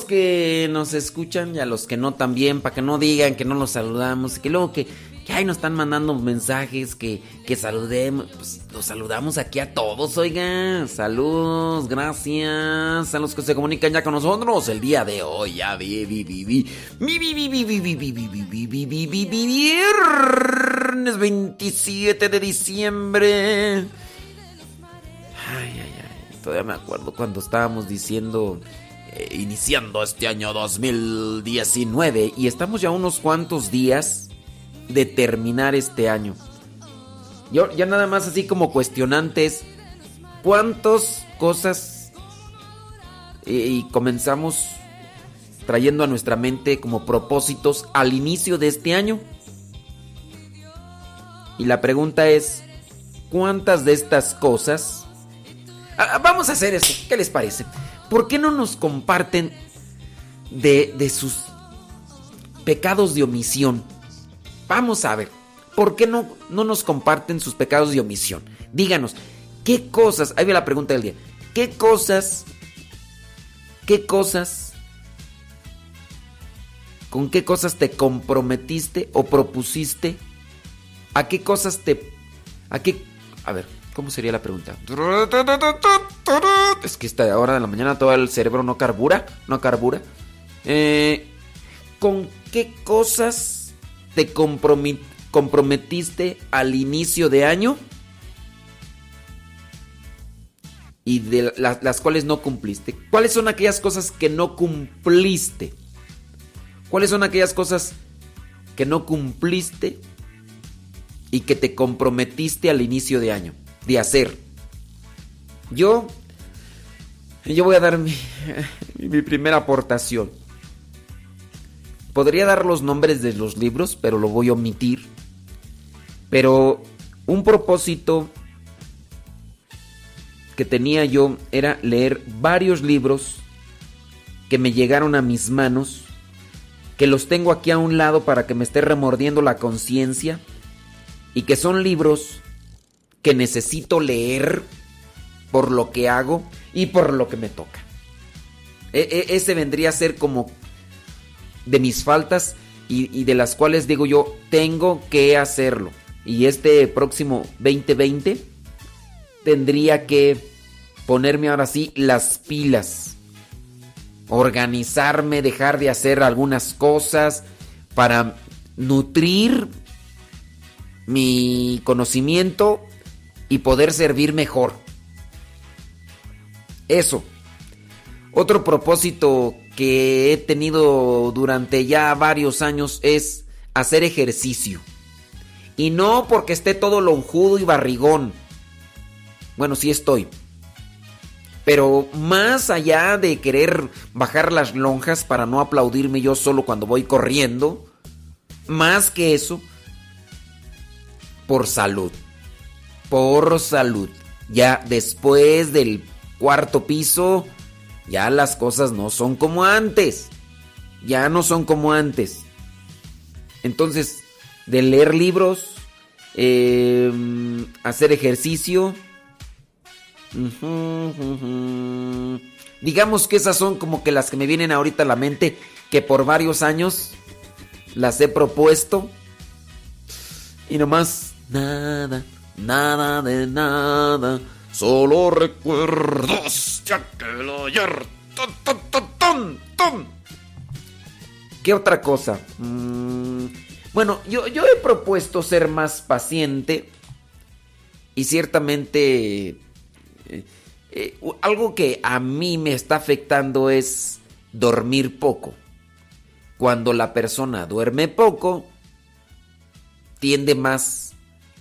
que nos escuchan y a los que no también, para que no digan que no los saludamos, que luego que, que ahí nos están mandando mensajes, que, que saludemos, pues los saludamos aquí a todos, oigan, saludos, gracias a los que se comunican ya con nosotros el día de hoy, ya vi, vi, vi, vi, vi, vi, vi, vi, vi, vi, vi, vi, vi, vi, vi, vi, vi, vi, viernes 27 de diciembre. Ay, ay, ay. Todavía me acuerdo cuando estábamos diciendo, iniciando este año 2019, y estamos ya unos cuantos días de terminar este año. Yo ya nada más así como cuestionantes, ¿cuántas cosas y comenzamos trayendo a nuestra mente como propósitos al inicio de este año? Y la pregunta es, ¿cuántas de estas cosas... Ah, vamos a hacer eso, ¿qué les parece? ¿Por qué no nos comparten de, de sus pecados de omisión? Vamos a ver, ¿por qué no, no nos comparten sus pecados de omisión? Díganos, ¿qué cosas? Ahí ve la pregunta del día. ¿Qué cosas? ¿Qué cosas? ¿Con qué cosas te comprometiste o propusiste ¿A qué cosas te... A qué... A ver, ¿cómo sería la pregunta? Es que esta hora de la mañana todo el cerebro no carbura, no carbura. ¿Con qué cosas te comprometiste al inicio de año? Y de las cuales no cumpliste. ¿Cuáles son aquellas cosas que no cumpliste? ¿Cuáles son aquellas cosas que no cumpliste y que te comprometiste al inicio de año de hacer? Yo, yo voy a dar mi, mi primera aportación. Podría dar los nombres de los libros, pero lo voy a omitir. Pero un propósito que tenía yo era leer varios libros que me llegaron a mis manos, que los tengo aquí a un lado para que me esté remordiendo la conciencia, y que son libros que necesito leer por lo que hago y por lo que me toca. E, e, ese vendría a ser como de mis faltas y, de las cuales digo yo, tengo que hacerlo. Y este próximo 2020 tendría que ponerme ahora sí las pilas. Organizarme, dejar de hacer algunas cosas para nutrir mi conocimiento y poder servir mejor. Eso. Otro propósito que he tenido durante ya varios años es hacer ejercicio. Y no porque esté todo lonjudo y barrigón. Bueno, sí estoy. Pero más allá de querer bajar las lonjas para no aplaudirme yo solo cuando voy corriendo, más que eso, por salud. Por salud. Ya después del cuarto piso, ya las cosas no son como antes. Ya no son como antes. Entonces, de leer libros, em, hacer ejercicio. Digamos que esas son como que las que me vienen ahorita a la mente, que por varios años las he propuesto. Y nomás, nada, nada de nada. Solo recuerdos, ya que lo ayer. ¿Qué otra cosa? Mm, bueno, yo, yo he propuesto ser más paciente y ciertamente eh, eh, algo que a mí me está afectando es dormir poco. Cuando la persona duerme poco, tiende más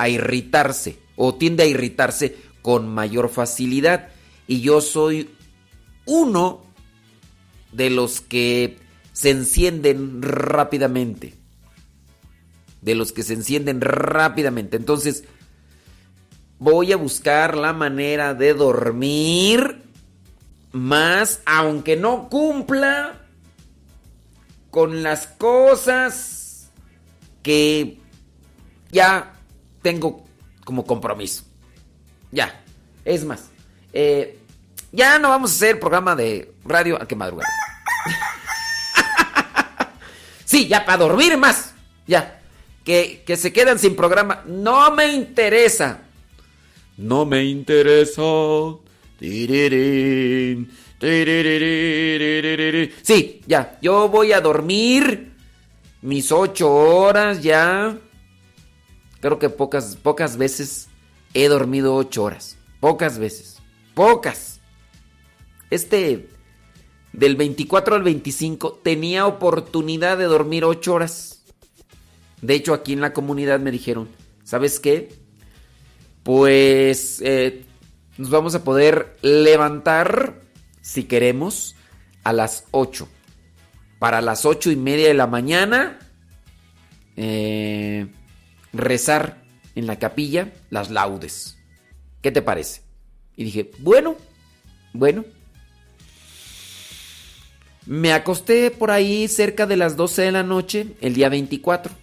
a irritarse o tiende a irritarse con mayor facilidad. Y yo soy uno de los que se encienden rápidamente. De los que se encienden rápidamente. Entonces, voy a buscar la manera de dormir más, aunque no cumpla con las cosas que ya tengo como compromiso. Ya. Es más. Eh, ya no vamos a hacer programa de radio a que madrugar. sí, ya para dormir más. Ya. Que, que se quedan sin programa. No me interesa. No me interesa. Sí, ya. Yo voy a dormir mis ocho horas ya. Creo que pocas, pocas veces he dormido ocho horas. Pocas veces. Pocas. Este, del 24 al 25, tenía oportunidad de dormir ocho horas. De hecho, aquí en la comunidad me dijeron, ¿sabes qué? Pues eh, nos vamos a poder levantar, si queremos, a las 8. Para las ocho y media de la mañana, eh, rezar en la capilla las laudes. ¿Qué te parece? Y dije, bueno, bueno. Me acosté por ahí cerca de las 12 de la noche, el día 24.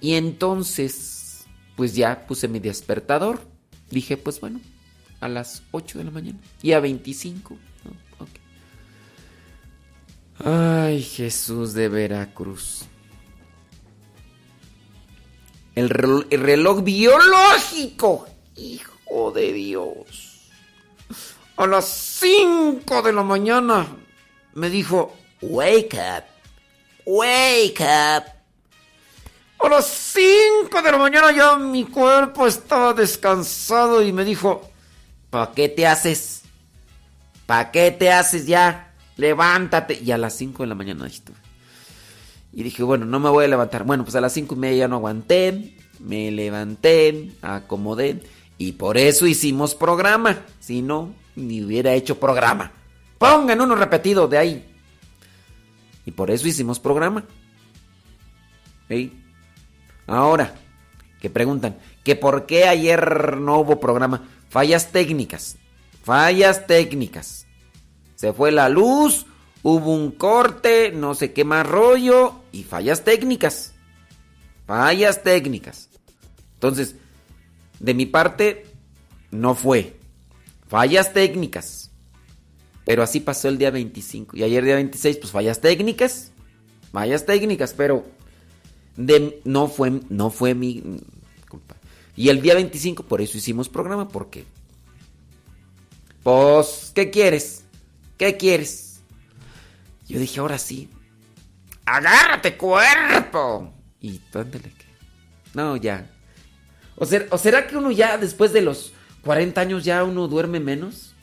Y entonces, pues ya puse mi despertador. Dije, pues bueno, a las 8 de la mañana. Y a 25. Ay, Jesús de Veracruz. El reloj, el reloj biológico. Hijo de Dios. A las 5 de la mañana me dijo, wake up, wake up. A las 5 de la mañana ya mi cuerpo estaba descansado y me dijo, ¿para qué te haces? ¿Para qué te haces ya? Levántate. Y a las 5 de la mañana estuve. Y dije, bueno, no me voy a levantar. Bueno, pues a las 5 y media ya no aguanté. Me levanté, acomodé. Y por eso hicimos programa. Si no, ni hubiera hecho programa. Pongan uno repetido de ahí. Y por eso hicimos programa. ¿Sí? Ahora, que preguntan, que por qué ayer no hubo programa. Fallas técnicas. Fallas técnicas. Se fue la luz, hubo un corte, no sé qué más rollo y fallas técnicas. Fallas técnicas. Entonces, de mi parte, no fue. Fallas técnicas. Pero así pasó el día 25. Y ayer día 26, pues fallas técnicas. Fallas técnicas, pero de, no, fue, no fue mi culpa. Y el día 25, por eso hicimos programa, porque... Pues, ¿qué quieres? ¿Qué quieres? Yo dije, ahora sí. ¡Agárrate, cuerpo! Y ándale que. No, ya. ¿O, ¿O será que uno ya después de los 40 años ya uno duerme menos?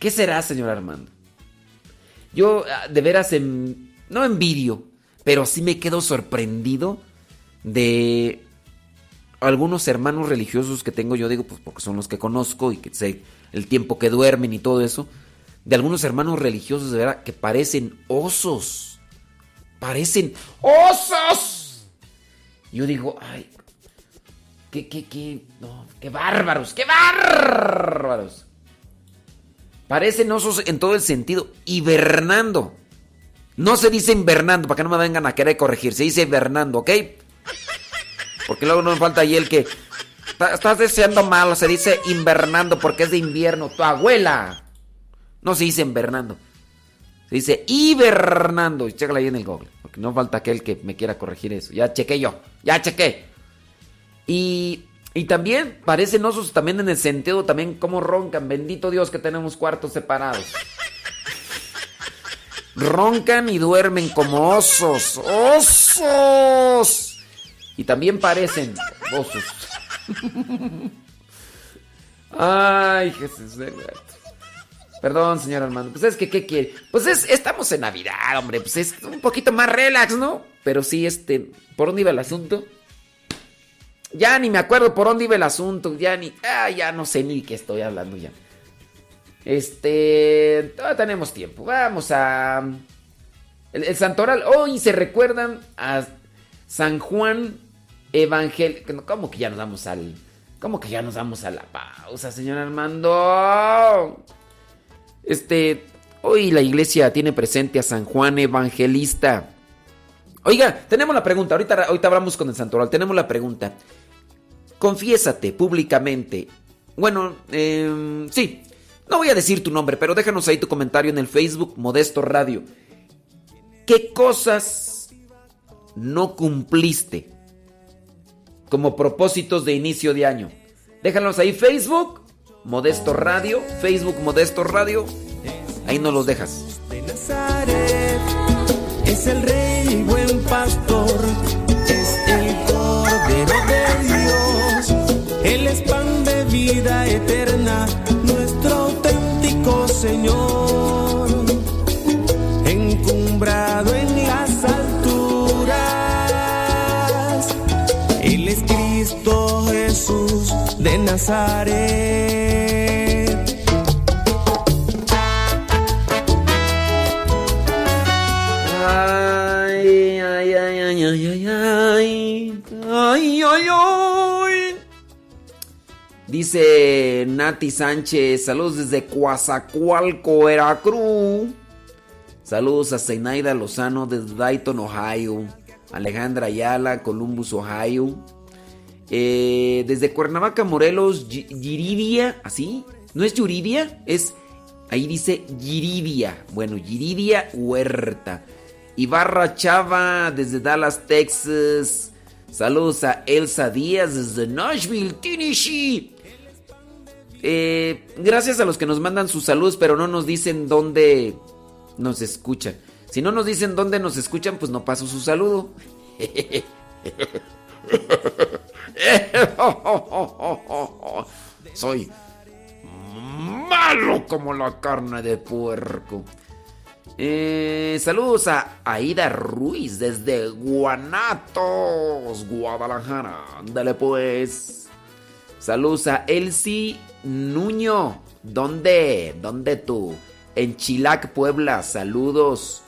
¿Qué será, señor Armando? Yo ah, de veras en, no envidio, pero sí me quedo sorprendido de algunos hermanos religiosos que tengo, yo digo, pues porque son los que conozco y que sé el tiempo que duermen y todo eso, de algunos hermanos religiosos de verdad que parecen osos. Parecen osos. Yo digo, ay, qué, qué, qué, no, qué bárbaros, qué bárbaros. Parecen osos en todo el sentido, hibernando. No se dice invernando, para que no me vengan a querer corregir, se dice hibernando, ¿ok? Porque luego no me falta ahí el que estás deseando malo, se dice invernando porque es de invierno, tu abuela. No se dice invernando. Dice hibernando. Y chécala ahí en el Google. Porque no falta aquel que me quiera corregir eso. Ya chequé yo. Ya chequé. Y, y también parecen osos también en el sentido también como roncan. Bendito Dios que tenemos cuartos separados. Roncan y duermen como osos. ¡Osos! Y también parecen osos. Ay, Jesús de Perdón, señor Armando. Pues es que, ¿qué quiere? Pues es, estamos en Navidad, hombre. Pues es un poquito más relax, ¿no? Pero sí, este, ¿por dónde iba el asunto? Ya ni me acuerdo por dónde iba el asunto. Ya ni, ah, ya no sé ni qué estoy hablando ya. Este, todavía tenemos tiempo. Vamos a... El, santoral. Hoy se recuerdan a San Juan Evangel... ¿Cómo que ya nos damos al... ¿Cómo que ya nos damos a la pausa, señor Armando? Este, hoy la iglesia tiene presente a San Juan Evangelista. Oiga, tenemos la pregunta, ahorita, ahorita hablamos con el santoral, tenemos la pregunta. Confiésate públicamente. Bueno, eh, sí, no voy a decir tu nombre, pero déjanos ahí tu comentario en el Facebook Modesto Radio. ¿Qué cosas no cumpliste como propósitos de inicio de año? Déjanos ahí Facebook Modesto Radio, Facebook Modesto Radio. Ahí no los dejas. De Nazaret es el rey y buen pastor, es el cordero de Dios, el es pan de vida eterna, nuestro auténtico Señor, encumbrado en de Nazaret. Dice Nati Sánchez, saludos desde Coazacualco, Veracruz. Saludos a Zenaida Lozano desde Dayton, Ohio. Alejandra Ayala, Columbus, Ohio. Eh, desde Cuernavaca, Morelos, Yiridia, ¿así? ¿No es Yuridia? Es, ahí dice Yiridia. Bueno, Yiridia Huerta. Ibarra Chava desde Dallas, Texas. Saludos a Elsa Díaz desde Nashville, Tennessee. Eh, gracias a los que nos mandan sus saludos, pero no nos dicen dónde nos escuchan. Si no nos dicen dónde nos escuchan, pues no paso su saludo. Soy malo como la carne de puerco. Eh, saludos a Aida Ruiz desde Guanatos, Guadalajara. Ándale pues. Saludos a Elsie Nuño. ¿Dónde? ¿Dónde tú? En Chilac, Puebla. Saludos.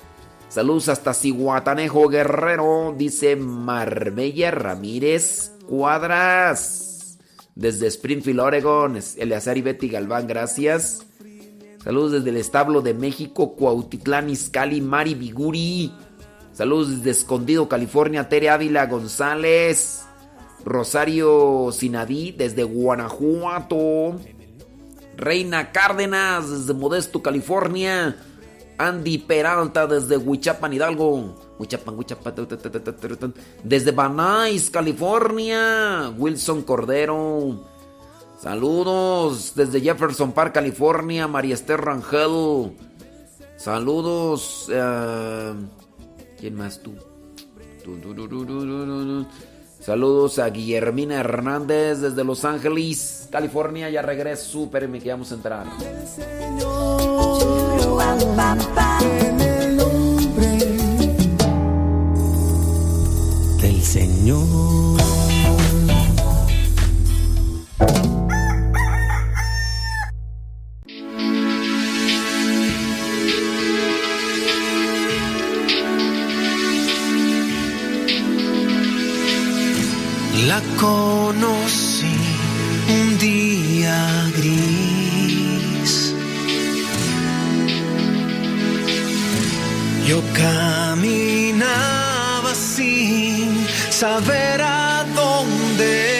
Saludos hasta Cihuatanejo Guerrero. Dice Marbella Ramírez Cuadras. Desde Springfield, Oregon. Eleazar y Betty Galván, gracias. Saludos desde el establo de México, Cuautitlán, Izcalli, Mari Biguri. Saludos desde Escondido, California, Tere Ávila González. Rosario Sinadí desde Guanajuato. Reina Cárdenas desde Modesto, California. Andy Peralta desde Huichapan, Hidalgo. Desde Banais, California. Wilson Cordero. Saludos desde Jefferson Park, California, María Esther Rangel. Saludos. Uh, ¿Quién más tú? Saludos a Guillermina Hernández desde Los Ángeles, California. Ya regreso, pero me quedamos entrar. Señor. La conocí un día gris. Yo caminaba sin saber a dónde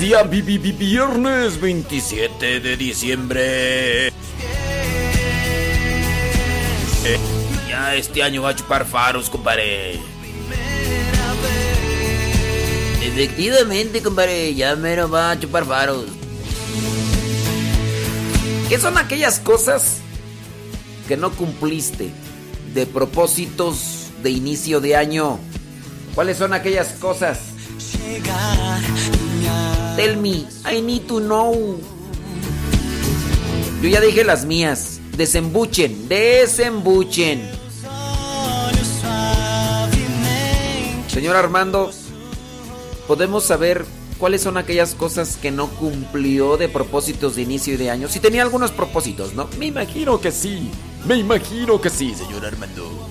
Es día vi- vi- vi- viernes 27 de diciembre. Eh, ya este año va a chupar faros, compadre. Efectivamente, compadre, ya mero va a chupar faros. ¿Qué son aquellas cosas que no cumpliste de propósitos de inicio de año? ¿Cuáles son aquellas cosas? Tell me, I need to know. Yo ya dije las mías. Desembuchen, desembuchen. Señor Armando, ¿podemos saber cuáles son aquellas cosas que no cumplió de propósitos de inicio de año? Si tenía algunos propósitos, ¿no? Me imagino que sí. Me imagino que sí, señor Armando.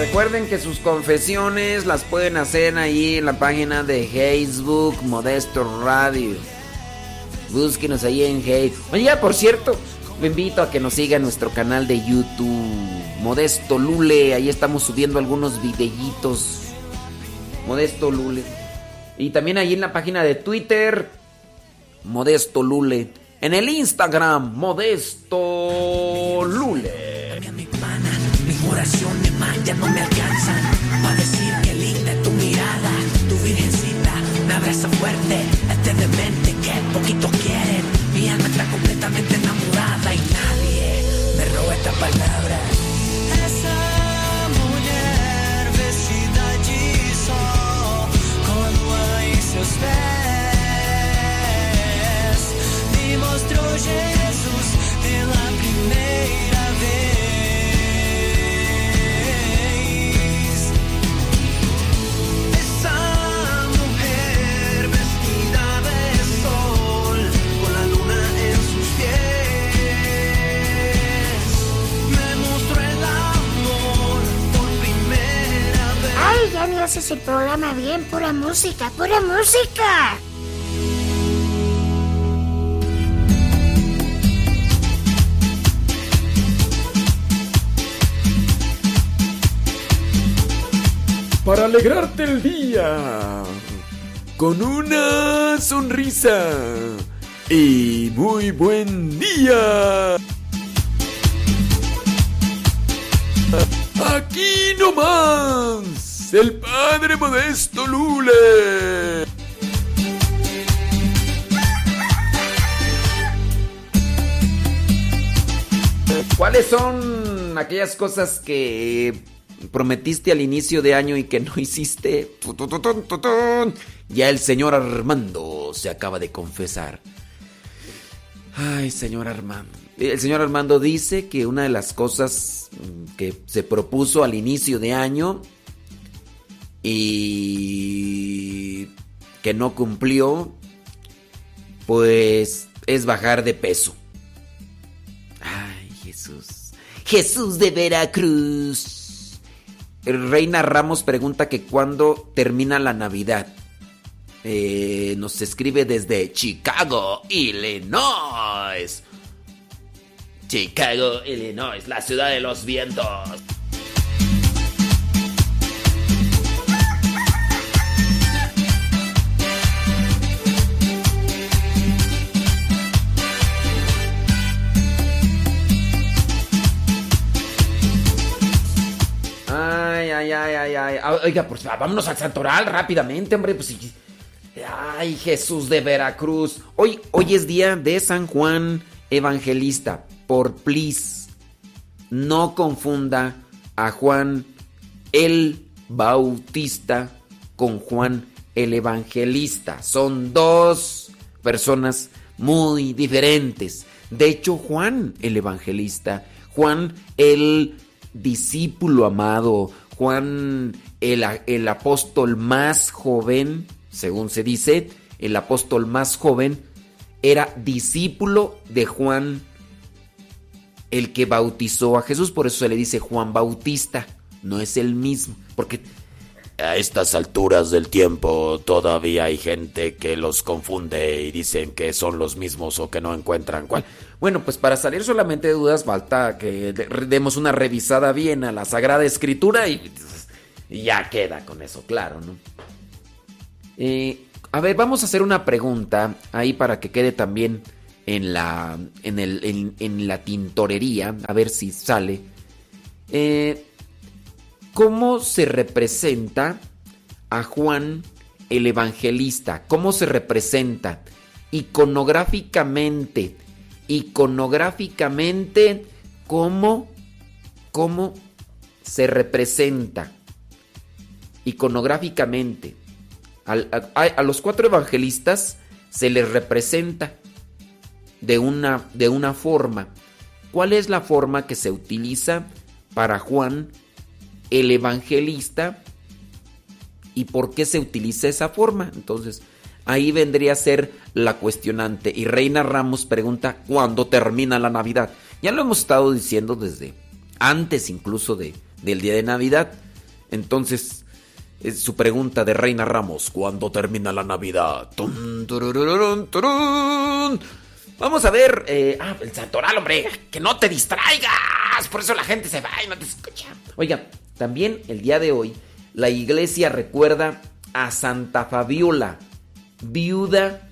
Recuerden que sus confesiones las pueden hacer ahí en la página de Facebook Modesto Radio. Búsquenos ahí en Facebook. Oye, por cierto, lo invito a que nos siga en nuestro canal de YouTube. Modesto Lule, ahí estamos subiendo algunos videillitos. Modesto Lule. Y también ahí en la página de Twitter, Modesto Lule. En el Instagram, Modesto Lule. mi más ya no me alcanzan. Pa' decir que linda es tu mirada, tu virgencita me abraza fuerte. Este demente que poquito quieren. Mi alma está completamente enamorada y nadie me roba esta palabra. Essa mulher vestida de sol, lua em seus pés, me mostrou Jesus pela primeira vez. Ya ni haces el programa bien, pura música, pura música. Para alegrarte el día. Con una sonrisa. Y muy buen día. Aquí El padre modesto Lule. ¿Cuáles son aquellas cosas que prometiste al inicio de año y que no hiciste? Ya el señor Armando se acaba de confesar. Ay, señor Armando. El señor Armando dice que una de las cosas que se propuso al inicio de año y que no cumplió, pues es bajar de peso. Ay, Jesús. Jesús de Veracruz. Reina Ramos pregunta que cuándo termina la Navidad. Eh, nos escribe desde Chicago, Illinois. Chicago, Illinois, la ciudad de los vientos. Ay, ay, ay, ay. Ah, Oiga, pues vámonos al Santoral rápidamente, hombre. Pues, ay, Jesús de Veracruz. Hoy, hoy es día de San Juan Evangelista. Por please, no confunda a Juan el Bautista con Juan el Evangelista. Son dos personas muy diferentes. De hecho, Juan el Evangelista, Juan el discípulo amado, Juan el, el apóstol más joven, según se dice, el apóstol más joven, era discípulo de Juan el que bautizó a Jesús, por eso se le dice Juan Bautista, no es el mismo, porque a estas alturas del tiempo todavía hay gente que los confunde y dicen que son los mismos o que no encuentran cuál. Bueno, pues para salir solamente de dudas falta que de- demos una revisada bien a la Sagrada Escritura y, ya queda con eso, claro, ¿no? Eh, a ver, vamos a hacer una pregunta ahí para que quede también en la, en el, en la tintorería, a ver si sale. Eh, ¿Cómo se representa a Juan el Evangelista? ¿Cómo se representa? Iconográficamente. Iconográficamente, ¿cómo, cómo se representa? Iconográficamente. A los cuatro evangelistas se les representa de una, de una forma. ¿Cuál es la forma que se utiliza para Juan el evangelista y por qué se utiliza esa forma? Entonces, ahí vendría a ser la cuestionante. Y Reina Ramos pregunta, ¿cuándo termina la Navidad? Ya lo hemos estado diciendo desde antes incluso de, del día de Navidad. Entonces, es su pregunta de Reina Ramos, ¿cuándo termina la Navidad? Vamos a ver. eh, ah, el santoral, hombre. Que no te distraigas. Por eso la gente se va y no te escucha. Oiga, también el día de hoy, la iglesia recuerda a Santa Fabiola, viuda.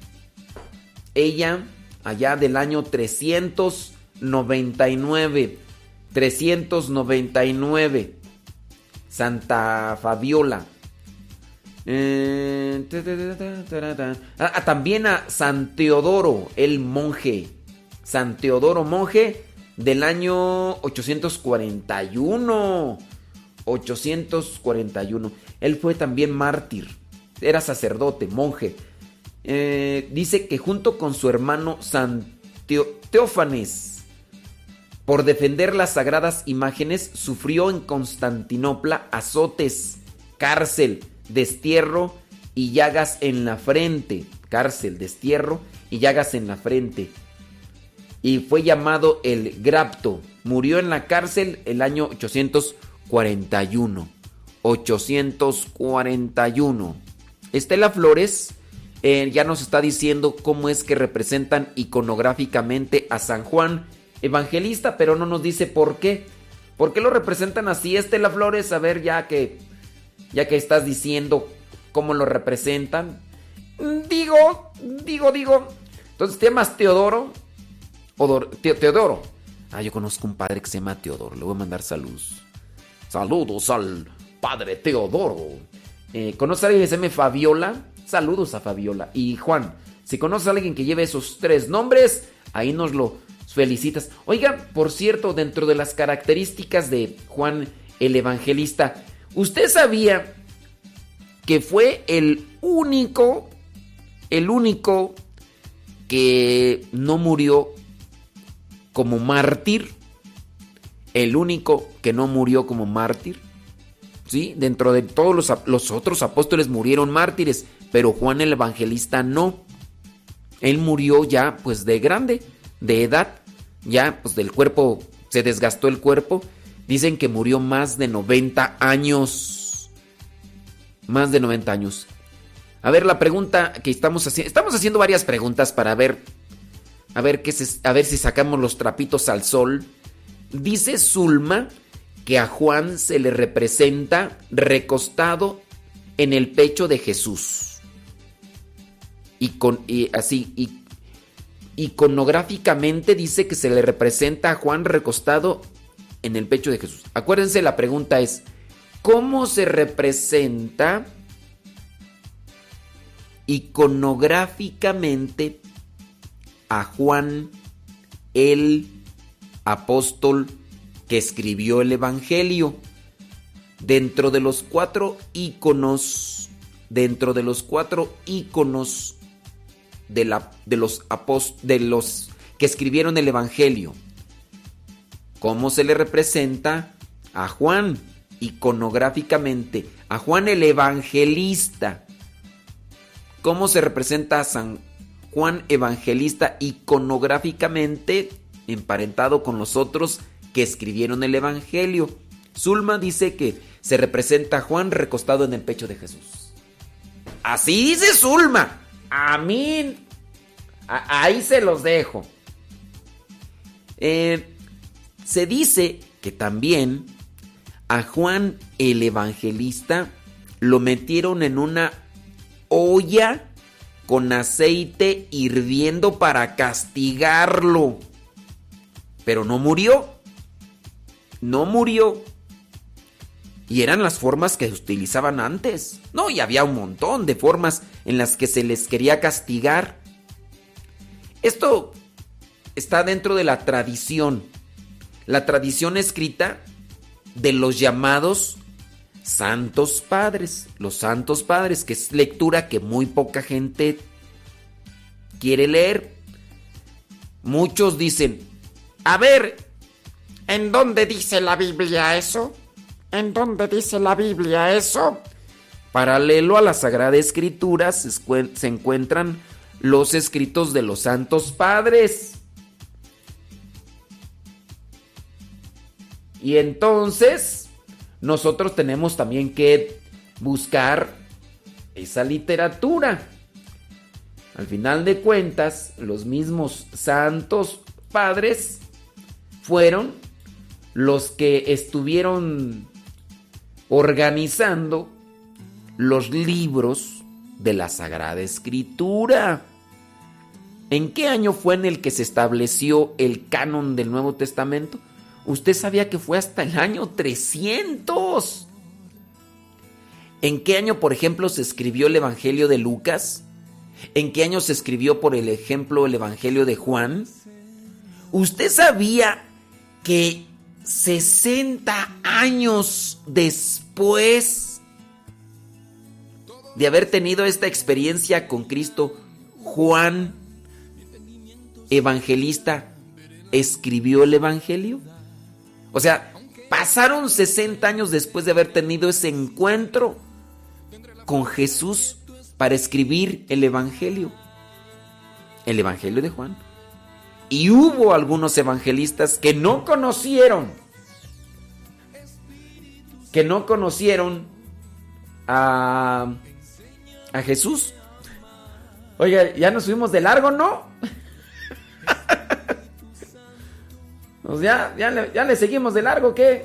Ella, allá del año 399. 399. Santa Fabiola. Ta, ta, ta, ta, ta, ta. También a San Teodoro, el monje. San Teodoro, monje del año 841. 841. Él fue también mártir. Era sacerdote, monje. Eh, dice que junto con su hermano San Teófanes, por defender las sagradas imágenes, sufrió en Constantinopla azotes, cárcel, destierro y llagas en la frente. Cárcel, destierro y llagas en la frente. Y fue llamado el Grapto. Murió en la cárcel el año 841. 841. Estela Flores eh, ya nos está diciendo cómo es que representan iconográficamente a San Juan Evangelista, pero no nos dice por qué. ¿Por qué lo representan así, Estela Flores? A ver, ya que ya que estás diciendo cómo lo representan. Mm, Digo, digo, digo. Entonces te llamas Teodoro. Odor- Te- Teodoro. Ah, yo conozco un padre que se llama Teodoro. Le voy a mandar saludos. Saludos al padre Teodoro. Eh, ¿Conoce a alguien que se llame Fabiola? Saludos a Fabiola. Y Juan, si conoce a alguien que lleve esos tres nombres, ahí nos lo felicitas. Oiga, por cierto, dentro de las características de Juan el Evangelista, ¿usted sabía que fue el único, el único que no murió como mártir? El único que no murió como mártir. ¿Sí? Dentro de todos los, otros apóstoles murieron mártires, pero Juan el Evangelista no. Él murió ya pues de grande, de edad, ya pues del cuerpo, se desgastó el cuerpo. Dicen que murió más de 90 años. Más de 90 años. A ver, la pregunta que estamos haciendo. Estamos haciendo varias preguntas para ver. A ver, qué a ver si sacamos los trapitos al sol. Dice Zulma que a Juan se le representa recostado en el pecho de Jesús. Y con y así y iconográficamente dice que se le representa a Juan recostado en el pecho de Jesús. Acuérdense, la pregunta es ¿cómo se representa iconográficamente a Juan el apóstol que escribió el Evangelio. Dentro de los cuatro íconos, dentro de los cuatro íconos de, la, de, los após- de los que escribieron el Evangelio, ¿cómo se le representa a Juan iconográficamente? A Juan el Evangelista. ¿Cómo se representa a San Juan Evangelista iconográficamente emparentado con los otros que escribieron el Evangelio? Zulma dice que se representa a Juan recostado en el pecho de Jesús. Así dice Zulma. A mí. a- ahí se los dejo. Eh, se dice que también a Juan el Evangelista lo metieron en una olla con aceite hirviendo para castigarlo. Pero no murió. No murió. Y eran las formas que se utilizaban antes. No, y había un montón de formas en las que se les quería castigar. Esto está dentro de la tradición. La tradición escrita de los llamados santos padres. Los santos padres, que es lectura que muy poca gente quiere leer. Muchos dicen, a ver, ¿En dónde dice la Biblia eso? ¿En dónde dice la Biblia eso? Paralelo a la Sagrada Escritura se, encuentran los escritos de los santos padres. Y entonces nosotros tenemos también que buscar esa literatura. Al final de cuentas, los mismos santos padres fueron los que estuvieron organizando los libros de la Sagrada Escritura. ¿En qué año fue en el que se estableció el canon del Nuevo Testamento? Usted sabía que fue hasta el año 300. ¿En qué año, por ejemplo, se escribió el Evangelio de Lucas? ¿En qué año se escribió, por el ejemplo, el Evangelio de Juan? ¿Usted sabía que 60 años después de haber tenido esta experiencia con Cristo, Juan, evangelista, escribió el Evangelio? O sea, pasaron 60 años después de haber tenido ese encuentro con Jesús para escribir el Evangelio. El Evangelio de Juan. Y hubo algunos evangelistas que no conocieron, que no conocieron a, a Jesús. Oiga, ya nos subimos de largo, ¿no? Pues ya, ya, ya le seguimos de largo, ¿qué?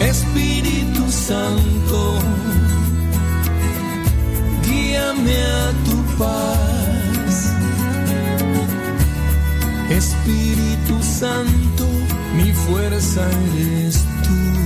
Espíritu Santo, guíame a tu paz. Espíritu Santo, mi fuerza eres tú.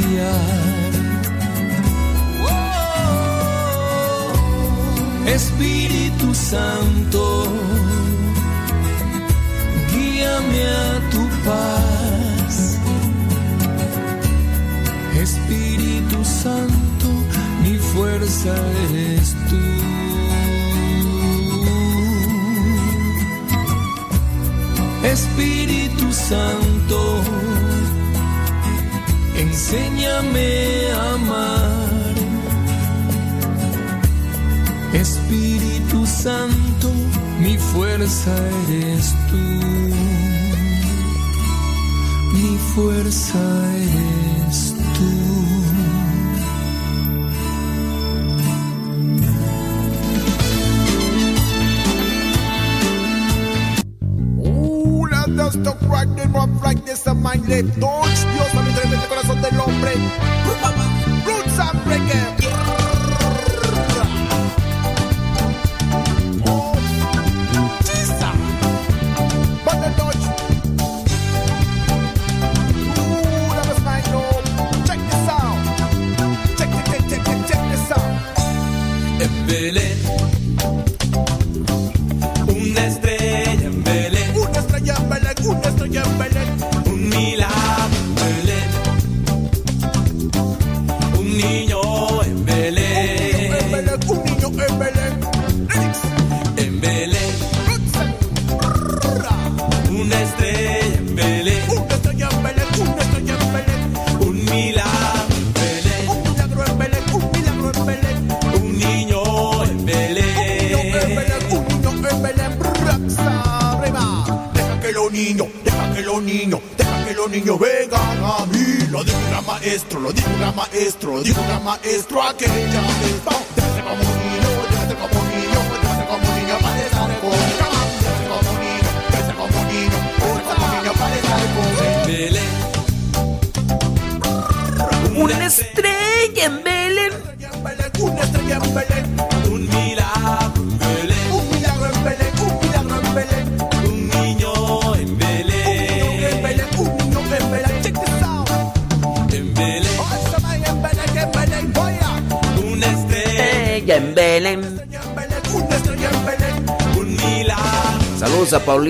confiar. Espíritu Santo, guíame a tu paz. Espíritu Santo, mi fuerza eres tú. Espíritu Santo, enséñame a amar. Espíritu Santo, mi fuerza eres tú. Mi fuerza eres tú. Talk right then rough like this a mind let Touch Dios a del hombre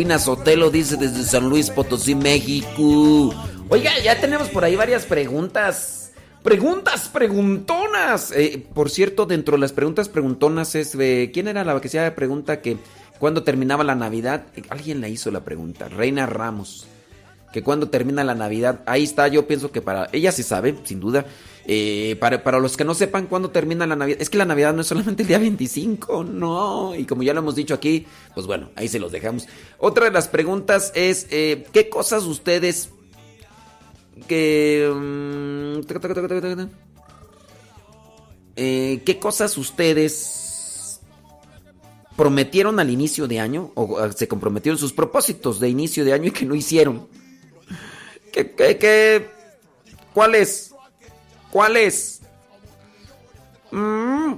Saludos a Paulina Sotelo, dice desde San Luis Potosí, México. Oiga, ya tenemos por ahí varias preguntas. Preguntas preguntonas. Eh, por cierto, dentro de las preguntas preguntonas es de... ¿Quién era la que hacía pregunta que cuando terminaba la Navidad? Eh, Alguien la hizo la pregunta. Reina Ramos. Que cuando termina la Navidad. Ahí está, yo pienso que para... Ella sí sabe, sin duda. Eh, para, para los que no sepan cuándo termina la Navidad. Es que la Navidad no es solamente el día 25, no. Y como ya lo hemos dicho aquí, pues bueno, ahí se los dejamos. Otra de las preguntas es, eh, ¿qué cosas ustedes que... mm. Eh, ¿Qué cosas ustedes prometieron al inicio de año o se comprometieron sus propósitos de inicio de año y que no hicieron? ¿Qué, qué, qué? ¿Cuál es? ¿Cuál es? Mm.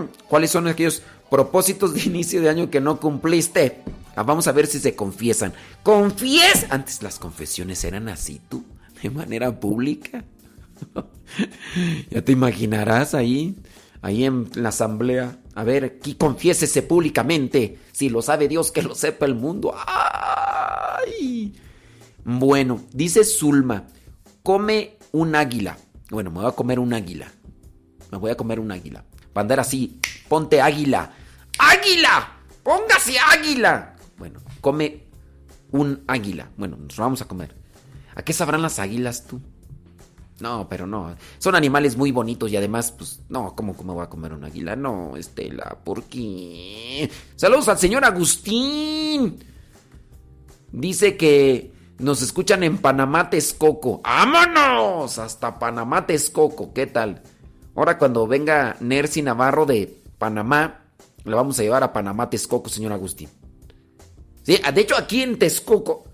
¿Cuáles son aquellos propósitos de inicio de año que no cumpliste? Ah, Vamos a ver si se confiesan. ¡Confies! Antes las confesiones eran así, tú, de manera pública. ya te imaginarás ahí, ahí en la asamblea. A ver, aquí confiésese públicamente. Si lo sabe Dios, que lo sepa el mundo. ¡Ay! Bueno, dice Zulma, come un águila. Bueno, me voy a comer un águila. Me voy a comer un águila. Para andar así, ponte águila. ¡Águila! ¡Póngase águila! Bueno, come un águila. Bueno, nos lo vamos a comer. ¿A qué sabrán las águilas tú? No, pero no. Son animales muy bonitos y además, pues, no, ¿cómo, cómo voy a comer un águila? No, Estela, ¿por qué? Saludos al señor Agustín. Dice que nos escuchan en Panamá, Texcoco. ¡Vámonos! Hasta Panamá, Texcoco. ¿Qué tal? Ahora cuando venga Nercy Navarro de Panamá, le vamos a llevar a Panamá, Texcoco, señor Agustín. Sí, de hecho aquí en Texcoco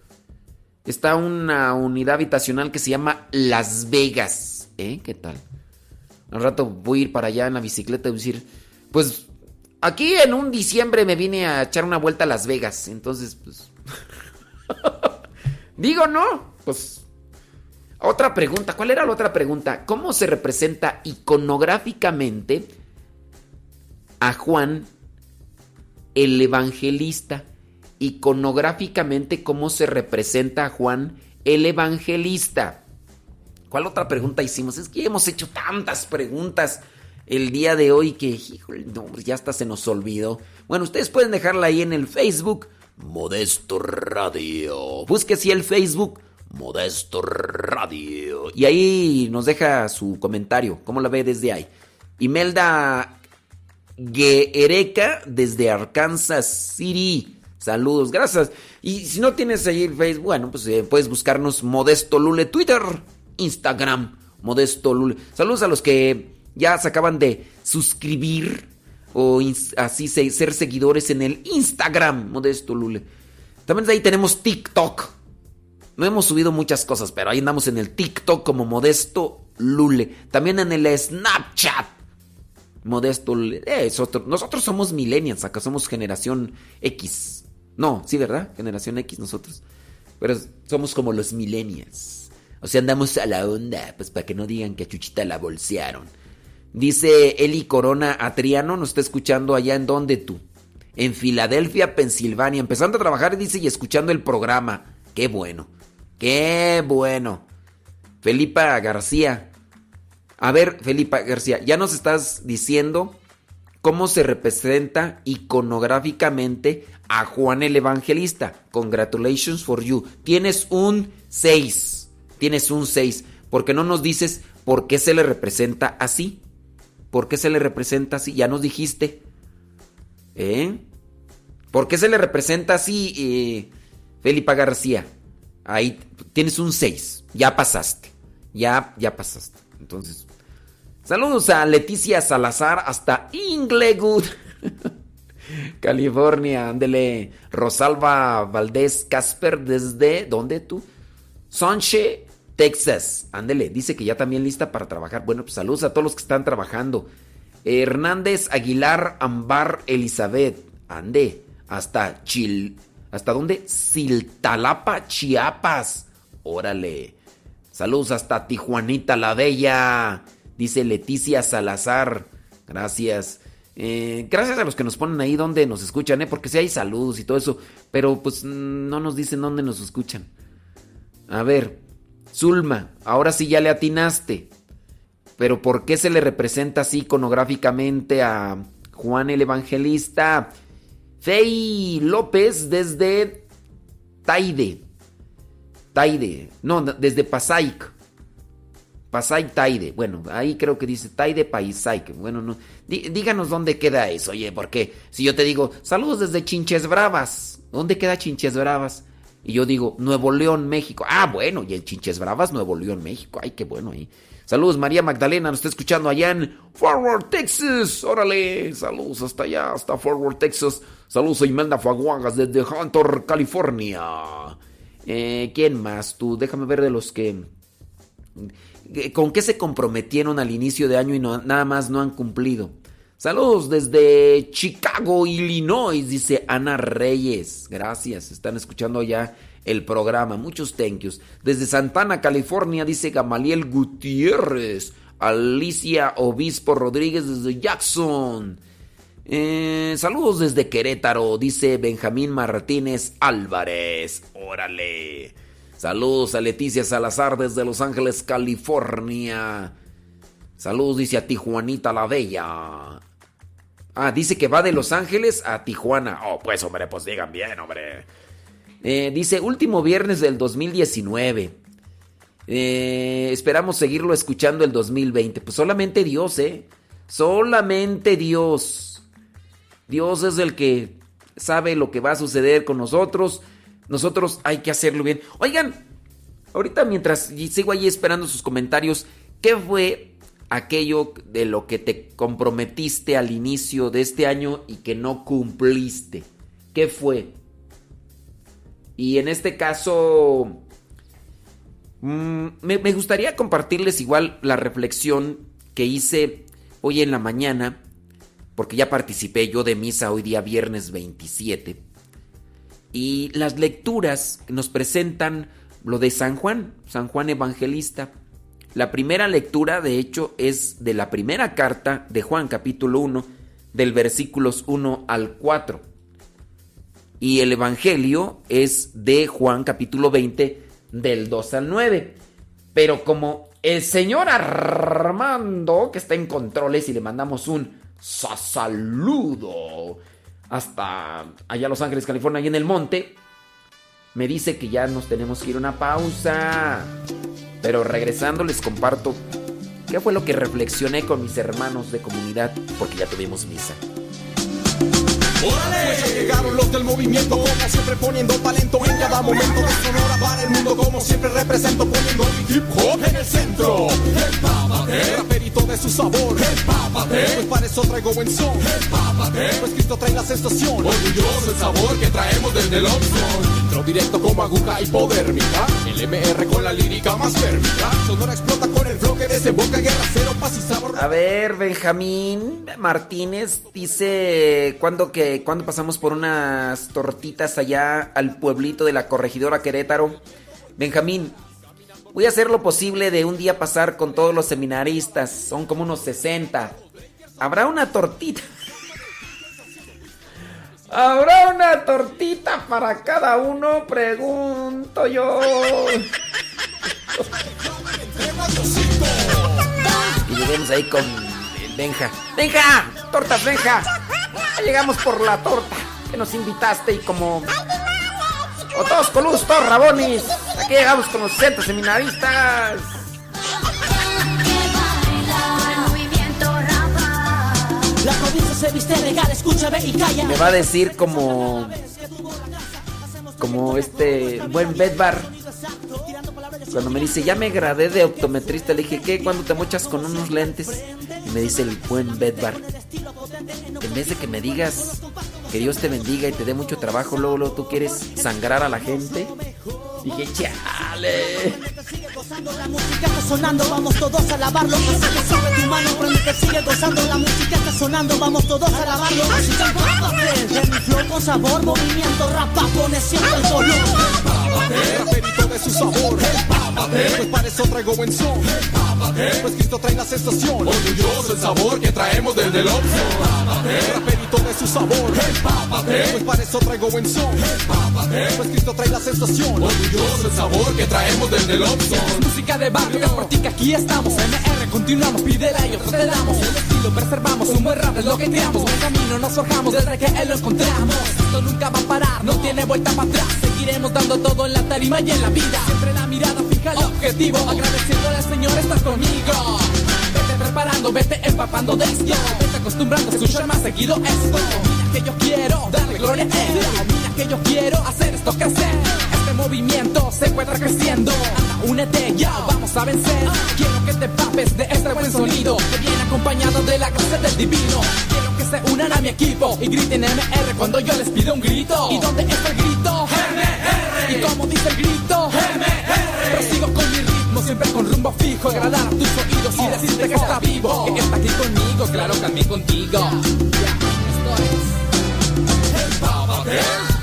está una unidad habitacional que se llama Las Vegas. ¿Eh? ¿Qué tal? Al rato voy a ir para allá en la bicicleta y decir, pues aquí en un diciembre me vine a echar una vuelta a Las Vegas. Entonces, pues... Digo, ¿no? Pues... Otra pregunta, ¿cuál era la otra pregunta? ¿Cómo se representa iconográficamente a Juan el evangelista? Iconográficamente, ¿cómo se representa a Juan el evangelista? ¿Cuál otra pregunta hicimos? Es que hemos hecho tantas preguntas el día de hoy que, híjole, no, ya hasta se nos olvidó. Bueno, ustedes pueden dejarla ahí en el Facebook, Modesto Radio. Busque si el Facebook, Modesto Radio. Y ahí nos deja su comentario, ¿cómo la ve desde ahí? Imelda Guereca desde Arkansas City. Saludos, gracias. Y si no tienes ahí el Facebook, bueno, pues eh, puedes buscarnos Modesto Lule, Twitter, Instagram, Modesto Lule. Saludos a los que ya se acaban de suscribir o así se- ser seguidores en el Instagram, Modesto Lule. También de ahí tenemos TikTok. No hemos subido muchas cosas, pero ahí andamos en el TikTok como Modesto Lule. También en el Snapchat. Modesto Lule. Eh, Nosotros somos millennials, acá somos generación X. No, sí, ¿verdad? Generación X nosotros. Pero somos como los millennials. O sea, andamos a la onda, pues para que no digan que a Chuchita la bolsearon. Dice Eli Corona Atriano, nos está escuchando allá en donde tú. En Filadelfia, Pensilvania, empezando a trabajar, dice, y escuchando el programa. Qué bueno, qué bueno. Felipa García. A ver, Felipa García, ya nos estás diciendo cómo se representa iconográficamente a Juan el Evangelista. Congratulations for you. Tienes un 6. Tienes un 6. Porque no nos dices por qué se le representa así. ¿Por qué se le representa así? Ya nos dijiste. ¿Eh? ¿Por qué se le representa así, eh, Felipa García? Ahí tienes un 6. Ya pasaste. Ya, ya pasaste. Entonces, saludos a Leticia Salazar hasta Inglewood, California. Ándele. Rosalba Valdés Casper, ¿desde dónde tú? Sonche, Texas. Ándele. Dice que ya también lista para trabajar. Bueno, pues saludos a todos los que están trabajando. Hernández Aguilar Ambar Elizabeth. Ande. Hasta Chil. ¿Hasta dónde? Siltalapa, Chiapas. Órale. Saludos hasta Tijuanita la Bella. Dice Leticia Salazar. Gracias. Eh, gracias a los que nos ponen ahí donde nos escuchan, ¿eh? Porque sí hay saludos y todo eso. Pero pues no nos dicen dónde nos escuchan. A ver. Zulma, ahora sí ya le atinaste. Pero ¿por qué se le representa así iconográficamente a Juan el Evangelista? Fey López desde Taide. Taide. No, desde Pasaic. Pasaic Taide. Bueno, ahí creo que dice Taide Paisaic. Bueno, no. díganos dónde queda eso, oye, porque si yo te digo, saludos desde Chinches Bravas. ¿Dónde queda Chinches Bravas? Y yo digo, Nuevo León, México. Ah, bueno, y el Chinches Bravas, Nuevo León, México. Ay, qué bueno ahí. Saludos, María Magdalena, nos está escuchando allá en Forward, Texas. Órale, saludos hasta allá, hasta Forward, Texas. Saludos a Imelda Faguagas desde Hunter, California. Eh, ¿Quién más? Tú, déjame ver de los que... ¿Con qué se comprometieron al inicio de año y nada más no han cumplido? Saludos desde Chicago, Illinois, dice Ana Reyes. Gracias, están escuchando ya el programa. Muchos thank yous. Desde Santana, California, dice Gamaliel Gutiérrez. Alicia Obispo Rodríguez desde Jackson. Eh, saludos desde Querétaro, dice Benjamín Martínez Álvarez. Órale. Saludos a Leticia Salazar desde Los Ángeles, California. Saludos, dice a Tijuanita la Bella. Ah, dice que va de Los Ángeles a Tijuana. Oh, pues hombre, pues digan bien, hombre. Eh, dice, último viernes del 2019. Eh, esperamos seguirlo escuchando el 2020. Pues solamente Dios, ¿eh? Solamente Dios. Dios es el que sabe lo que va a suceder con nosotros. Nosotros hay que hacerlo bien. Oigan, ahorita mientras sigo ahí esperando sus comentarios, ¿qué fue aquello de lo que te comprometiste al inicio de este año y que no cumpliste? ¿Qué fue? Y en este caso, mm, me, gustaría compartirles igual la reflexión que hice hoy en la mañana, porque ya participé yo de misa hoy día viernes 27. Y las lecturas nos presentan lo de San Juan, San Juan Evangelista. La primera lectura, de hecho, es de la primera carta de Juan capítulo 1, del versículos 1 al 4. Y el Evangelio es de Juan capítulo 20 del 2 al 9. Pero como el señor Armando, que está en controles y le mandamos un saludo hasta allá Los Ángeles, California, y en el monte, me dice que ya nos tenemos que ir a una pausa. Pero regresando les comparto qué fue lo que reflexioné con mis hermanos de comunidad, porque ya tuvimos misa. El raperito de su sabor, pues para eso traigo buen son. Pues Cristo trae la sensación. Entro directo como aguja hipodérmica, el MR con la lírica más férmica. Sonora explota con el flow que desemboca guerra cero, paz y sabor. A ver, Benjamín Martínez dice, ¿cuándo que cuando pasamos por unas tortitas allá al pueblito de la corregidora Querétaro. Benjamín, voy a hacer lo posible de un día pasar con todos los seminaristas. Son como unos 60. ¿Habrá una tortita? ¿Habrá una tortita para cada uno? Pregunto yo. y lleguemos ahí con Benja. ¡Benja! ¡Tortas, Benja! llegamos por la torta que nos invitaste y como... O todos coludos, todos rabones. Aquí llegamos con los centros seminaristas. Me va a decir como... Como este buen Bedbar. Cuando me dice, ya me gradué de optometrista, le dije, ¿qué? ¿Cuándo te mochas con unos lentes? Y me dice el buen Bedbar, en vez de que me digas que Dios te bendiga y te dé mucho trabajo, luego, luego tú quieres sangrar a la gente. Dije, chale. La música está sonando, vamos todos a lavarlo. Pasa que sube tu mano, prende que sigue gozando. La música está sonando, vamos todos a lavarlo. Música empápate de mi flow con sabor, movimiento, rapa, pone siempre el color. Raperito de su sabor, pues para eso traigo buen son. Pues Cristo trae la sensación, orgulloso el sabor que traemos desde el Oxxo. Raperito de su sabor, pues para eso traigo buen son. Pues Cristo trae la sensación, el sabor que traemos desde el Oxxo. Música de barrio, que aquí estamos. MR, continuamos, pídela y nosotros te damos. El estilo preservamos, un buen rap es lo que creamos. Buen camino nos forjamos, desde que él lo encontramos. Esto nunca va a parar, no tiene vuelta para atrás. Seguiremos dando todo en la tarima y en la vida. Siempre la mirada fija el objetivo. Agradeciéndole al Señor estar conmigo. Vete preparando, vete empapando de esto. Vete acostumbrando a escuchar más seguido esto. Que yo quiero darle gloria a él. Mira que yo quiero hacer esto crecer. Este movimiento se encuentra creciendo. Únete ya, vamos a vencer. Quiero que te papes de este buen sonido. Que viene acompañado de la gracia del divino. Quiero que se unan a mi equipo y griten MR cuando yo les pido un grito. ¿Y dónde está el grito? MR. ¿Y cómo dice el grito? MR. Prosigo con mi ritmo, siempre con rumbo fijo. Agradar a tus oídos y decirte que está vivo. Que está aquí conmigo, claro, también contigo. Ya, esto es. Empápate.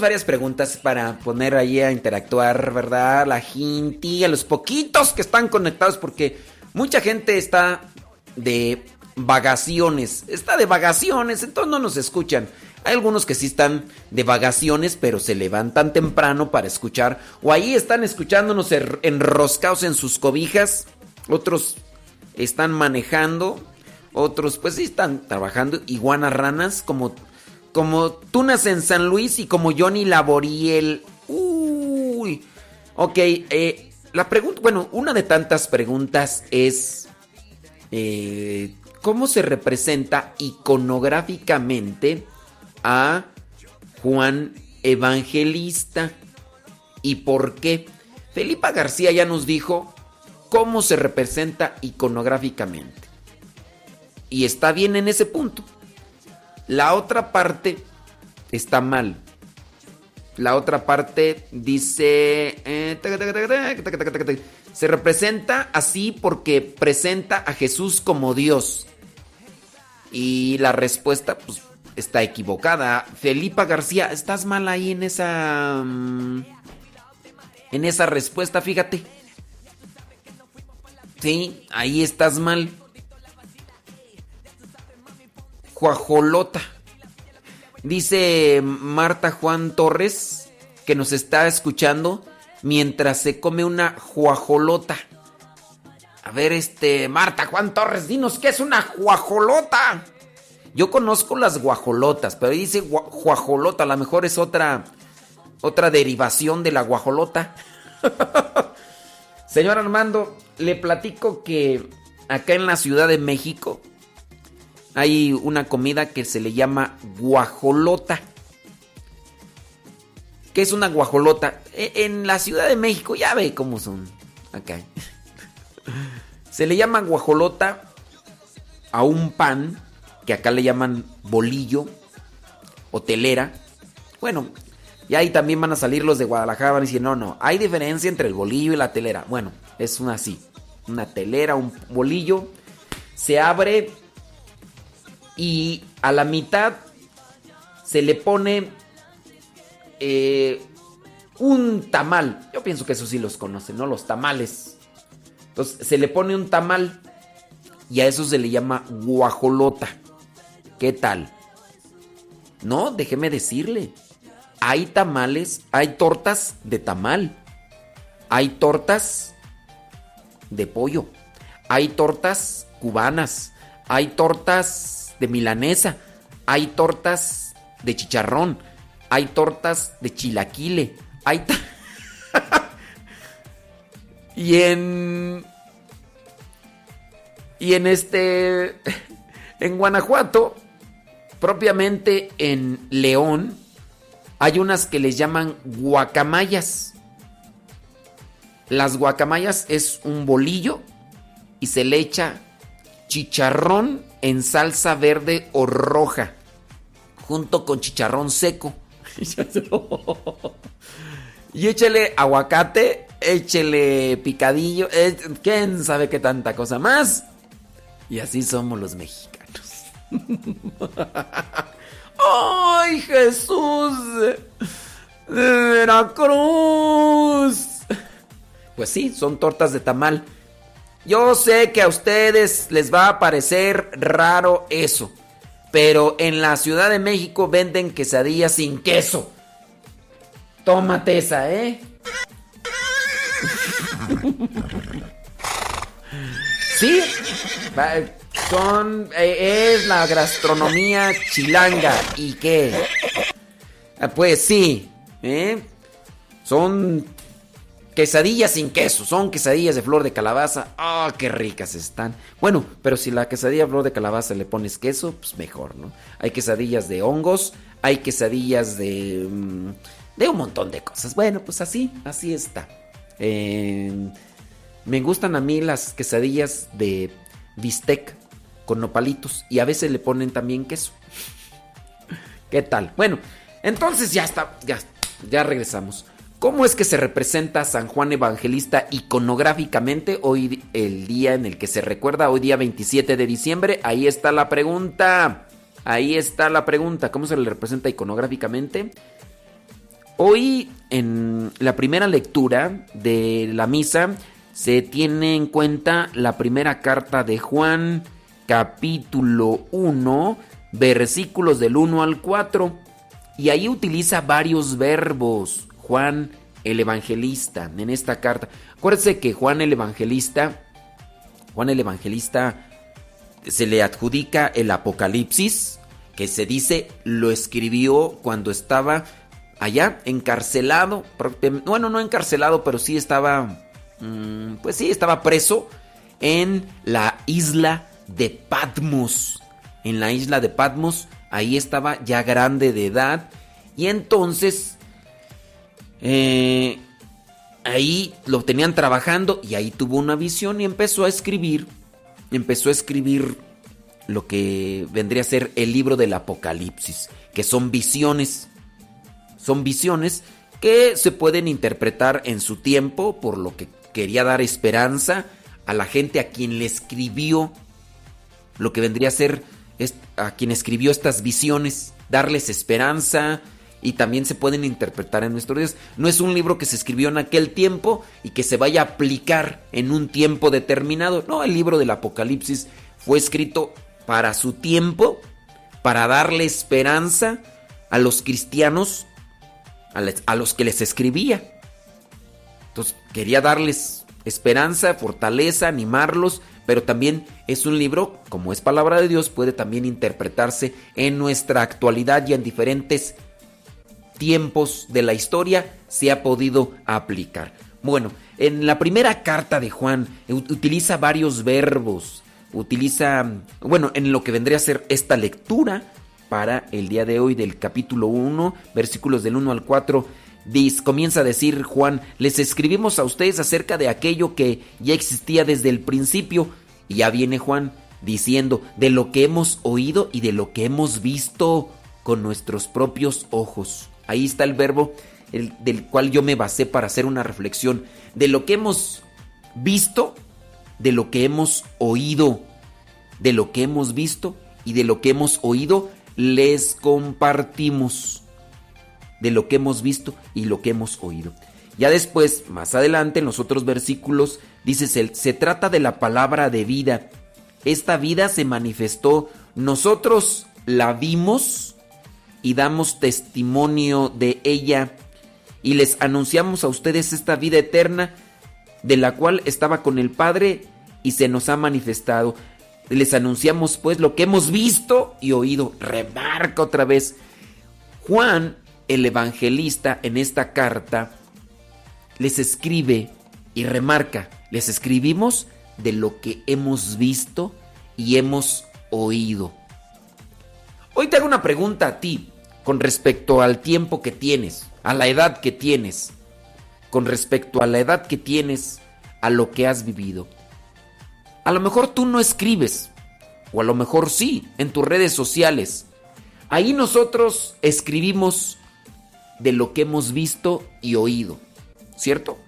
Varias preguntas para poner ahí a interactuar, ¿verdad? La gente, a los poquitos que están conectados, porque mucha gente está de vacaciones, está de vacaciones, entonces no nos escuchan. Hay algunos que sí están de vacaciones, pero se levantan temprano para escuchar, o ahí están escuchándonos er- enroscados en sus cobijas, otros están manejando, otros pues sí están trabajando, iguanas ranas, como como Tunas en San Luis y como Johnny Laboriel. Uy. Ok, eh, la pregunta, bueno, una de tantas preguntas es, eh, ¿cómo se representa iconográficamente a Juan Evangelista? ¿Y por qué? Felipa García ya nos dijo cómo se representa iconográficamente. Y está bien en ese punto. La otra parte está mal. La otra parte dice... eh. Se representa así porque presenta a Jesús como Dios. Y la respuesta pues, está equivocada. Felipa García, estás mal ahí en esa... mm, En esa respuesta, fíjate. Sí, ahí estás mal. Juajolota. Dice Marta Juan Torres que nos está escuchando mientras se come una juajolota. A ver, este, Marta Juan Torres, dinos qué es una juajolota. Yo conozco las guajolotas, pero dice gua- juajolota, a lo mejor es otra otra derivación de la guajolota. Señor Armando, le platico que acá en la Ciudad de México hay una comida que se le llama guajolota. ¿Qué es una guajolota? E- En la Ciudad de México, ya ve cómo son acá. Se le llama guajolota a un pan que acá le llaman bolillo o telera. Bueno, y ahí también van a salir los de Guadalajara, van a decir, no, no, hay diferencia entre el bolillo y la telera. Bueno, es una así, una telera, un bolillo, se abre y a la mitad se le pone eh, un tamal. Yo pienso que eso sí los conocen, ¿no? Los tamales. Entonces se le pone un tamal y a eso se le llama guajolota. ¿Qué tal? No, déjeme decirle. Hay tamales, hay tortas de tamal. Hay tortas de pollo. Hay tortas cubanas. Hay tortas de milanesa. Hay tortas de chicharrón. Hay tortas de chilaquile. Hay y en y en este en Guanajuato, propiamente en León, hay unas que les llaman guacamayas. Las guacamayas es un bolillo y se le echa chicharrón en salsa verde o roja, junto con chicharrón seco. y échele aguacate, échele picadillo, eh, quién sabe qué tanta cosa más. Y así somos los mexicanos. ¡Ay, Jesús! De Veracruz. Pues sí, son tortas de tamal. Yo sé que a ustedes les va a parecer raro eso. Pero en la Ciudad de México venden quesadillas sin queso. Tómate esa, ¿eh? Sí, son, eh, es la gastronomía chilanga. ¿Y qué? Ah, Pues sí, ¿eh? Son quesadillas sin queso, son quesadillas de flor de calabaza. ¡Ah, qué ricas están! Bueno, pero si la quesadilla flor de calabaza le pones queso, pues mejor, ¿no? Hay quesadillas de hongos, hay quesadillas de... mm, de un montón de cosas. Bueno, pues así, así está. Eh, me gustan a mí las quesadillas de bistec con nopalitos y a veces le ponen también queso. ¿Qué tal? Bueno, entonces ya está, ya, ya regresamos. ¿Cómo es que se representa San Juan Evangelista iconográficamente hoy el día en el que se recuerda, hoy día 27 de diciembre? Ahí está la pregunta. Ahí está la pregunta. ¿Cómo se le representa iconográficamente? Hoy en la primera lectura de la misa se tiene en cuenta la primera carta de Juan, capítulo 1, versículos del 1 al 4. Y ahí utiliza varios verbos, Juan el Evangelista, en esta carta. Acuérdense que Juan el Evangelista, Juan el Evangelista se le adjudica el Apocalipsis, que se dice lo escribió cuando estaba allá encarcelado, bueno, no encarcelado, pero sí estaba, mm, pues sí, estaba preso en la isla de Patmos. En la isla de Patmos, ahí estaba ya grande de edad y entonces eh, ahí lo tenían trabajando y ahí tuvo una visión y empezó a escribir, empezó a escribir lo que vendría a ser el libro del Apocalipsis, que son visiones, son visiones que se pueden interpretar en su tiempo por lo que quería dar esperanza a la gente a quien le escribió lo que vendría a ser a quien escribió estas visiones, darles esperanza y también se pueden interpretar en nuestros días. No es un libro que se escribió en aquel tiempo y que se vaya a aplicar en un tiempo determinado. No, el libro del Apocalipsis fue escrito para su tiempo, para darle esperanza a los cristianos, a, los que les escribía. Entonces quería darles esperanza, fortaleza, animarlos, pero también es un libro, como es palabra de Dios, puede también interpretarse en nuestra actualidad y en diferentes tiempos de la historia se ha podido aplicar. Bueno, en la primera carta de Juan u- utiliza varios verbos, utiliza, bueno, en lo que vendría a ser esta lectura para el día de hoy del capítulo 1, versículos del 1 al 4, dice, comienza a decir Juan, les escribimos a ustedes acerca de aquello que ya existía desde el principio, y ya viene Juan diciendo, de lo que hemos oído y de lo que hemos visto con nuestros propios ojos. Ahí está el verbo el- del cual yo me basé para hacer una reflexión, de lo que hemos visto, de lo que hemos oído, de lo que hemos visto y de lo que hemos oído, les compartimos. De lo que hemos visto y lo que hemos oído. Ya después, más adelante, en los otros versículos, dice, se, se trata de la palabra de vida. Esta vida se manifestó, nosotros la vimos y damos testimonio de ella y les anunciamos a ustedes esta vida eterna de la cual estaba con el Padre y se nos ha manifestado. Les anunciamos pues lo que hemos visto y oído. Remarca otra vez. Juan, el evangelista, en esta carta, les escribe y remarca, les escribimos de lo que hemos visto y hemos oído. Hoy te hago una pregunta a ti con respecto al tiempo que tienes, a la edad que tienes, con respecto a la edad que tienes, a lo que has vivido. A lo mejor tú no escribes, o a lo mejor sí, en tus redes sociales. Ahí nosotros escribimos de lo que hemos visto y oído, ¿cierto?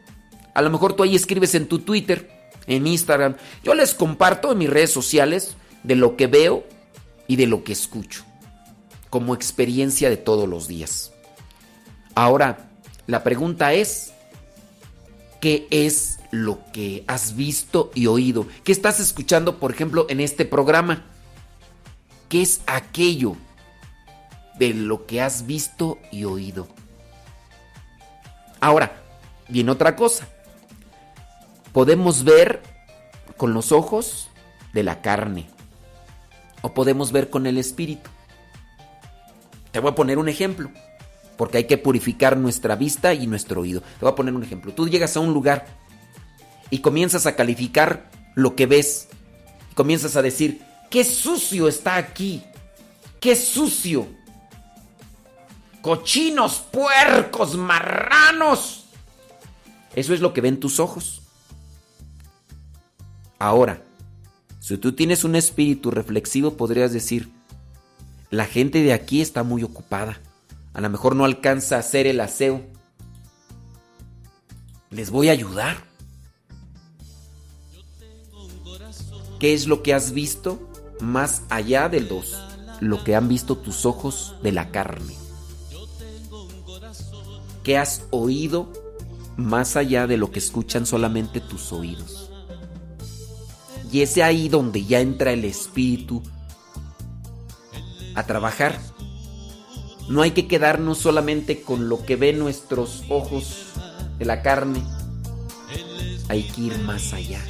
A lo mejor tú ahí escribes en tu Twitter, en Instagram. Yo les comparto en mis redes sociales de lo que veo y de lo que escucho, como experiencia de todos los días. Ahora, la pregunta es, ¿qué es lo que has visto y oído? ¿Qué estás escuchando, por ejemplo, en este programa? ¿Qué es aquello de lo que has visto y oído? Ahora, viene otra cosa. Podemos ver con los ojos de la carne o podemos ver con el espíritu. Te voy a poner un ejemplo, porque hay que purificar nuestra vista y nuestro oído. Te voy a poner un ejemplo. Tú llegas a un lugar y comienzas a calificar lo que ves. Comienzas a decir, qué sucio está aquí. Qué sucio. Cochinos, puercos, marranos. Eso es lo que ven tus ojos. Ahora, si tú tienes un espíritu reflexivo, podrías decir, la gente de aquí está muy ocupada. A lo mejor no alcanza a hacer el aseo. Les voy a ayudar. ¿Qué es lo que has visto más allá del dos? Lo que han visto tus ojos de la carne. ¿Qué has oído más allá de lo que escuchan solamente tus oídos? Y es ahí donde ya entra el espíritu a trabajar. No hay que quedarnos solamente con lo que ven nuestros ojos de la carne. Hay que ir más allá.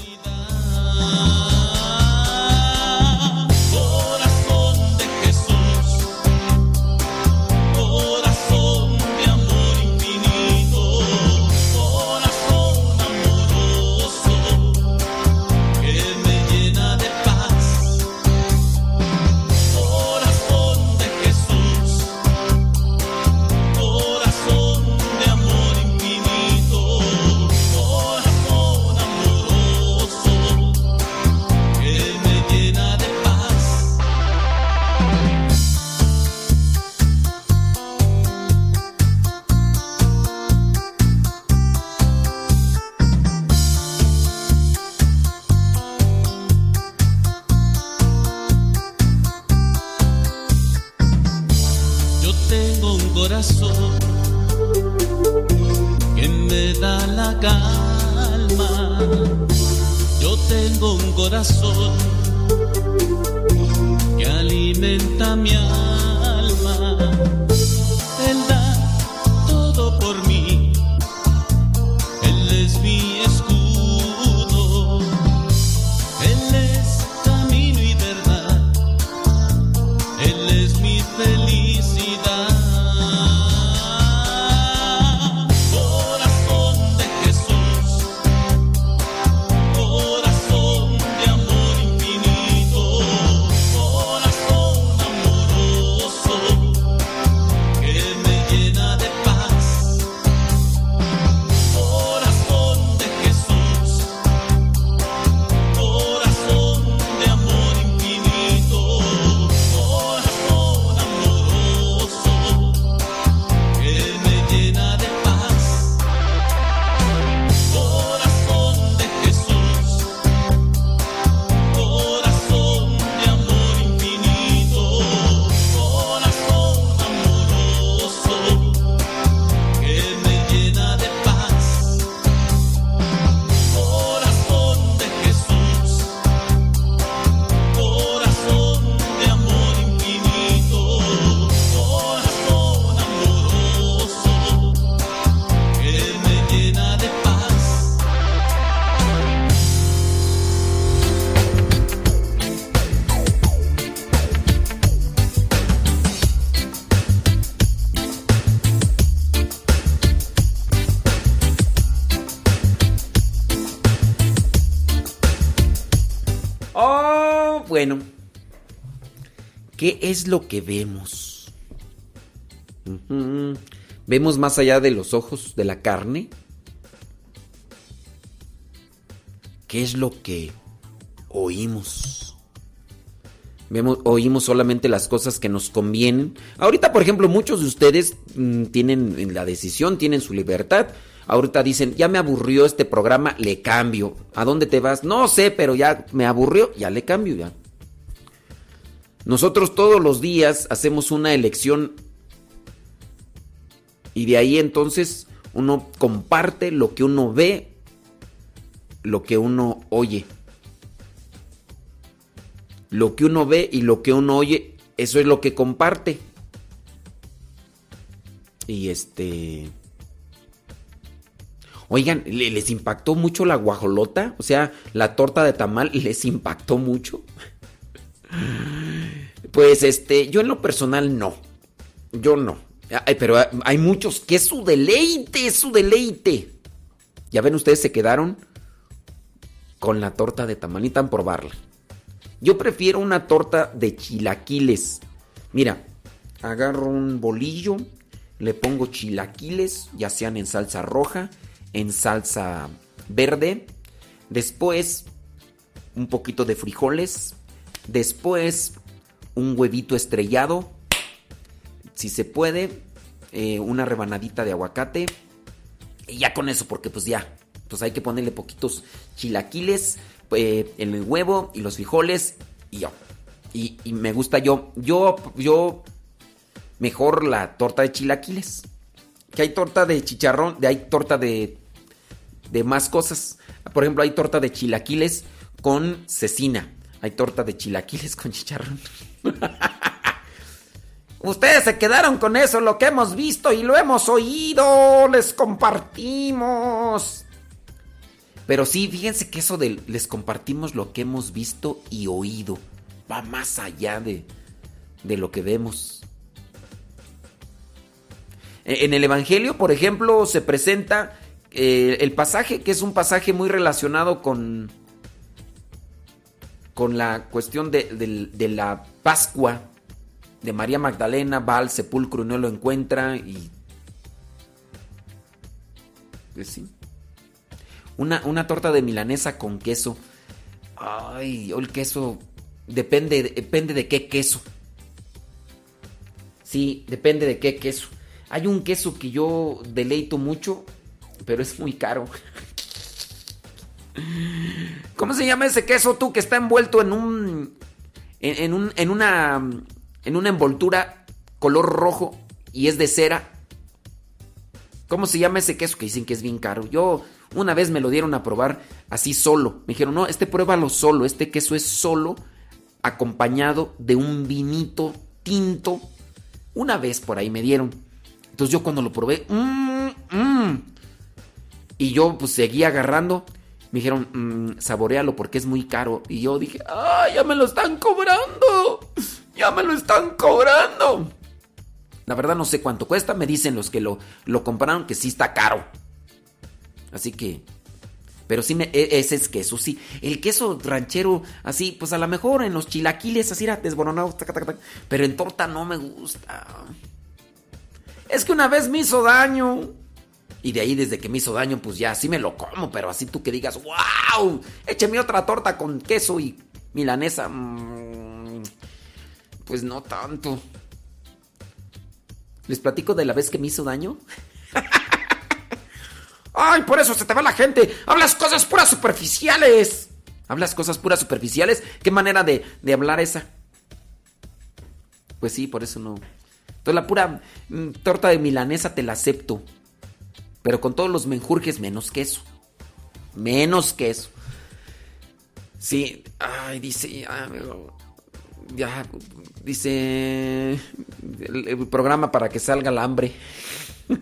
Es lo que vemos? ¿Vemos más allá de los ojos de la carne? ¿Qué es lo que oímos? Vemos, oímos solamente las cosas que nos convienen. Ahorita, por ejemplo, muchos de ustedes mm, tienen la decisión, tienen su libertad. Ahorita dicen, ya me aburrió este programa, le cambio. ¿A dónde te vas? No sé, pero ya me aburrió, ya le cambio ya. Nosotros todos los días hacemos una elección y de ahí entonces uno comparte lo que uno ve, lo que uno oye. Lo que uno ve y lo que uno oye, eso es lo que comparte. Y este... Oigan, ¿le- ¿les impactó mucho la guajolota? O sea, la torta de tamal, ¿les impactó mucho? Pues este, yo en lo personal no. Yo no. Pero hay- muchos que es su deleite, es su deleite. Ya ven, ustedes se quedaron con la torta de tamal, ni tan probarla. Yo prefiero una torta de chilaquiles. Mira, agarro un bolillo, le pongo chilaquiles, ya sean en salsa roja, en salsa verde. Después, un poquito de frijoles. Después, un huevito estrellado. Si se puede, eh, una rebanadita de aguacate. Y ya con eso, porque pues ya, pues hay que ponerle poquitos chilaquiles, eh, el huevo y los frijoles y yo. Y, y me gusta yo, yo, yo, mejor la torta de chilaquiles. Que hay torta de chicharrón, de, hay torta de, de más cosas. Por ejemplo, hay torta de chilaquiles con cecina. Hay torta de chilaquiles con chicharrón. Ustedes se quedaron con eso, lo que hemos visto y lo hemos oído, les compartimos. Pero sí, fíjense que eso de les compartimos lo que hemos visto y oído va más allá de, de lo que vemos. E- En el Evangelio, por ejemplo, se presenta eh, el pasaje, que es un pasaje muy relacionado con, con la cuestión de, la Pascua de María Magdalena, va al sepulcro y no lo encuentra y... Pues sí. Una, una torta de milanesa con queso. Ay, el queso... Depende, depende de qué queso. Sí, depende de qué queso. Hay un queso que yo deleito mucho, pero es muy caro. ¿Cómo se llama ese queso tú que está envuelto en un en, un en una en una envoltura color rojo y es de cera? ¿Cómo se llama ese queso que dicen que es bien caro? Yo una vez me lo dieron a probar así solo. Me dijeron, "No, este pruébalo solo, este queso es solo acompañado de un vinito tinto." Una vez por ahí me dieron. Entonces yo cuando lo probé, mmm, mmm, y yo pues seguí agarrando. Me dijeron, "Mm, saborealo porque es muy caro. Y yo dije, ¡ah, ya me lo están cobrando! ¡Ya me lo están cobrando! La verdad no sé cuánto cuesta. Me dicen los que lo, lo compraron que sí está caro. Así que... Pero sí, me, e- ese es queso, sí. El queso ranchero, así, pues a lo mejor en los chilaquiles, así era desboronado. taca, taca, taca, pero en torta no me gusta. Es que una vez me hizo daño. Y de ahí, desde que me hizo daño, pues ya así me lo como. Pero así tú que digas, ¡wow! Écheme otra torta con queso y milanesa. mm, pues no tanto. ¿Les platico de la vez que me hizo daño? ¡Ay, por eso se te va la gente! ¡Hablas cosas puras superficiales! ¿Hablas cosas puras superficiales? ¿Qué manera de, de hablar esa? Pues sí, por eso no. Entonces la pura mm, torta de milanesa te la acepto. Pero con todos los menjurjes menos queso. Menos queso. Sí, ay, dice... ah, ya, dice... El, el programa para que salga el hambre.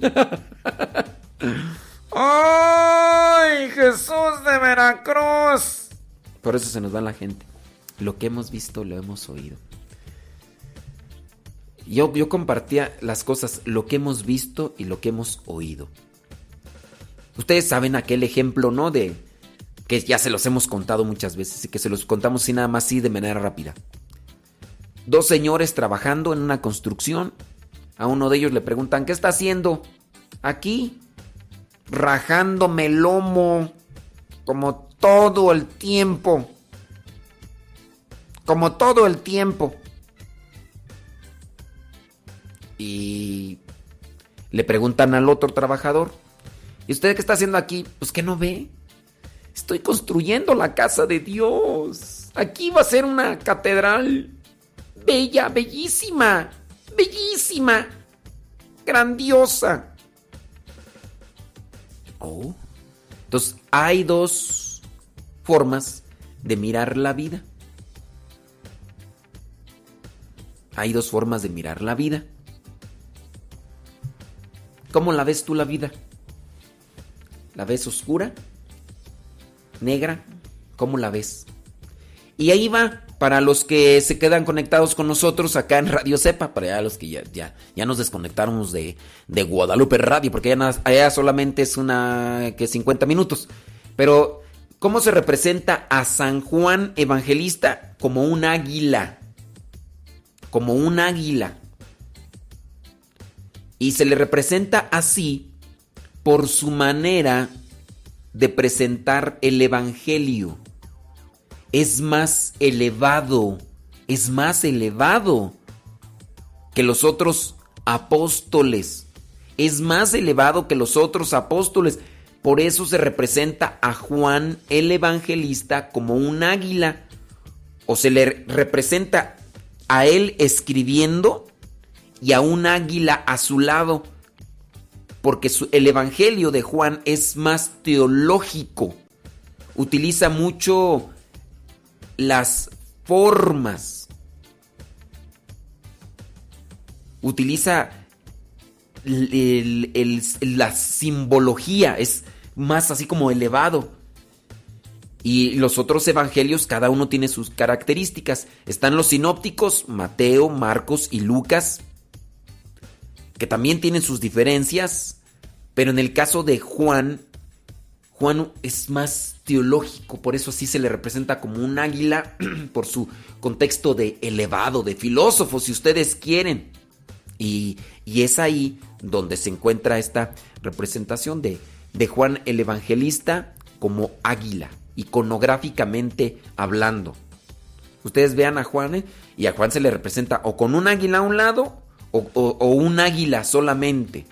¡Ay, Jesús de Veracruz! Por eso se nos va la gente. Lo que hemos visto lo hemos oído. Yo, yo compartía las cosas, lo que hemos visto y lo que hemos oído. Ustedes saben aquel ejemplo, ¿no? De que ya se los hemos contado muchas veces y que se los contamos así nada más así de manera rápida. dos señores trabajando en una construcción. A uno de ellos le preguntan, ¿qué está haciendo? Aquí, rajándome el lomo, como todo el tiempo. Como todo el tiempo. Y le preguntan al otro trabajador, ¿y usted qué está haciendo aquí? Pues que no ve. Estoy construyendo la casa de Dios. Aquí va a ser una catedral bella, bellísima, bellísima, grandiosa. Oh. Entonces, hay dos formas de mirar la vida. Hay dos formas de mirar la vida. ¿Cómo la ves tú la vida? ¿La ves oscura? ¿Negra? ¿Cómo la ves? Y ahí va, para los que se quedan conectados con nosotros acá en Radio Cepa, para los que ya, ya, ya nos desconectamos de, de Guadalupe Radio, porque allá, allá solamente es una que 50 minutos. Pero, ¿cómo se representa a San Juan Evangelista? Como un águila. Como un águila. Y se le representa así por su manera de presentar el Evangelio. Es más elevado, es más elevado que los otros apóstoles. Es más elevado que los otros apóstoles. Por eso se representa a Juan el Evangelista como un águila. O se le representa a él escribiendo y a un águila a su lado porque el Evangelio de Juan es más teológico. Utiliza mucho las formas. Utiliza la simbología, es más así como elevado. Y los otros evangelios, cada uno tiene sus características. Están los sinópticos, Mateo, Marcos y Lucas que también tienen sus diferencias, pero en el caso de Juan, Juan es más teológico, por eso así se le representa como un águila, por su contexto de elevado, de filósofo, si ustedes quieren. Y, es ahí donde se encuentra esta representación de, de Juan el Evangelista como águila, iconográficamente hablando. Ustedes vean a Juan ¿eh? y a Juan se le representa o con un águila a un lado o, un águila solamente.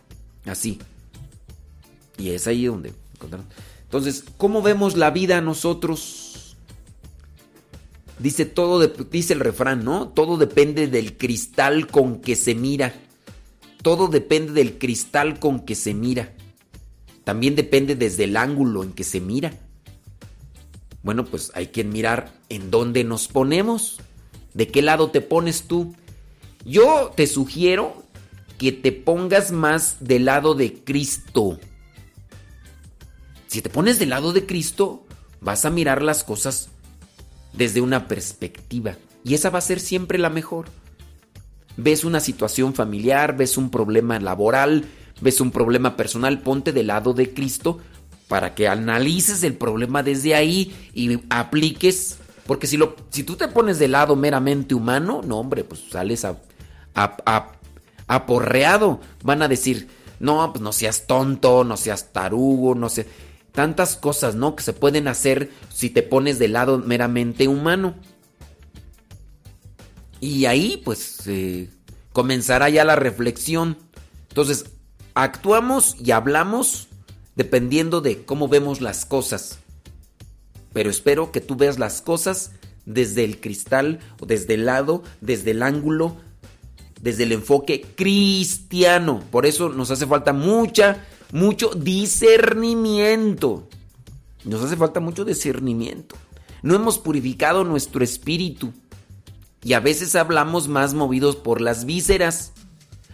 Así. Y es ahí donde Entonces, ¿cómo vemos la vida nosotros? Dice todo, dice el refrán, ¿no? Todo depende del cristal con que se mira. Todo depende del cristal con que se mira. También depende desde el ángulo en que se mira. Bueno, pues hay que mirar en dónde nos ponemos. ¿De qué lado te pones tú? Yo te sugiero que te pongas más del lado de Cristo. Si te pones del lado de Cristo, vas a mirar las cosas desde una perspectiva. Y esa va a ser siempre la mejor. Ves una situación familiar, ves un problema laboral, ves un problema personal, ponte del lado de Cristo para que analices el problema desde ahí y apliques. Porque si, lo, si tú te pones del lado meramente humano, no hombre, pues sales a, aporreado. Van a decir, no, pues no seas tonto, no seas tarugo, no sé. Tantas cosas, ¿no? Que se pueden hacer si te pones del lado meramente humano. Y ahí, pues, eh, comenzará ya la reflexión. Entonces, actuamos y hablamos dependiendo de cómo vemos las cosas. Pero espero que tú veas las cosas desde el cristal o desde el lado, desde el ángulo desde el enfoque cristiano. Por eso nos hace falta mucha, mucho discernimiento. Nos hace falta mucho discernimiento. No hemos purificado nuestro espíritu. Y a veces hablamos más movidos por las vísceras.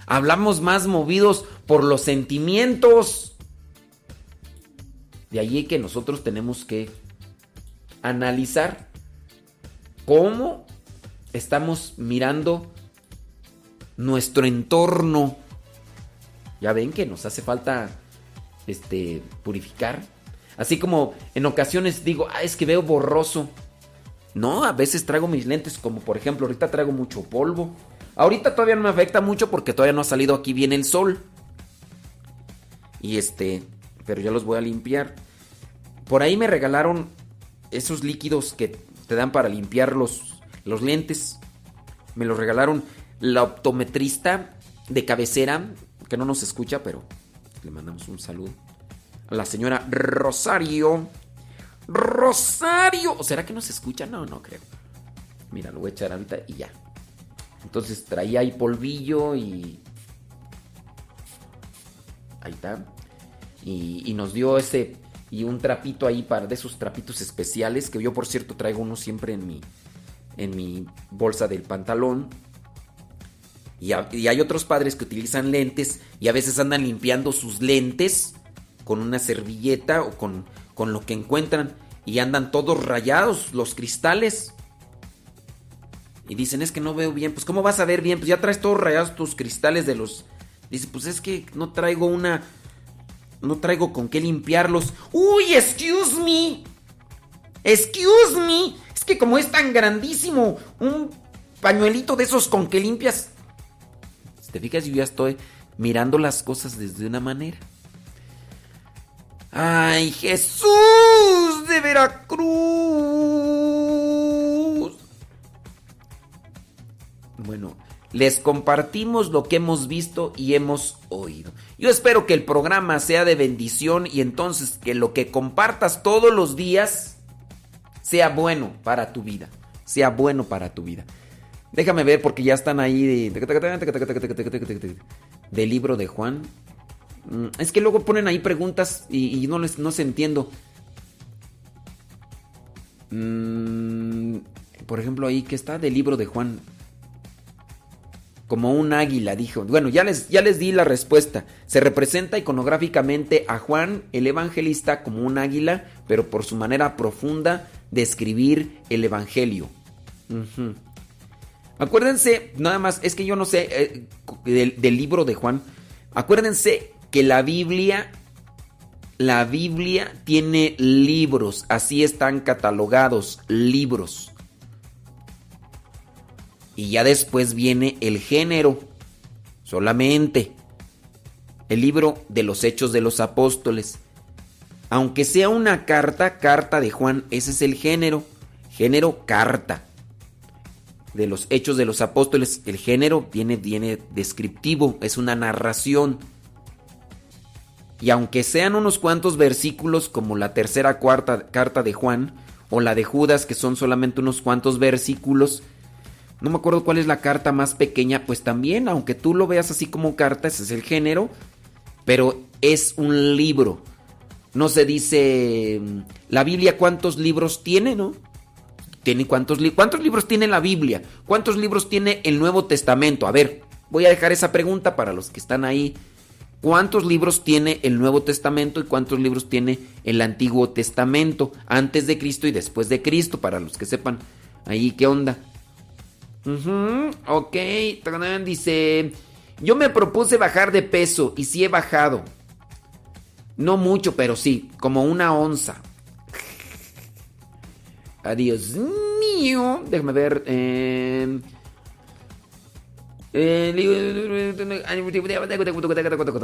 Hablamos más movidos por los sentimientos. De allí que nosotros tenemos que analizar cómo estamos mirando nuestro entorno. Ya ven que nos hace falta este purificar. Así como en ocasiones digo, ah, es que veo borroso. No, a veces traigo mis lentes, como por ejemplo, ahorita traigo mucho polvo. Ahorita todavía no me afecta mucho porque todavía no ha salido aquí bien el sol. Y este, pero ya los voy a limpiar. Por ahí me regalaron esos líquidos que te dan para limpiar los, los lentes. Me los regalaron la optometrista de cabecera, que no nos escucha, pero le mandamos un saludo. A la señora Rosario. Rosario. ¿O será que nos escucha? No, no creo. Mira, lo voy a echar ahorita y ya. Entonces traía ahí polvillo y... Ahí está. Y, y nos dio ese... Y un trapito ahí para de esos trapitos especiales que yo por cierto traigo uno siempre en mi en mi bolsa del pantalón. Y, hay otros padres que utilizan lentes y a veces andan limpiando sus lentes con una servilleta o con, con lo que encuentran y andan todos rayados los cristales. Y dicen, es que no veo bien. Pues, ¿cómo vas a ver bien? Pues ya traes todos rayados tus cristales de los. Dice, pues es que no traigo una. No traigo con qué limpiarlos. ¡Uy, excuse me! ¡Excuse me! Es que como es tan grandísimo, un pañuelito de esos con que limpias. Te fijas, yo ya estoy mirando las cosas desde una manera. ¡Ay, Jesús de Veracruz! Bueno, les compartimos lo que hemos visto y hemos oído. Yo espero que el programa sea de bendición y entonces que lo que compartas todos los días sea bueno para tu vida. Sea bueno para tu vida. Déjame ver porque ya están ahí de, del libro de Juan. Mm, Es que luego ponen ahí preguntas y, no les no se entiendo. Mm, por ejemplo, ahí que está del libro de Juan. Como un águila, dijo. Bueno, ya les, ya les di la respuesta. Se representa iconográficamente a Juan el evangelista como un águila, pero por su manera profunda de escribir el evangelio. Acuérdense, nada más, es que yo no sé eh, del, del libro de Juan. Acuérdense que la Biblia, la Biblia tiene libros, así están catalogados, libros. Y ya después viene el género, solamente. El libro de los Hechos de los Apóstoles. Aunque sea una carta, carta de Juan, ese es el género. Género carta. De los Hechos de los Apóstoles, el género viene, viene descriptivo, es una narración. Y aunque sean unos cuantos versículos como la tercera cuarta carta de Juan o la de Judas que son solamente unos cuantos versículos, no me acuerdo cuál es la carta más pequeña, pues también, aunque tú lo veas así como carta, ese es el género, pero es un libro. No se dice mm, la Biblia cuántos libros tiene, ¿no? Tiene cuántos, cuántos libros tiene la Biblia, cuántos libros tiene el Nuevo Testamento. A ver, voy a dejar esa pregunta para los que están ahí. ¿Cuántos libros tiene el Nuevo Testamento y cuántos libros tiene el Antiguo Testamento antes de Cristo y después de Cristo? Para los que sepan ahí qué onda. Ujú, ok, Tacanán dice, yo me propuse bajar de peso y sí he bajado. No mucho, pero sí, como una onza. Adiós mío. Déjame ver. eh,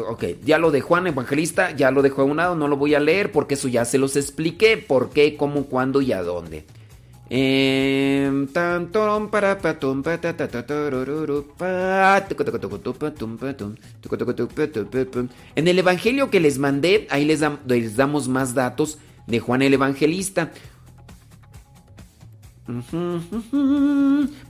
Ok, ya lo de Juan Evangelista, ya lo dejó a un lado, no lo voy a leer porque eso ya se los expliqué. ¿Por qué, cómo, cuándo y a dónde? En el Evangelio que les mandé, ahí les, dam- les damos más datos de Juan el Evangelista.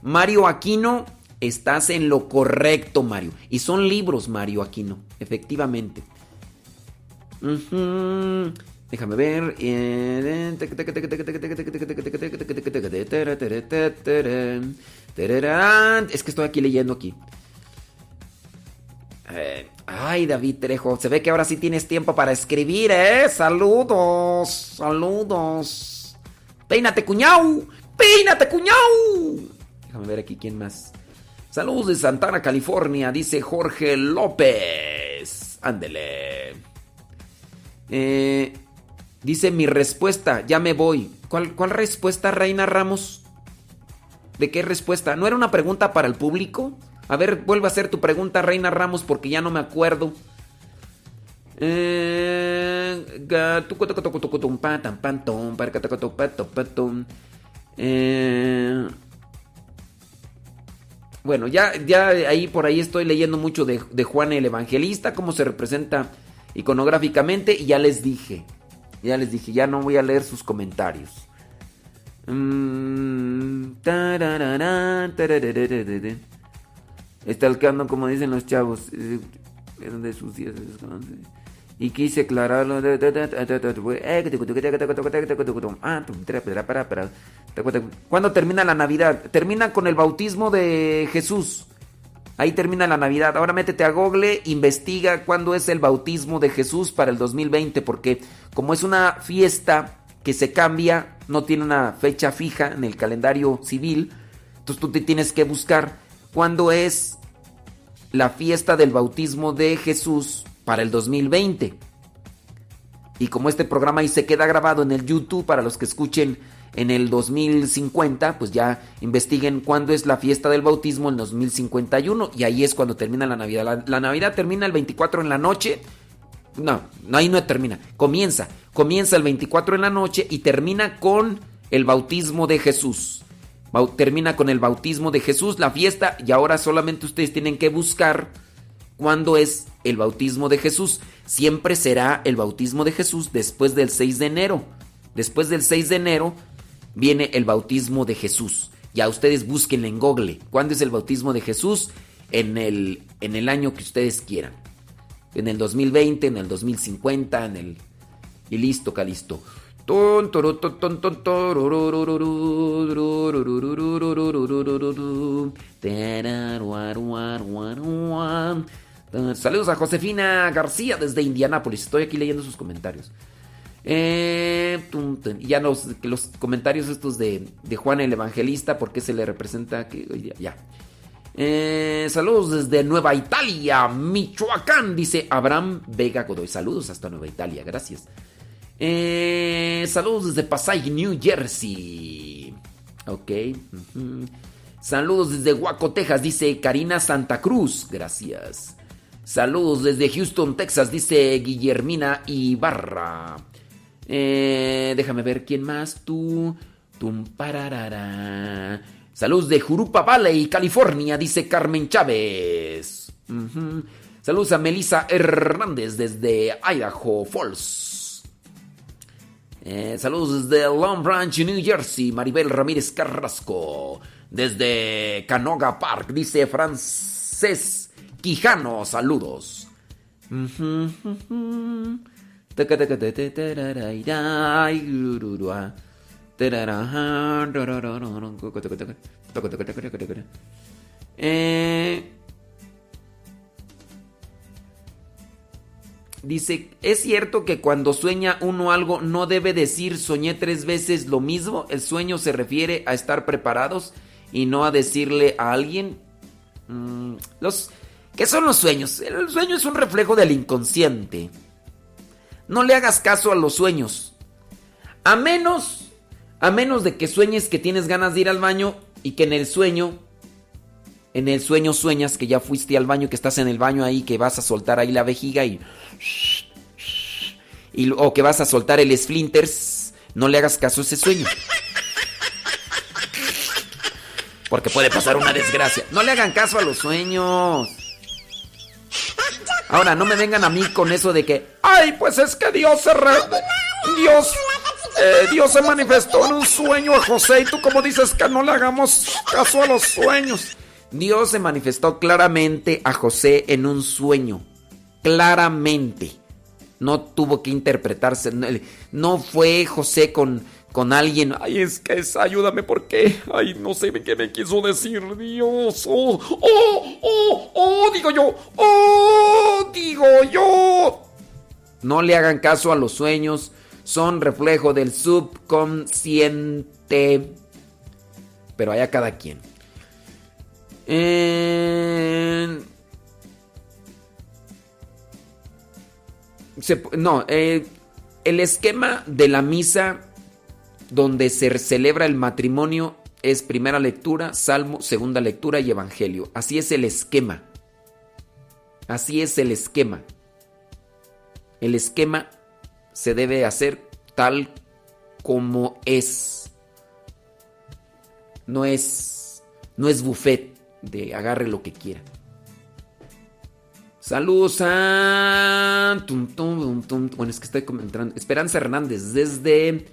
Mario Aquino, estás en lo correcto, Mario. Y son libros, Mario Aquino, efectivamente. Déjame ver. eh, Es que estoy aquí leyendo aquí. Eh, ay, David Trejo, se ve que ahora sí tienes tiempo para escribir, ¿eh? Saludos, saludos. Peínate, cuñau. ¡Peínate, cuñao! Déjame ver aquí quién más. Saludos de Santana, California, dice Jorge López. Ándele. Eh, dice mi respuesta, ya me voy. ¿Cuál, ¿Cuál respuesta, Reina Ramos? ¿De qué respuesta? ¿No era una pregunta para el público? A ver, vuelve a hacer tu pregunta, Reina Ramos, porque ya no me acuerdo. Eh, eh, bueno, ya, ya ahí por ahí estoy leyendo mucho de, Juan el Evangelista, cómo se representa iconográficamente, y ya les dije, ya les dije, ya no voy a leer sus comentarios. Mm, Está tararara, Estalcando, como dicen los chavos, de sus días y quise aclararlo. ¿Cuándo termina la Navidad? Termina con el bautismo de Jesús. Ahí termina la Navidad. Ahora métete a Google, investiga cuándo es el bautismo de Jesús para el 2020, porque como es una fiesta que se cambia, no tiene una fecha fija en el calendario civil, entonces tú te tienes que buscar cuándo es la fiesta del bautismo de Jesús para el 2020. Y como este programa ahí se queda grabado en el YouTube para los que escuchen en el 2050, pues ya investiguen cuándo es la fiesta del bautismo en 2051 y ahí es cuando termina la Navidad. La, Navidad termina el 24 en la noche. No, ahí no termina. Comienza. Comienza el 24 en la noche y termina con el bautismo de Jesús. Termina con el bautismo de Jesús, la fiesta, y ahora solamente ustedes tienen que buscar cuándo es el bautismo de Jesús. Siempre será el bautismo de Jesús después del 6 de enero. Después del 6 de enero viene el bautismo de Jesús. Ya ustedes búsquenlo en Google. ¿Cuándo es el bautismo de Jesús? En el, en el año que ustedes quieran. En el 2020, en el 2050, en el... Y listo, Calisto. Saludos a Josefina García desde Indianápolis. Estoy aquí leyendo sus comentarios. Eh, ya los, comentarios estos de, Juan el Evangelista, porque se le representa que ya. ya. Eh, saludos desde Nueva Italia, Michoacán, dice Abraham Vega Godoy. Saludos hasta Nueva Italia, gracias. Eh, saludos desde Pasay, New Jersey. Ok. Saludos desde Huaco, Texas, dice Karina Santa Cruz. Gracias. Saludos desde Houston, Texas, dice Guillermina Ibarra. Eh, déjame ver quién más. Tú. Tum pararara. Saludos de Jurupa Valley, California, dice Carmen Chávez. Ujú. Saludos a Melissa Hernández desde Idaho Falls. Eh, saludos desde Long Branch, New Jersey, Maribel Ramírez Carrasco. Desde Canoga Park, dice Frances Quijano, saludos. Dice, ¿es cierto que cuando sueña uno algo no debe decir soñé tres veces lo mismo? El sueño se refiere a estar preparados y no a decirle a alguien. Mm, los, ¿Qué son los sueños? El sueño es un reflejo del inconsciente. No le hagas caso a los sueños. A menos, a menos de que sueñes que tienes ganas de ir al baño y que en el sueño, en el sueño sueñas que ya fuiste al baño, que estás en el baño ahí, que vas a soltar ahí la vejiga y... o que vas a soltar el splinters. No le hagas caso a ese sueño. Porque puede pasar una desgracia. No le hagan caso a los sueños. Ahora, no me vengan a mí con eso de que, ay, pues es que Dios se re... Dios, eh, Dios se manifestó en un sueño a José y tú como dices que no le hagamos caso a los sueños. Dios se manifestó claramente a José en un sueño. Claramente. No tuvo que interpretarse. No, no fue José con, con alguien. Ay, es que es, ayúdame porque. Ay, no sé qué me quiso decir Dios. Oh, oh, oh, oh, digo yo. Oh, digo yo. No le hagan caso a los sueños. Son reflejo del subconsciente. Pero allá cada quien. Eh, se- no, eh, el esquema de la misa donde se celebra el matrimonio es primera lectura, salmo, segunda lectura y evangelio. Así es el esquema. Así es el esquema. El esquema se debe hacer tal como es. No es no es buffet de agarre lo que quiera. Saludos a bueno, es que estoy comentando. Esperanza Hernández desde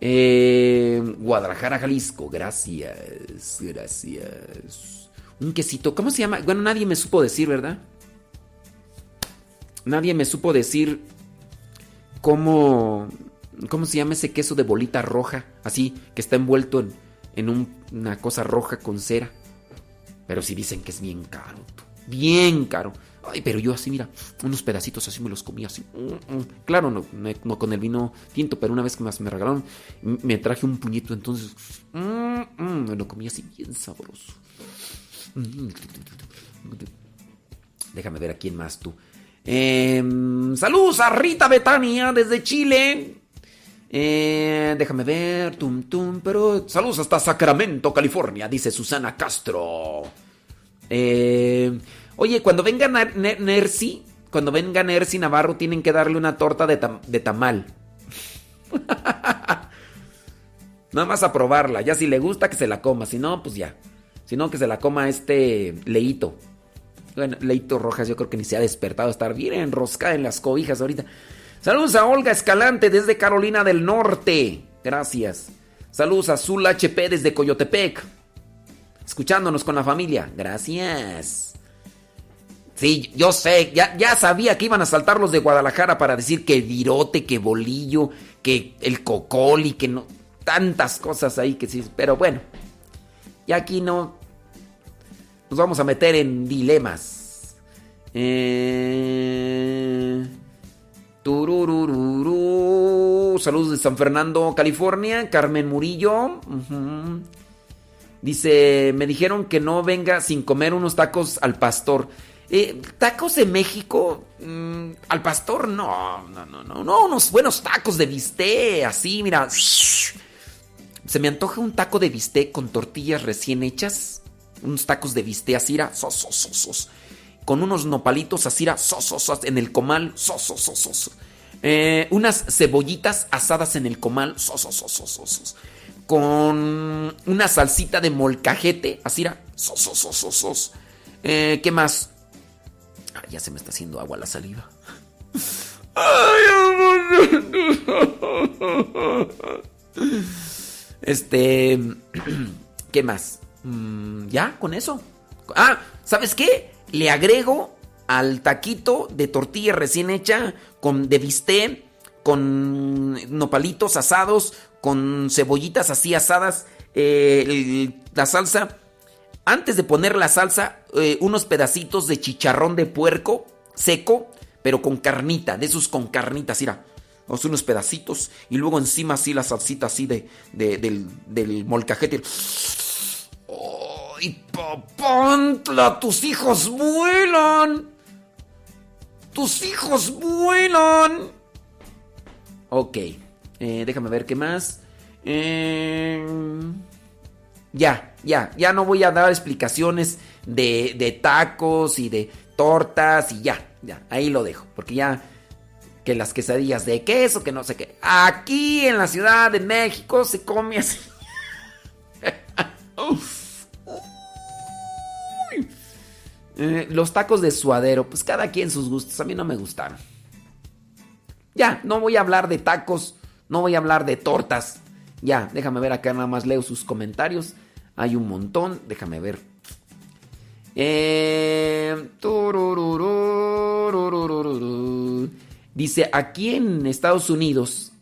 eh, Guadalajara, Jalisco. Gracias, gracias. Un quesito, ¿cómo se llama? Bueno, nadie me supo decir, ¿verdad? Nadie me supo decir cómo, cómo se llama ese queso de bolita roja, así, que está envuelto en, en un- una cosa roja con cera. Pero sí dicen que es bien caro, bien caro. Ay, pero yo así, mira, unos pedacitos así me los comía así. Mm, mm. Claro, no, no- con el vino tinto, pero una vez que me regalaron, me traje un puñito, entonces mm, me lo comía así bien sabroso. Déjame ver a quién más tú. Em, saludos a Rita Betania desde Chile. Eh, déjame ver, tum tum, pero saludos hasta Sacramento, California, dice Susana Castro. Eh, oye, cuando venga Ner- Ner- Nercy, cuando venga Nercy Navarro, tienen que darle una torta de tamal. Nada más a probarla, ya si le gusta que se la coma, si no, pues ya. Si no, que se la coma este leito. Bueno, Leito Rojas yo creo que ni se ha despertado, estar bien enroscada en las cobijas ahorita. Saludos a Olga Escalante desde Carolina del Norte. Gracias. Saludos a Zul HP desde Coyotepec. Escuchándonos con la familia. Gracias. Sí, yo sé, ya, ya sabía que iban a saltar los de Guadalajara para decir que virote, que bolillo, que el cocoli, que no. Tantas cosas ahí que sí. Pero bueno, ya aquí no. Nos vamos a meter en dilemas. Eh. Saludos de San Fernando, California. Carmen Murillo. Dice, me dijeron que no venga sin comer unos tacos al pastor. Eh, tacos de México, mm, al pastor no, no, no, no, no, unos buenos tacos de bistec, así, mira. Se me antoja un taco de bistec con tortillas recién hechas, unos tacos de bistec así, ra, sos, sos, sos, sos. con unos nopalitos así, ra, sos, sos, sos, en el comal. Eh, unas cebollitas asadas en el comal, con una salsita de molcajete, así, ra, sos, sos, sos, sos, sos. Eh, ¿Qué más? Ah, ya se me está haciendo agua la saliva. Este, ¿qué más? Mm, ya, con eso. Ah, ¿sabes qué? Le agrego al taquito de tortilla recién hecha con de bistec, con nopalitos asados, con cebollitas así asadas, eh, la salsa. Antes de poner la salsa, eh, unos pedacitos de chicharrón de puerco seco, pero con carnita, de esos con carnitas, mira. Unos pedacitos y luego encima así la salsita así de, de- del, del molcajete. ¡Ay, papantla! ¡Tus hijos vuelan! ¡Tus hijos vuelan! Ok, eh, déjame ver qué más. Eh, ya, ya, ya no voy a dar explicaciones de, de tacos y de tortas y ya, ya, ahí lo dejo, porque ya que las quesadillas de queso, que no sé qué. Aquí en la Ciudad de México se come así. Eh, los tacos de suadero, pues cada quien sus gustos, a mí no me gustaron. Ya, no voy a hablar de tacos, no voy a hablar de tortas. Ya, déjame ver acá, nada más leo sus comentarios. Hay un montón, déjame ver. Dice, aquí en Estados Unidos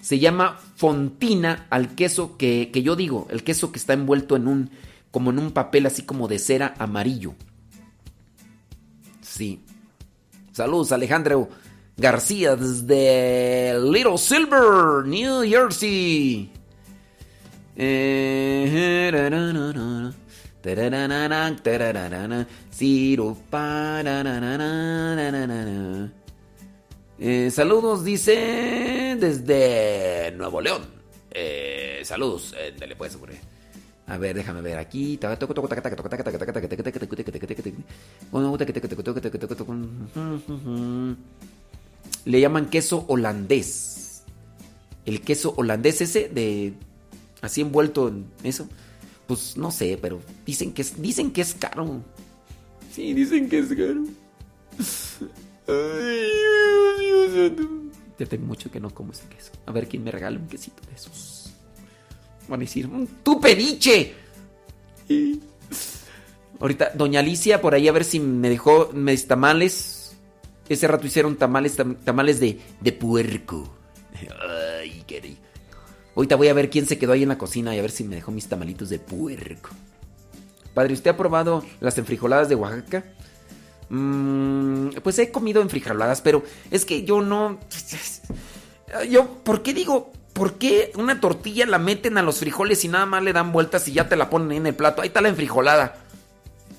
se llama fontina al queso que, que yo digo, el queso que está envuelto en un, como en un papel así como de cera amarillo. Sí. Saludos, Alejandro García, desde Little Silver, New Jersey. Eh. Eh, saludos, dice desde Nuevo León. Eh, saludos, eh, dale pues, hombre. A ver, déjame ver aquí. Le llaman queso holandés. El queso holandés ese de así envuelto en eso. Pues no sé, pero dicen que es, dicen que es caro. Sí, dicen que es caro. Ay, Dios, Dios santo. Ya tengo mucho que no como ese queso. A ver quién me regala un quesito de esos. Van a decir, "Mm, ¡tu pediche! Y- Ahorita, doña Alicia, por ahí a ver si me dejó mis tamales. Ese rato hicieron tamales, tam- tamales de, de puerco. Ay, qué rico. Ahorita voy a ver quién se quedó ahí en la cocina y a ver si me dejó mis tamalitos de puerco. Padre, ¿usted ha probado las enfrijoladas de Oaxaca? Mm, pues he comido enfrijoladas, pero es que yo no... Yo, ¿por qué digo, por qué una tortilla la meten a los frijoles y nada más le dan vueltas y ya te la ponen en el plato? Ahí está la enfrijolada.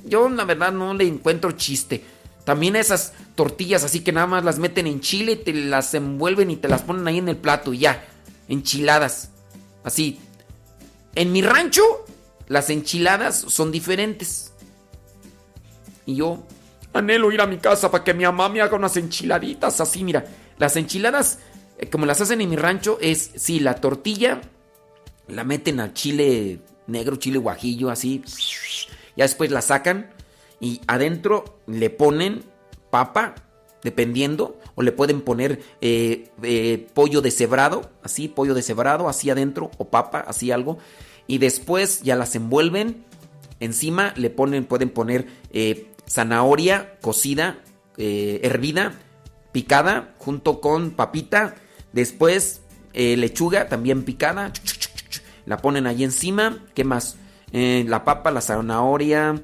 Yo la verdad no le encuentro chiste. También esas tortillas así que nada más las meten en chile, te las envuelven y te las ponen ahí en el plato y ya. Enchiladas. Así. En mi rancho, las enchiladas son diferentes. Y yo anhelo ir a mi casa para que mi mamá me haga unas enchiladitas así, mira. Las enchiladas, eh, como las hacen en mi rancho, es, sí, la tortilla la meten al chile negro, chile guajillo, así. Ya después la sacan y adentro le ponen papa, dependiendo, o le pueden poner eh, eh, pollo deshebrado, así, pollo deshebrado, así adentro, o papa, así algo. Y después ya las envuelven. Encima le ponen, pueden poner eh, zanahoria cocida, eh, hervida, picada, junto con papita. Después lechuga también picada. La ponen ahí encima. ¿Qué más? La papa, la zanahoria,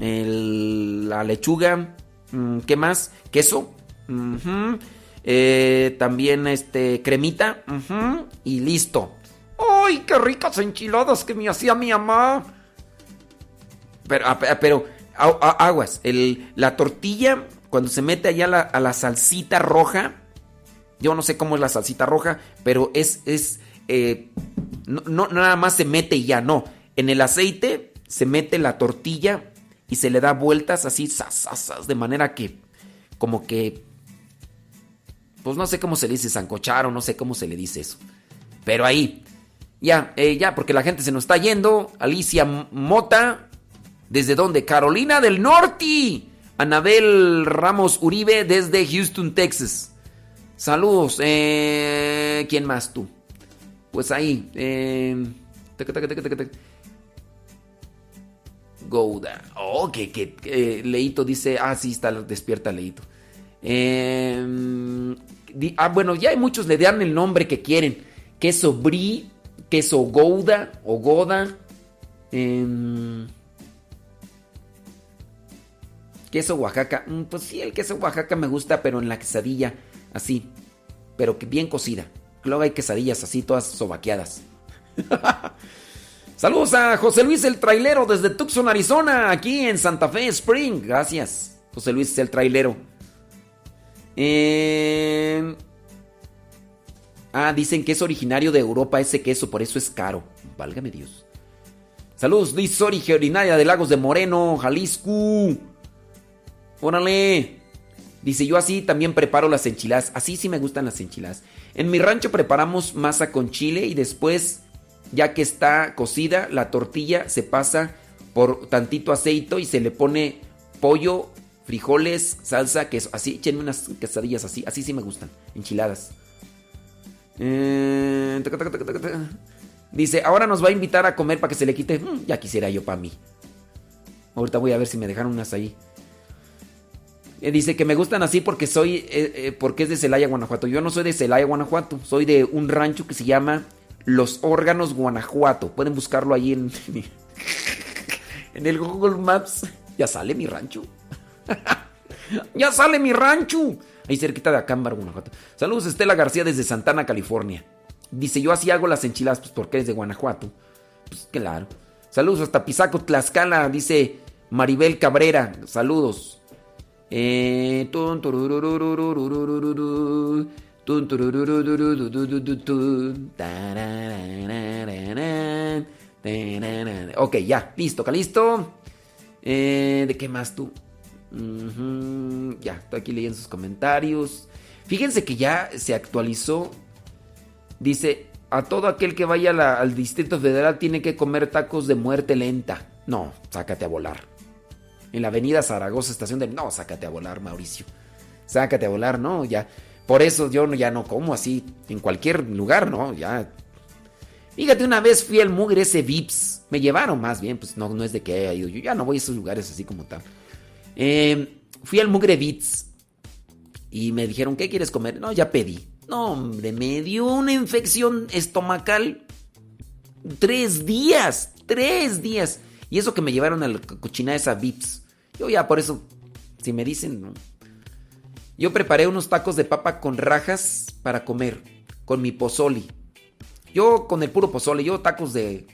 el- la lechuga. mm, ¿Qué más? Queso. Eh, también este cremita. y listo. ¡Ay, qué ricas enchiladas que me hacía mi mamá! Pero, ah, pe- pero aguas. La tortilla, cuando se mete allá a la, salsita roja. Yo no sé cómo es la salsita roja, pero es. es eh, no, nada más se mete y ya, no. En el aceite se mete la tortilla y se le da vueltas así, zas, de manera que. Como que. Pues no sé cómo se le dice, sancochar o no sé cómo se le dice eso. Pero ahí. Ya, eh, ya, porque la gente se nos está yendo. Alicia Mota. ¿Desde dónde? Carolina del Norte. Anabel Ramos Uribe desde Houston, Texas. Saludos. Eh, ¿Quién más tú? Pues ahí. Eh, taca. Gouda. Oh, que, que, que, Leito dice. Ah, sí, está despierta Leito. Di- ah, bueno, ya hay muchos le dan el nombre que quieren. Queso brie, queso gouda o goda. em, queso Oaxaca. Mm, pues sí, el queso Oaxaca me gusta, pero en la quesadilla, así. Pero bien cocida. Luego hay quesadillas así, todas sobaqueadas. Saludos a José Luis el trailero desde Tucson, Arizona, aquí en Santa Fe Spring. Gracias, José Luis el trailero. Eh, Ah, dicen que es originario de Europa ese queso, por eso es caro. Válgame Dios. Saludos, dice originaria de Lagos de Moreno, Jalisco. Órale. Dice, yo así también preparo las enchiladas. Así sí me gustan las enchiladas. En mi rancho preparamos masa con chile y después, ya que está cocida, la tortilla se pasa por tantito aceite y se le pone pollo, frijoles, salsa, queso. Así, échenme unas quesadillas así. Así sí me gustan. Enchiladas. Eh. Dice, ahora nos va a invitar a comer para que se le quite. Mm, ya quisiera yo para mí. Ahorita voy a ver si me dejaron unas ahí. Eh, dice que me gustan así porque soy, eh, porque es de Celaya, Guanajuato. Yo no soy de Celaya, Guanajuato. Soy de un rancho que se llama Los Órganos, Guanajuato. Pueden buscarlo ahí en, en el Google Maps. Ya sale mi rancho. ya sale mi rancho. Ahí cerquita de Acámbaro, Guanajuato. Saludos, Estela García desde Santana, California. Dice, yo así hago las enchiladas, pues porque eres de Guanajuato. Pues claro. Saludos hasta Pisaco, Tlaxcala, dice Maribel Cabrera. Saludos. Eh, ok, ya, listo, calisto. ¿De qué más tú? Ya, estoy aquí leyendo sus comentarios. Fíjense que ya se actualizó. Dice, a todo aquel que vaya al Distrito Federal tiene que comer tacos de muerte lenta. No, sácate a volar. En la avenida Zaragoza, estación de... No, sácate a volar, Mauricio. Sácate a volar, no, ya. Por eso yo ya no como así en cualquier lugar, ¿no? Ya. Fíjate, una vez fui al mugre ese Vips. Me llevaron más bien, pues no, no es de que haya ido. Yo ya no voy a esos lugares así como tal. Eh, fui al mugre Vips. Y me dijeron, ¿qué quieres comer? No, ya pedí. No, hombre, me dio una infección estomacal. Tres días, tres días. Y eso que me llevaron a la cochina esa Vips. Yo ya por eso, si me dicen, no. Yo preparé unos tacos de papa con rajas para comer, con mi pozoli. Yo con el puro pozole, yo tacos de...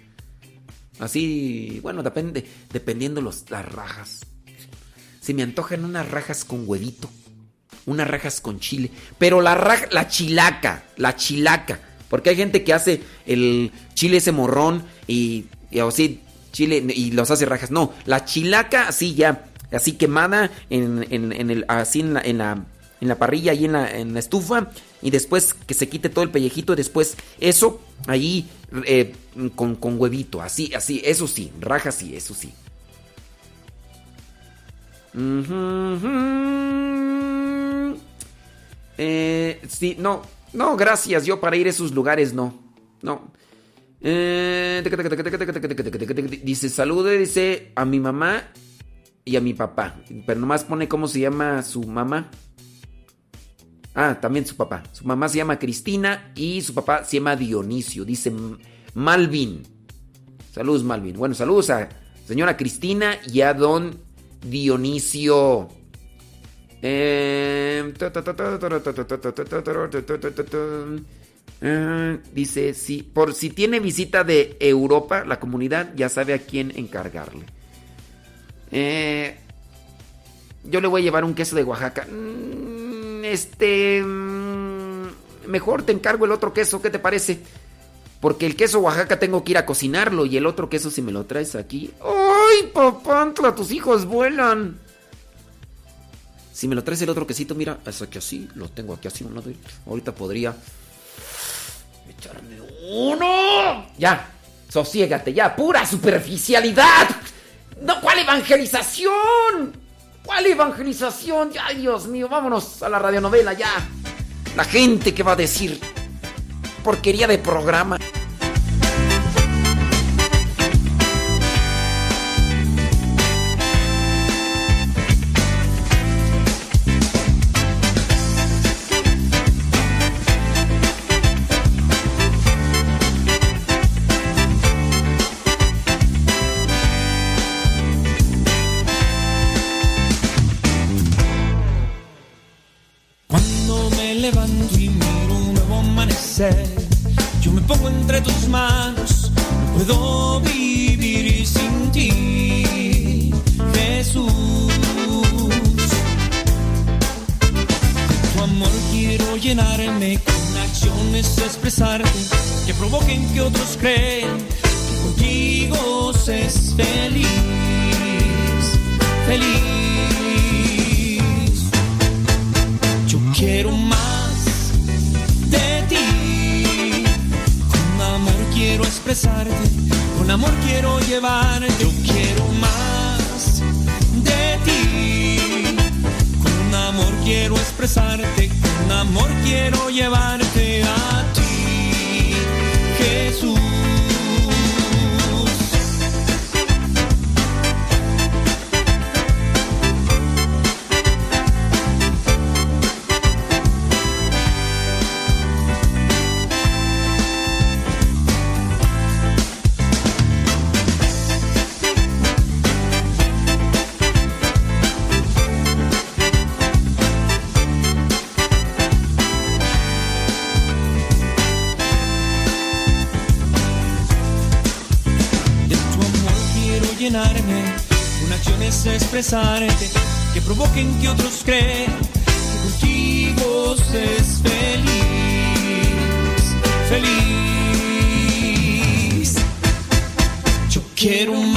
Así, bueno, depende, dependiendo los, las rajas. Se me antojan unas rajas con huevito, unas rajas con chile, pero la raja, la chilaca, la chilaca, porque hay gente que hace el chile ese morrón y, y así chile y los hace rajas. No, la chilaca así ya, así quemada en, en- en el, así en la, en la, en la parrilla y en la, en la estufa y después que se quite todo el pellejito y después eso ahí eh, con, con huevito, así, así, eso sí, rajas sí, eso sí. Eh, sí, no, no, gracias. Yo para ir a esos lugares no, no. Dice, salude, dice a mi mamá y a mi papá. Pero nomás pone cómo se llama su mamá. Ah, también su papá. Su mamá se llama Cristina y su papá se llama Dionisio. Dice Malvin. Saludos, Malvin. Bueno, saludos a señora Cristina y a don Dionisio. Eh, eh, dice, si, por si tiene visita de Europa, la comunidad ya sabe a quién encargarle. Eh, yo le voy a llevar un queso de Oaxaca. Mm, Este... mm, Mejor te encargo el otro queso, ¿qué te parece? Porque el queso Oaxaca tengo que ir a cocinarlo y el otro queso si me lo traes aquí... ¡Ay, papantla! Tus hijos vuelan. Si me lo traes el otro quesito, mira, es aquí así, lo tengo aquí así a un lado. Ahorita podría echarme uno. Ya, sosiégate, ya, pura superficialidad. No, ¿cuál evangelización? ¿Cuál evangelización? Ya, Dios mío, vámonos a la radionovela ya. La gente que va a decir porquería de programa. Amor quiero llenarme con acciones, expresarte, que provoquen que otros crean que contigo se es feliz, feliz. Yo quiero más de ti. Con amor quiero expresarte, con amor quiero llevarte. Yo quiero más de ti. Amor quiero expresarte, con amor quiero llevarte a que provoquen que otros crean que contigo es feliz, feliz. quiero más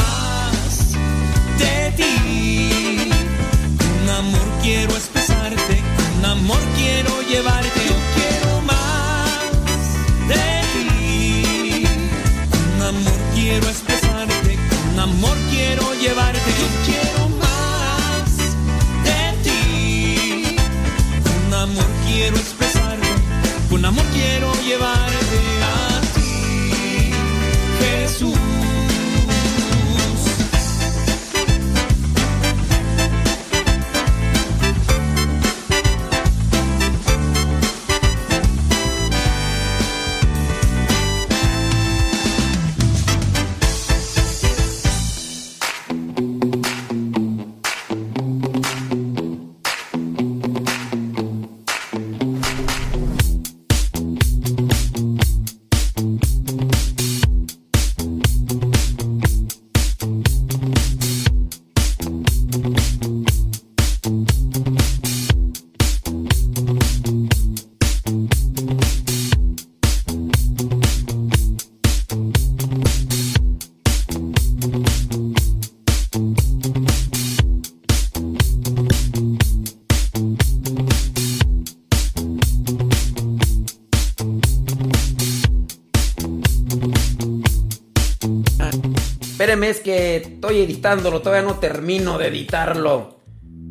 editándolo, todavía no termino de editarlo.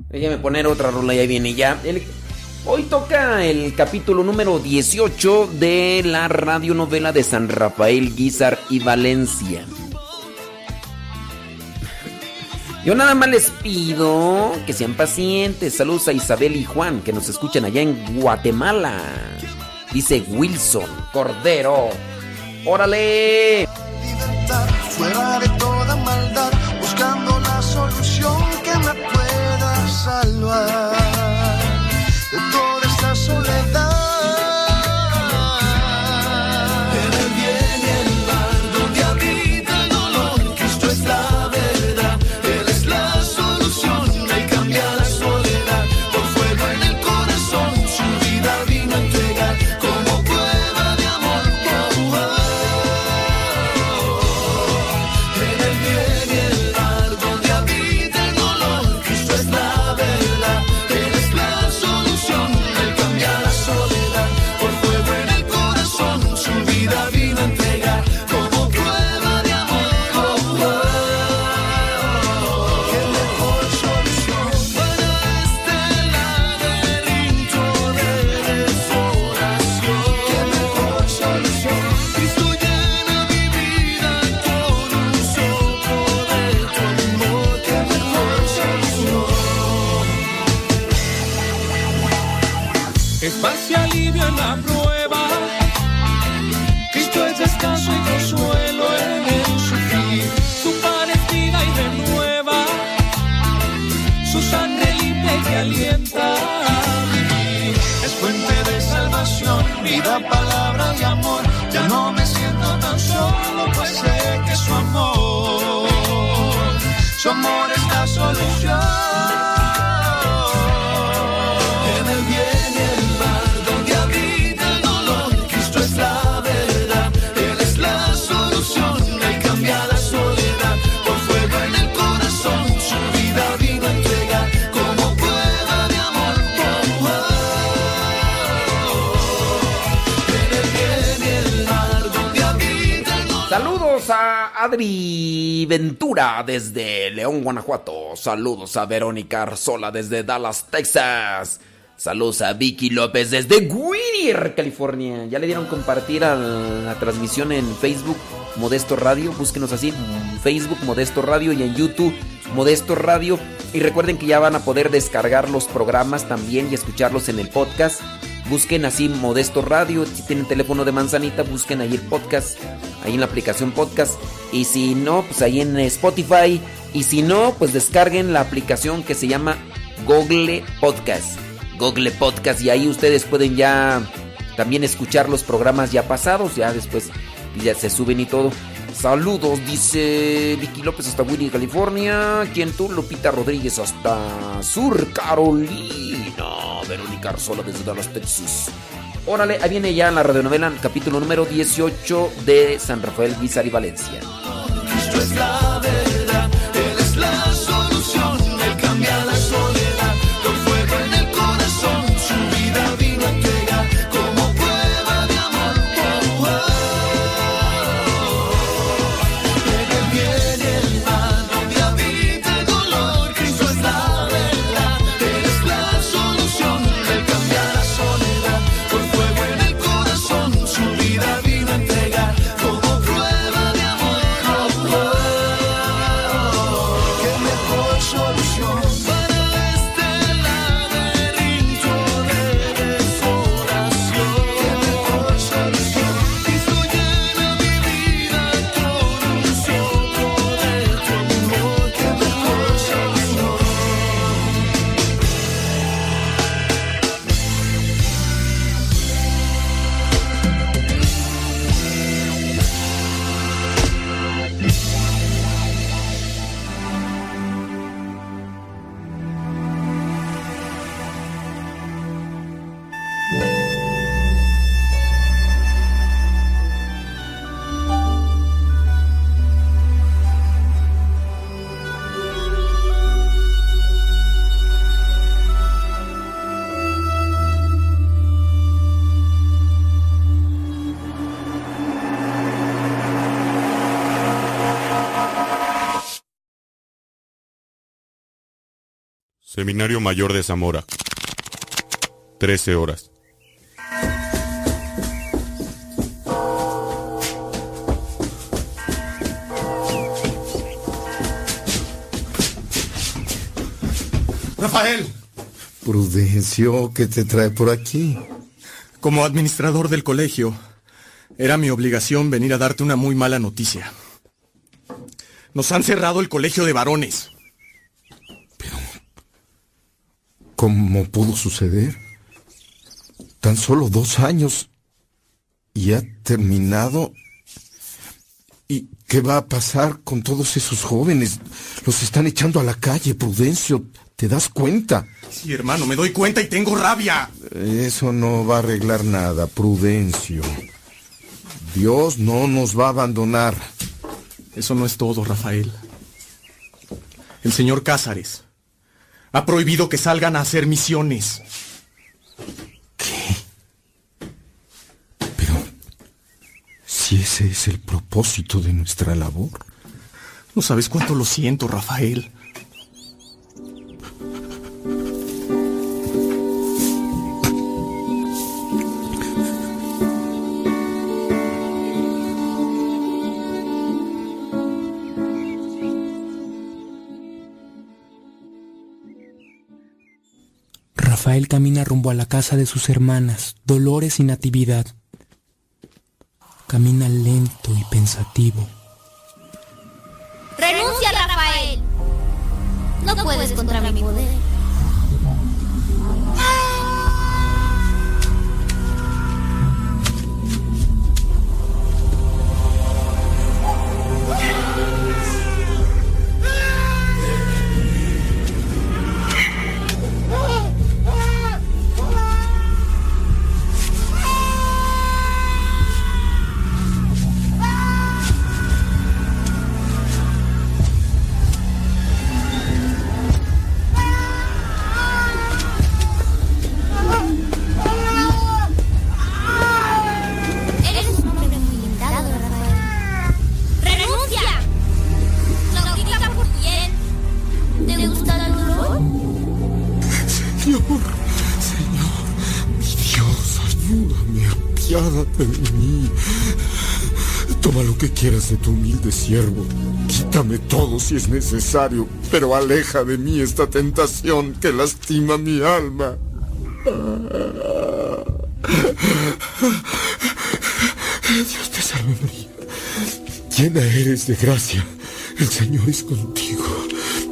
Déjame poner otra rola y ahí viene ya. Hoy toca el capítulo número 18 de la radionovela de San Rafael, Guizar y Valencia. Yo nada más les pido que sean pacientes. Saludos a Isabel y Juan que nos escuchan allá en Guatemala. Dice Wilson Cordero. ¡Órale! fuera de toda maldad, buscando la solución que me pueda salvar Adri Ventura desde León, Guanajuato. Saludos a Verónica Arzola desde Dallas, Texas. Saludos a Vicky López desde Whittier, California. Ya le dieron compartir a la transmisión en Facebook Modesto Radio. Búsquenos así, Facebook Modesto Radio y en YouTube Modesto Radio. Y recuerden que ya van a poder descargar los programas también y escucharlos en el podcast. Busquen así Modesto Radio. Si tienen teléfono de manzanita, busquen ahí el podcast. Ahí en la aplicación podcast. Y si no, pues ahí en Spotify. Y si no, pues descarguen la aplicación que se llama Google Podcast. Google Podcast. Y ahí ustedes pueden ya también escuchar los programas ya pasados. Ya después ya se suben y todo. Saludos, dice Vicky López hasta Winnie, California. ¿Quién tú? Lupita Rodríguez hasta Sur Carolina. Verónica Arzola desde Dallas, Texas. Órale, ahí viene ya la radionovela, capítulo número 18 de San Rafael, Guizar y Valencia. Seminario Mayor de Zamora. 13 horas. Rafael, Prudencio, ¿qué te trae por aquí? como administrador del colegio, era mi obligación venir a darte una muy mala noticia. Nos han cerrado el colegio de varones. ¿Cómo pudo suceder? Tan solo dos años y ha terminado. ¿Y qué va a pasar con todos esos jóvenes? Los están echando a la calle, Prudencio. ¿Te das cuenta? Sí, hermano, me doy cuenta y tengo rabia. Eso no va a arreglar nada, Prudencio. Dios no nos va a abandonar. Eso no es todo, Rafael. El señor Cázares ha prohibido que salgan a hacer misiones. Si ese es el propósito de nuestra labor. No sabes cuánto lo siento, Rafael. Rafael camina rumbo a la casa de sus hermanas, Dolores y Natividad. Camina lento y pensativo. ¡Renuncia, Rafael! No puedes contra mi poder. Quieras de tu humilde siervo. Quítame todo si es necesario, pero aleja de mí esta tentación que lastima mi alma. Dios te salve María. Llena eres de gracia. El Señor es contigo.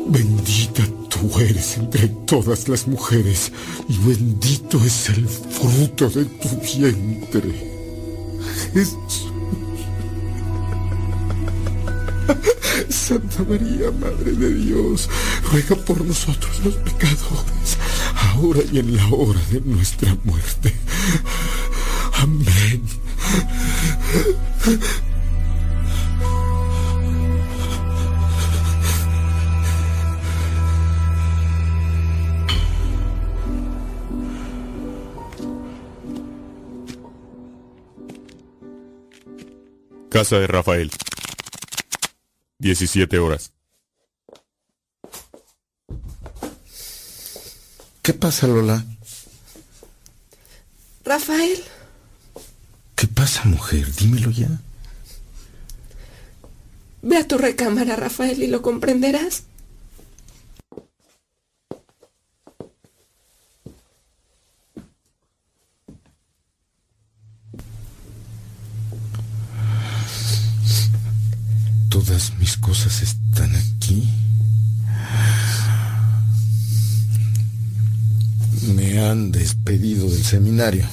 Bendita tú eres entre todas las mujeres y bendito es el fruto de tu vientre. Jesús. Santa María, Madre de Dios, ruega por nosotros los pecadores, ahora y en la hora de nuestra muerte. Amén. Casa de Rafael. 17 horas. ¿Qué pasa, Lola? Rafael, ¿Qué pasa, mujer? Dímelo ya. ve a tu recámara, Rafael, y lo comprenderás. Todas mis cosas están aquí. Me han despedido del seminario.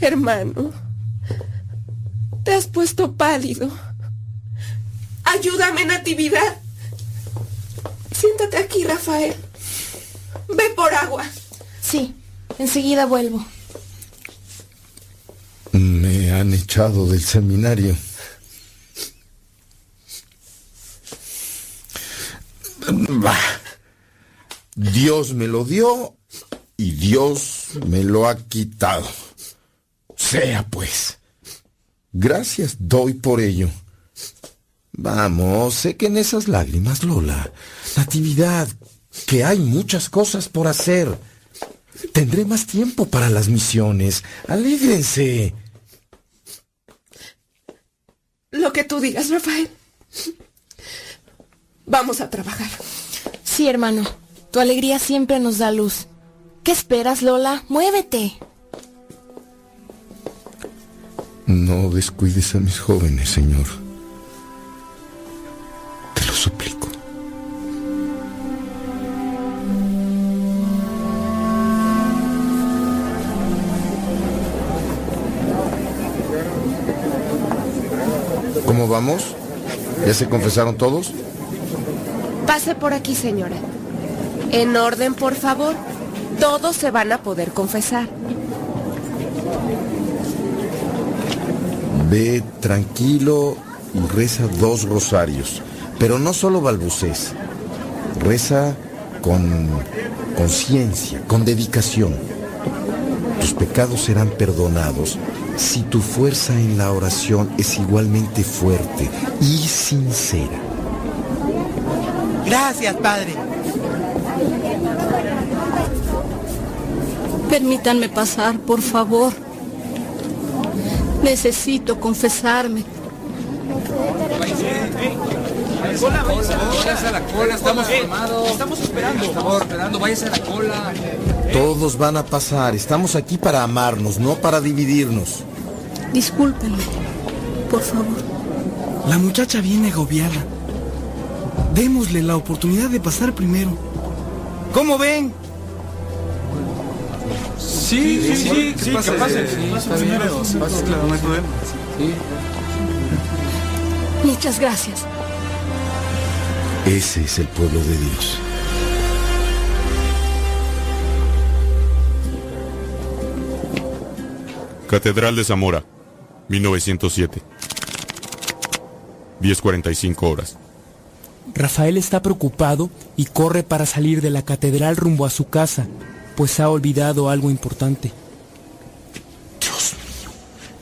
Hermano, te has puesto pálido. Ayúdame, Natividad. Siéntate aquí, Rafael. Ve por agua. Sí, enseguida vuelvo. Me han echado del seminario. Bah. Dios me lo dio y Dios me lo ha quitado. Sea pues. Gracias doy por ello. Vamos, sequen esas lágrimas, Lola. Natividad, que hay muchas cosas por hacer. Tendré más tiempo para las misiones. Alégrense. Lo que tú digas, Rafael. Vamos a trabajar. Sí, hermano. Tu alegría siempre nos da luz. ¿Qué esperas, Lola? Muévete. No descuides a mis jóvenes, Señor. ¿Cómo vamos? ¿Ya se confesaron todos? Pase por aquí, señora. En orden, por favor. Todos se van a poder confesar. Ve tranquilo y reza dos rosarios. Pero no solo balbucees. Reza con conciencia, con dedicación. Tus pecados serán perdonados si tu fuerza en la oración es igualmente fuerte y sincera. Gracias, Padre. Permítanme pasar, por favor. Necesito confesarme. Váyase a la cola, estamos formados. Estamos esperando. Estamos esperando, váyase a la cola. Todos van a pasar. Estamos aquí para amarnos, no para dividirnos. Discúlpenme, por favor. La muchacha viene agobiada. Démosle la oportunidad de pasar primero. ¿Cómo ven? Sí, sí, sí, que pase. Sí, está bien. Pase, claro, no hay problema. Muchas gracias. Ese es el pueblo de Dios. Catedral de Zamora, 1907. 10.45 horas. Rafael está preocupado y corre para salir de la catedral rumbo a su casa, pues ha olvidado algo importante.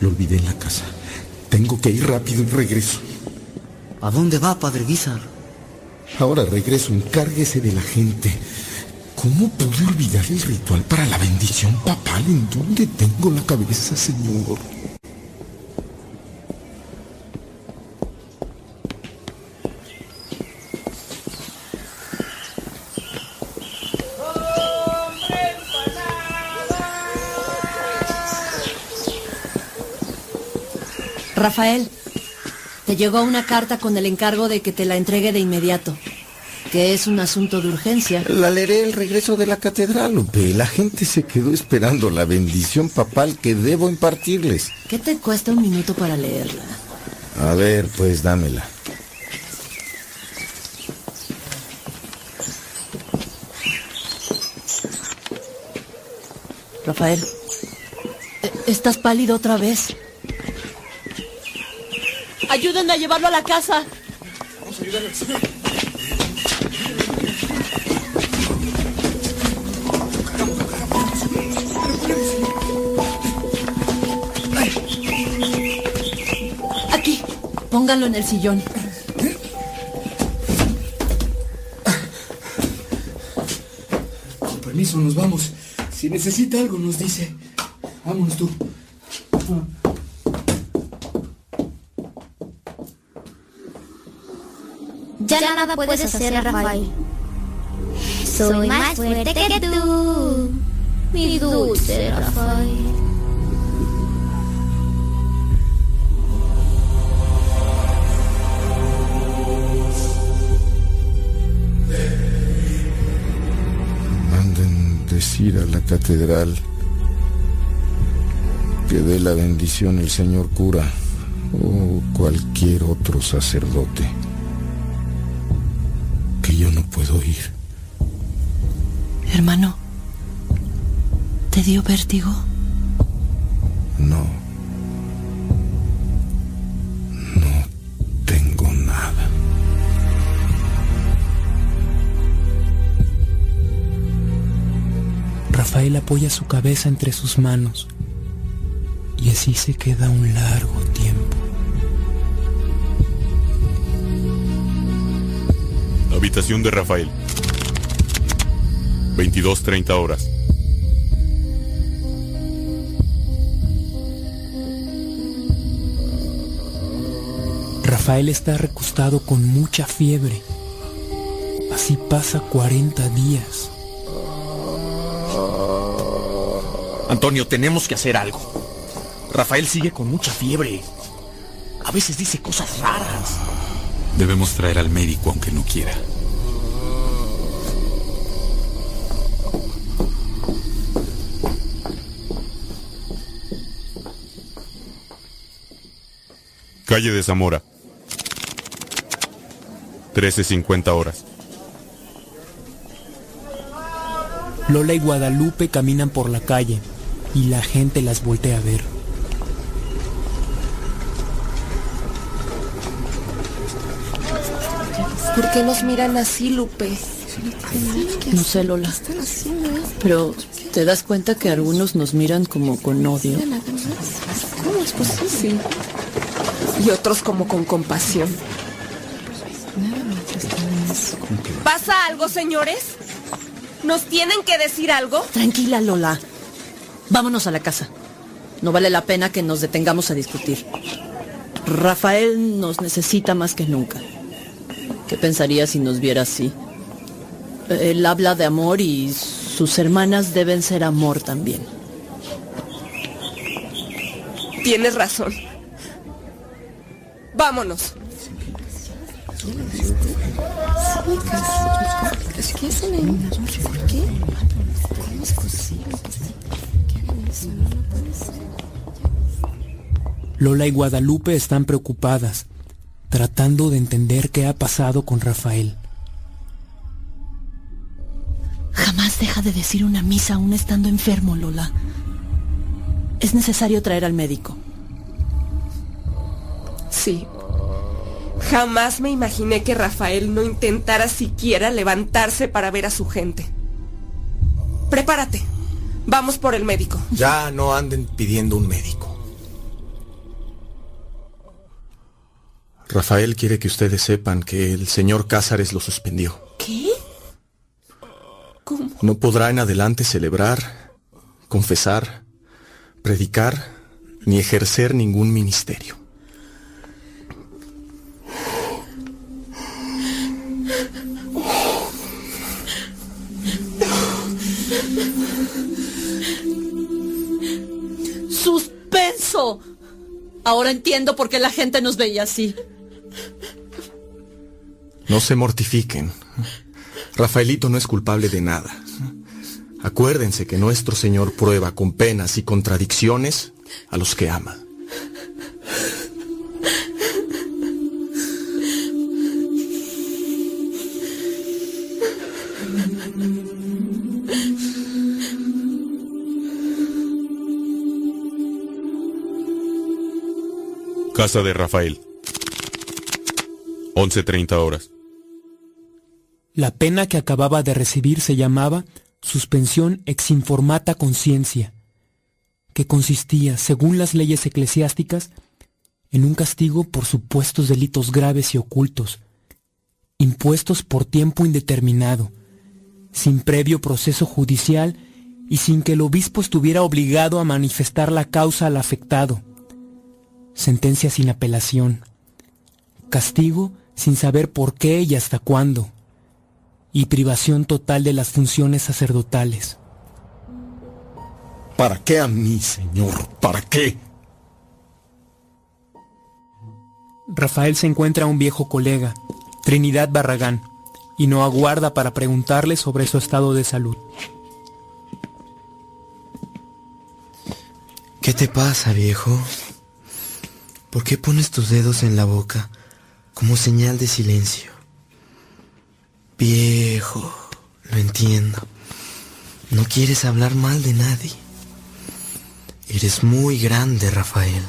Lo olvidé en la casa. Tengo que ir rápido y regreso. ¿A dónde va, Padre Guizar? Ahora regreso, encárguese de la gente. ¿Cómo pude olvidar el ritual para la bendición papal? ¿En dónde tengo la cabeza, señor? Rafael, te llegó una carta con el encargo de que te la entregue de inmediato, que es un asunto de urgencia. La leeré el regreso de la catedral, Lupe. La gente se quedó esperando la bendición papal que debo impartirles. ¿Qué te cuesta un minuto para leerla? A ver, pues dámela. Rafael, ¿e- ¿estás pálido otra vez? Ayúdenme a llevarlo a la casa. Vamos a ayudarle. Aquí, pónganlo en el sillón. Con permiso, nos vamos. Si necesita algo, nos dice. Vámonos tú. Ya nada puedes hacer, Rafael. Soy más fuerte que tú, mi dulce Rafael. Decir a la catedral que dé la bendición el señor cura o cualquier otro sacerdote. Que yo no puedo ir. Hermano, ¿te dio vértigo? Rafael apoya su cabeza entre sus manos y así se queda un largo tiempo. Habitación de Rafael. 22.30 horas. Rafael está recostado con mucha fiebre. Así pasa 40 días. Antonio, tenemos que hacer algo. Rafael sigue con mucha fiebre. A veces dice cosas raras. Debemos traer al médico aunque no quiera. Calle de Zamora. 13.50 horas. Lola y Guadalupe caminan por la calle y la gente las voltea a ver. ¿Por qué nos miran así, Lupe? No sé, Lola. Pero ¿te das cuenta que algunos nos miran como con odio? ¿Cómo es posible? Y otros como con compasión. ¿Pasa algo, señores? ¿Nos tienen que decir algo? Tranquila, Lola. Vámonos a la casa. No vale la pena que nos detengamos a discutir. Rafael nos necesita más que nunca. ¿Qué pensaría si nos viera así? Él habla de amor y sus hermanas deben ser amor también. Tienes razón. Vámonos. Lola y Guadalupe están preocupadas, tratando de entender qué ha pasado con Rafael. Jamás deja de decir una misa aún estando enfermo, Lola. Es necesario traer al médico. Sí. Jamás me imaginé que Rafael no intentara siquiera levantarse para ver a su gente. Prepárate. Vamos por el médico. Ya no anden pidiendo un médico. Rafael quiere que ustedes sepan que el señor Cázares lo suspendió. ¿Qué? ¿Cómo? No podrá en adelante celebrar, confesar, predicar, ni ejercer ningún ministerio. ¡Suspenso! Ahora entiendo por qué la gente nos veía así. No se mortifiquen. Rafaelito no es culpable de nada. Acuérdense que nuestro Señor prueba con penas y contradicciones a los que ama. Casa de Rafael. 11.30 horas. La pena que acababa de recibir se llamaba suspensión ex informata conciencia, que consistía, según las leyes eclesiásticas, en un castigo por supuestos delitos graves y ocultos, impuestos por tiempo indeterminado, sin previo proceso judicial y sin que el obispo estuviera obligado a manifestar la causa al afectado. Sentencia sin apelación. Castigo sin saber por qué y hasta cuándo. Y privación total de las funciones sacerdotales. ¿Para qué a mí, Señor? ¿Para qué? Rafael se encuentra a un viejo colega, Trinidad Barragán, y no aguarda para preguntarle sobre su estado de salud. ¿Qué te pasa, viejo? ¿Por qué pones tus dedos en la boca como señal de silencio? Viejo, lo entiendo. No quieres hablar mal de nadie. Eres muy grande, Rafael.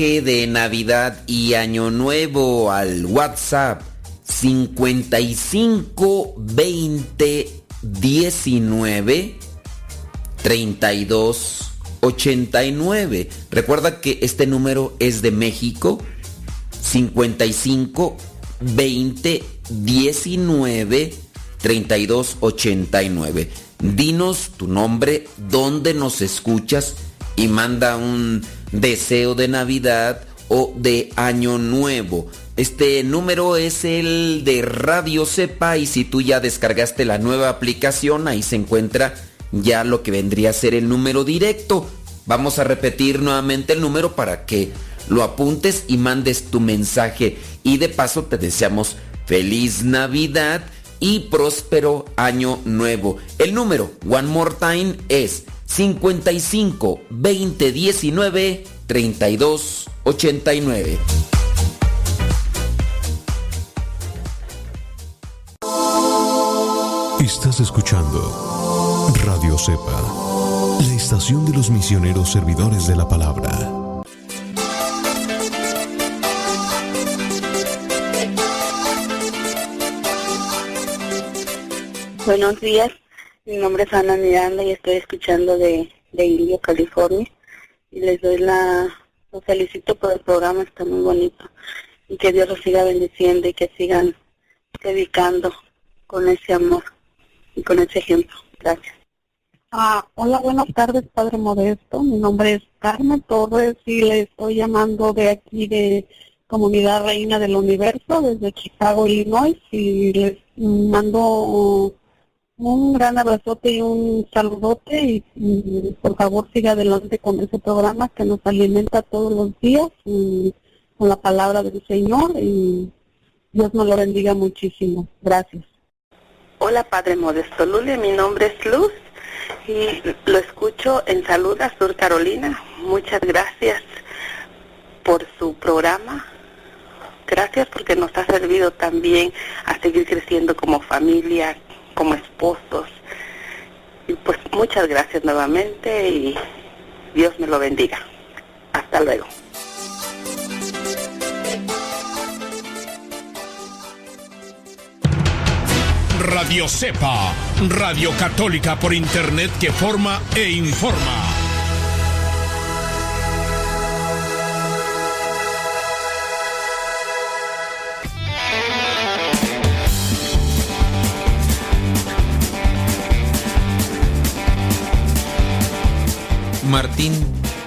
Mensaje de Navidad y Año Nuevo al WhatsApp 55 20 19 32 89. Recuerda que este número es de México 55 20 19 32 89. Dinos tu nombre, dónde nos escuchas y manda un deseo de Navidad o de Año Nuevo. Este número es el de Radio Cepa y si tú ya descargaste la nueva aplicación, ahí se encuentra ya lo que vendría a ser el número directo. Vamos a repetir nuevamente el número para que lo apuntes y mandes tu mensaje. Y de paso te deseamos feliz Navidad y próspero año nuevo. El número, one more time, es 55 20 19 32 89. Estás escuchando Radio Cepa, la estación de los misioneros servidores de la palabra. Buenos días, mi nombre es Ana Miranda y estoy escuchando de, de Indio, California. Y les doy la, los felicito por el programa, está muy bonito. Y que Dios los siga bendiciendo y que sigan dedicando con ese amor y con ese ejemplo. Gracias. Ah, hola, buenas tardes, Padre Modesto. Mi nombre es Carmen Torres y le estoy llamando de aquí de Comunidad Reina del Universo, desde Chicago, Illinois. Y les mando un gran abrazote y un saludote y, por favor siga adelante con ese programa que nos alimenta todos los días y con la palabra del Señor y Dios nos lo bendiga muchísimo. Gracias. Hola, Padre Modesto Lule, mi nombre es Luz y lo escucho en Saluda, Sur Carolina. Muchas gracias por su programa. Gracias porque nos ha servido también a seguir creciendo como familia, como esposos. Y pues muchas gracias nuevamente y Dios me lo bendiga. Hasta luego. Radio Cepa, Radio Católica por Internet que forma e informa. Martín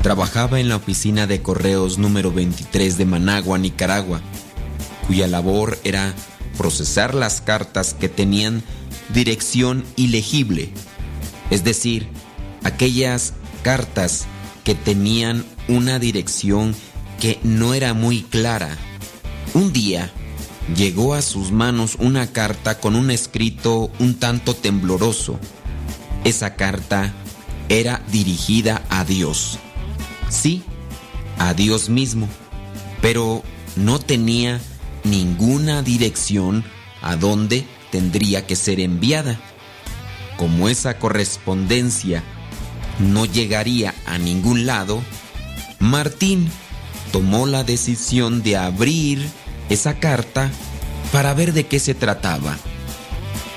trabajaba en la oficina de correos número 23 de Managua, Nicaragua, cuya labor era procesar las cartas que tenían dirección ilegible, es decir, aquellas cartas que tenían una dirección que no era muy clara. Un día llegó a sus manos una carta con un escrito un tanto tembloroso. Esa carta era dirigida a Dios. Sí, a Dios mismo, pero no tenía ninguna dirección a dónde tendría que ser enviada. Como esa correspondencia no llegaría a ningún lado, Martín tomó la decisión de abrir esa carta para ver de qué se trataba.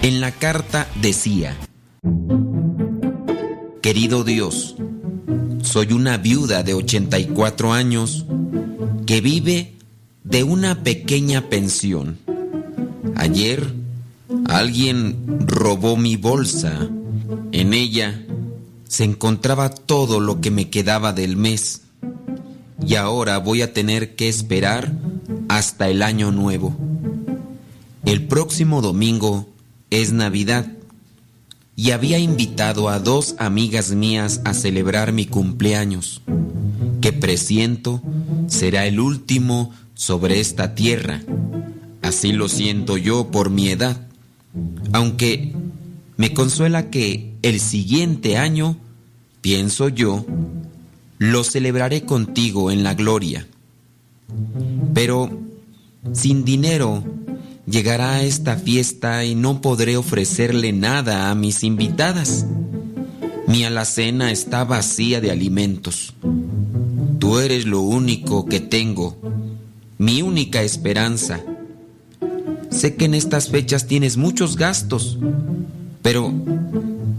En la carta decía, Querido Dios, soy una viuda de 84 años que vive de una pequeña pensión. Ayer alguien robó mi bolsa. En ella se encontraba todo lo que me quedaba del mes. Y ahora voy a tener que esperar hasta el año nuevo. El próximo domingo es Navidad y había invitado a dos amigas mías a celebrar mi cumpleaños, que presiento será el último sobre esta tierra. Así lo siento yo por mi edad. Aunque me consuela que el siguiente año, pienso yo, lo celebraré contigo en la gloria. Pero sin dinero llegará a esta fiesta y no podré ofrecerle nada a mis invitadas. Mi alacena está vacía de alimentos. Tú eres lo único que tengo, mi única esperanza. Sé que en estas fechas tienes muchos gastos, pero,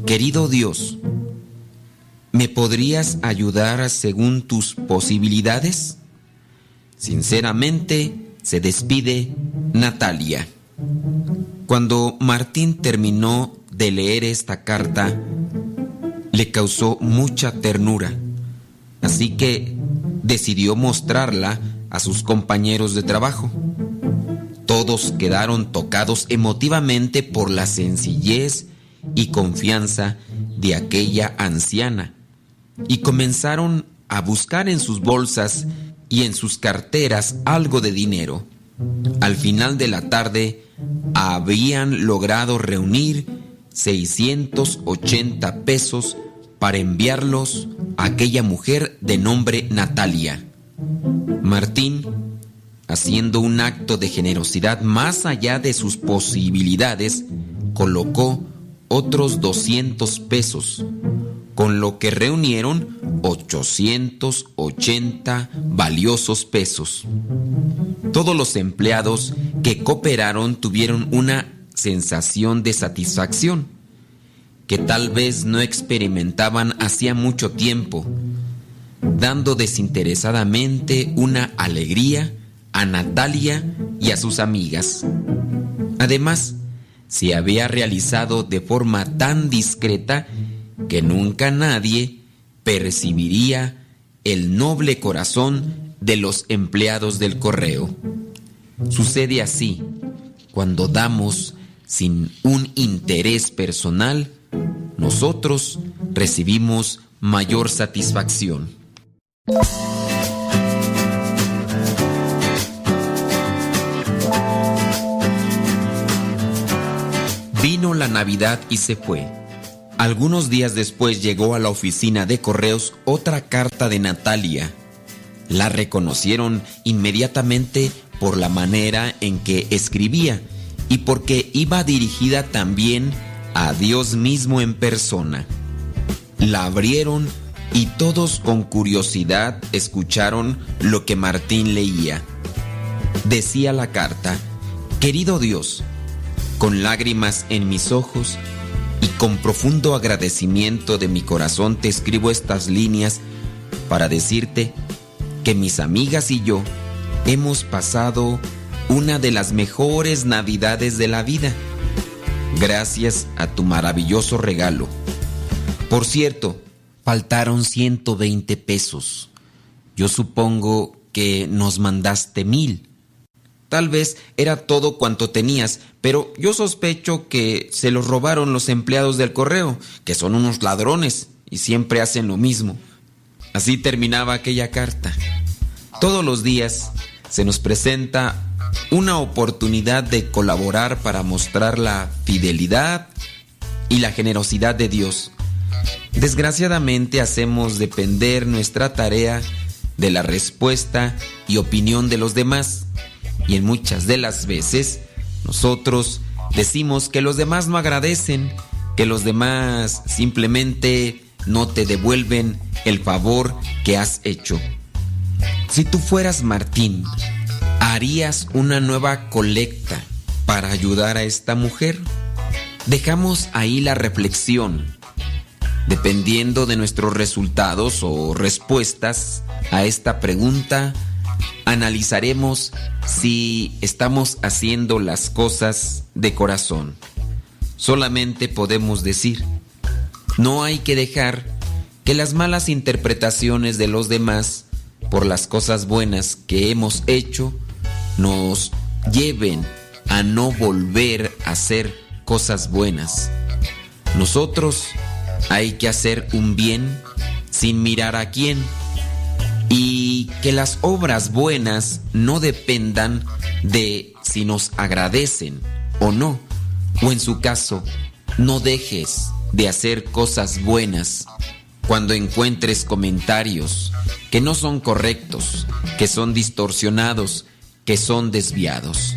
querido Dios, ¿me podrías ayudar según tus posibilidades? Sinceramente, se despide Natalia. Cuando Martín terminó de leer esta carta, le causó mucha ternura, así que decidió mostrarla a sus compañeros de trabajo. Todos quedaron tocados emotivamente por la sencillez y confianza de aquella anciana y comenzaron a buscar en sus bolsas y en sus carteras algo de dinero. Al final de la tarde habían logrado reunir 680 pesos para enviarlos a aquella mujer de nombre Natalia. Martín haciendo un acto de generosidad más allá de sus posibilidades, colocó otros 200 pesos, con lo que reunieron 880 valiosos pesos. Todos los empleados que cooperaron tuvieron una sensación de satisfacción que tal vez no experimentaban hacía mucho tiempo, dando desinteresadamente una alegría a Natalia y a sus amigas. Además, se había realizado de forma tan discreta que nunca nadie percibiría el noble corazón de los empleados del correo. Sucede así cuando damos sin un interés personal, nosotros recibimos mayor satisfacción. Vino la Navidad y se fue. Algunos días después llegó a la oficina de correos otra carta de Natalia. La reconocieron inmediatamente por la manera en que escribía y porque iba dirigida también a Dios mismo en persona. La abrieron y todos con curiosidad escucharon lo que Martín leía. Decía la carta, Querido Dios, con lágrimas en mis ojos y con profundo agradecimiento de mi corazón te escribo estas líneas para decirte que mis amigas y yo hemos pasado una de las mejores navidades de la vida, gracias a tu maravilloso regalo. Por cierto, faltaron 120 pesos. Yo supongo que nos mandaste mil. Tal vez era todo cuanto tenías, pero yo sospecho que se los robaron los empleados del correo, que son unos ladrones y siempre hacen lo mismo. Así terminaba aquella carta. Todos los días se nos presenta una oportunidad de colaborar para mostrar la fidelidad y la generosidad de Dios. Desgraciadamente hacemos depender nuestra tarea de la respuesta y opinión de los demás y en muchas de las veces nosotros decimos que los demás no agradecen, que los demás simplemente no te devuelven el favor que has hecho. Si tú fueras Martín, ¿harías una nueva colecta para ayudar a esta mujer? Dejamos ahí la reflexión. Dependiendo de nuestros resultados o respuestas a esta pregunta, analizaremos si estamos haciendo las cosas de corazón. Solamente podemos decir, no hay que dejar que las malas interpretaciones de los demás por las cosas buenas que hemos hecho nos lleven a no volver a hacer cosas buenas. Nosotros hay que hacer un bien sin mirar a quién y que las obras buenas no dependan de si nos agradecen o no, o en su caso, no dejes de hacer cosas buenas cuando encuentres comentarios que no son correctos, que son distorsionados, que son desviados.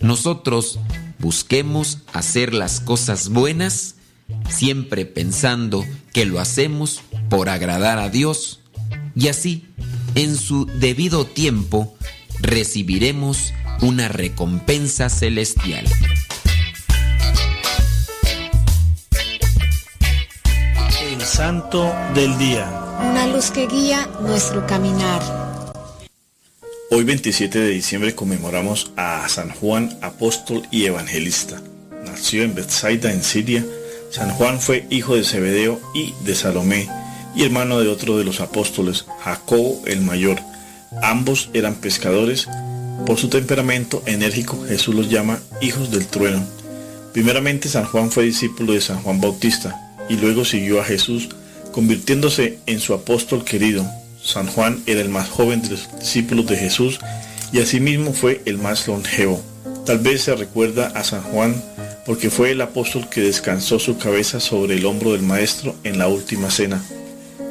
Nosotros busquemos hacer las cosas buenas siempre pensando que lo hacemos por agradar a Dios y así, en su debido tiempo, recibiremos una recompensa celestial. El Santo del Día. Una luz que guía nuestro caminar. Hoy 27 de diciembre conmemoramos a San Juan, apóstol y evangelista. Nació en Bethsaida, en Siria. San Juan fue hijo de Zebedeo y de Salomé y hermano de otro de los apóstoles, Jacobo el mayor. Ambos eran pescadores. Por su temperamento enérgico Jesús los llama hijos del trueno. Primeramente San Juan fue discípulo de San Juan Bautista y luego siguió a Jesús, convirtiéndose en su apóstol querido. San Juan era el más joven de los discípulos de Jesús y asimismo fue el más longevo. Tal vez se recuerda a San Juan porque fue el apóstol que descansó su cabeza sobre el hombro del Maestro en la última cena.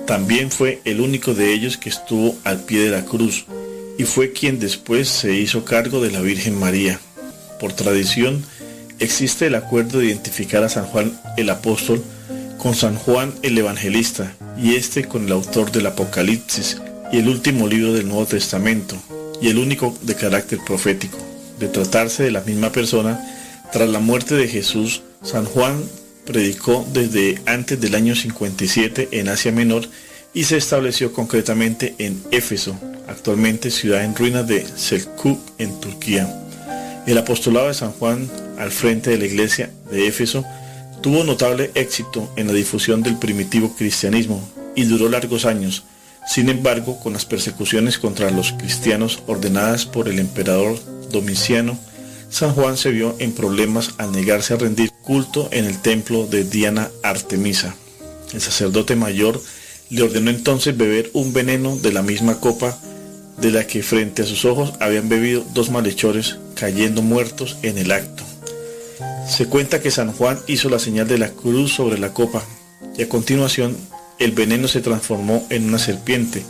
También fue el único de ellos que estuvo al pie de la cruz y fue quien después se hizo cargo de la Virgen María. Por tradición, existe el acuerdo de identificar a San Juan el apóstol con San Juan el evangelista y este con el autor del Apocalipsis y el último libro del Nuevo Testamento y el único de carácter profético. De tratarse de la misma persona, tras la muerte de Jesús, San Juan predicó desde antes del año 57 en Asia Menor y se estableció concretamente en Éfeso, actualmente ciudad en ruinas de Selkuk en Turquía. El apostolado de San Juan al frente de la iglesia de Éfeso tuvo notable éxito en la difusión del primitivo cristianismo y duró largos años. Sin embargo, con las persecuciones contra los cristianos ordenadas por el emperador Domiciano, San Juan se vio en problemas al negarse a rendir culto en el templo de Diana Artemisa. El sacerdote mayor le ordenó entonces beber un veneno de la misma copa de la que frente a sus ojos habían bebido dos malhechores cayendo muertos en el acto. Se cuenta que San Juan hizo la señal de la cruz sobre la copa y a continuación el veneno se transformó en una serpiente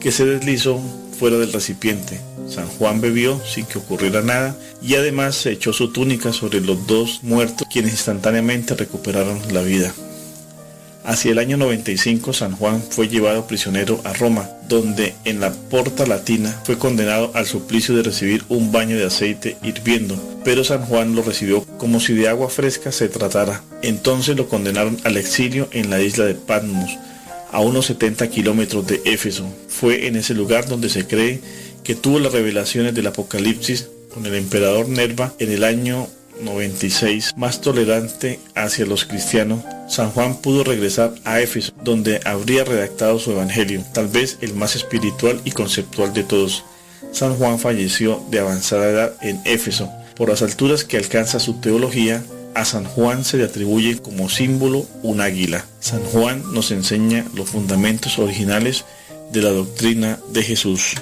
que se deslizó fuera del recipiente. San Juan bebió sin que ocurriera nada y además se echó su túnica sobre los dos muertos quienes instantáneamente recuperaron la vida. Hacia el año 95 San Juan fue llevado prisionero a Roma, donde en la Porta Latina fue condenado al suplicio de recibir un baño de aceite hirviendo, pero San Juan lo recibió como si de agua fresca se tratara. Entonces lo condenaron al exilio en la isla de Patmos, a unos 70 kilómetros de Éfeso. Fue en ese lugar donde se cree que tuvo las revelaciones del Apocalipsis con el emperador Nerva en el año 96, más tolerante hacia los cristianos, San Juan pudo regresar a Éfeso, donde habría redactado su evangelio, tal vez el más espiritual y conceptual de todos. San Juan falleció de avanzada edad en Éfeso. Por las alturas que alcanza su teología, a San Juan se le atribuye como símbolo un águila. San Juan nos enseña los fundamentos originales de la doctrina de Jesús.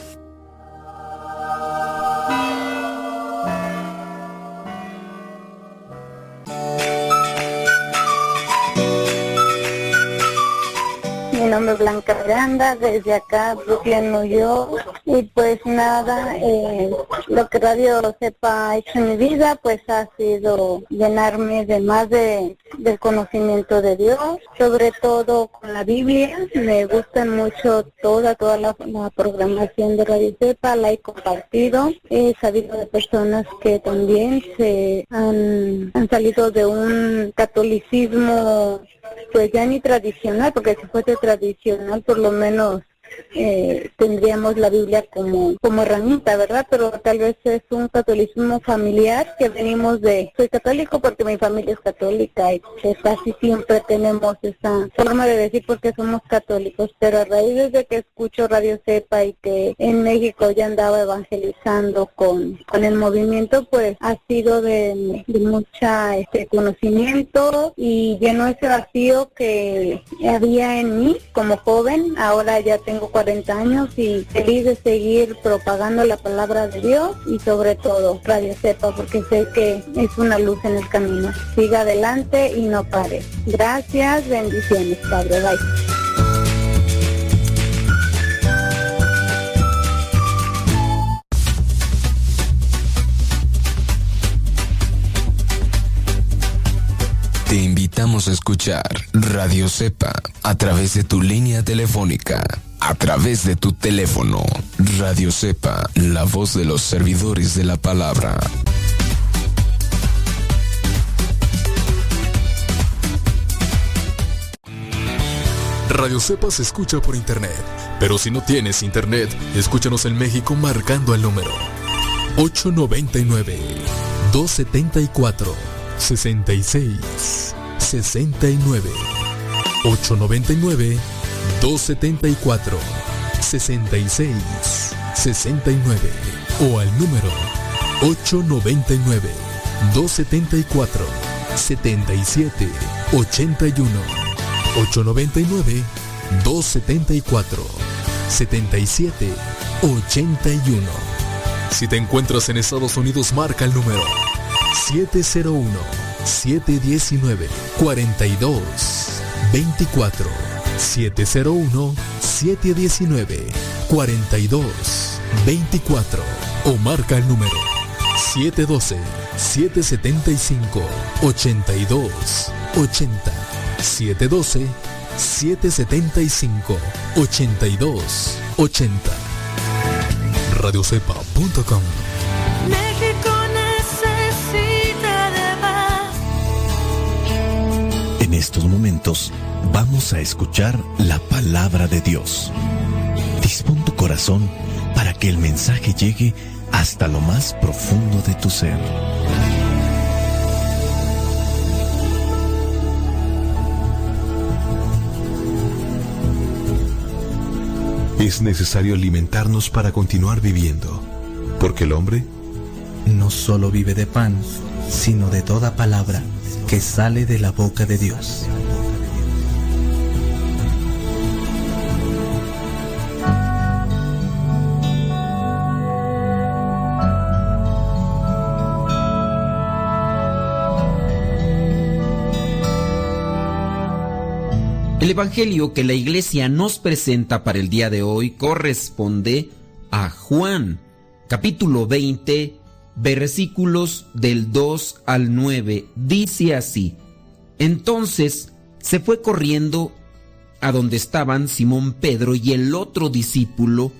Nombre es Blanca Miranda, desde acá, Brooklyn, New York. Y pues nada, eh, lo que Radio Sepa ha hecho en mi vida, pues ha sido llenarme de más de, del conocimiento de Dios, sobre todo con la Biblia. Me gusta mucho toda, toda la, la programación de Radio Sepa, la he compartido. He sabido de personas que también se han, han salido de un catolicismo pues ya ni tradicional, porque si fuese tradicional por lo menos eh, tendríamos la Biblia como, como herramienta, ¿verdad? Pero tal vez es un catolicismo familiar que venimos de, soy católico porque mi familia es católica y que casi siempre tenemos esa forma de decir porque somos católicos, pero a raíz de que escucho Radio Cepa y que en México ya andaba evangelizando con, con el movimiento, pues ha sido de, de mucha este conocimiento y llenó ese vacío que había en mí como joven, ahora ya tengo tengo 40 años y feliz de seguir propagando la palabra de Dios y sobre todo Radio Cepa porque sé que es una luz en el camino. Siga adelante y no pare. Gracias, bendiciones, Padre. Bye. Te invitamos a escuchar Radio Cepa a través de tu línea telefónica, a través de tu teléfono. Radio Cepa, la voz de los servidores de la palabra. Radio Cepa se escucha por internet, pero si no tienes internet, escúchanos en México marcando el número 899 274 66 69 899 274 66 69 o al número 899 274 77 81 899 274 77 81 Si te encuentras en Estados Unidos, marca el número 701-719-42 24 701-719-42 24 o marca el número 712-775-82 80 712-775-82 80 radiocepa.com En estos momentos vamos a escuchar la palabra de Dios. Dispón tu corazón para que el mensaje llegue hasta lo más profundo de tu ser. Es necesario alimentarnos para continuar viviendo, porque el hombre no solo vive de pan, sino de toda palabra que sale de la boca de Dios. El Evangelio que la iglesia nos presenta para el día de hoy corresponde a Juan, capítulo 20, versículos del 2 al 9. Dice así, entonces se fue corriendo a donde estaban Simón Pedro y el otro discípulo,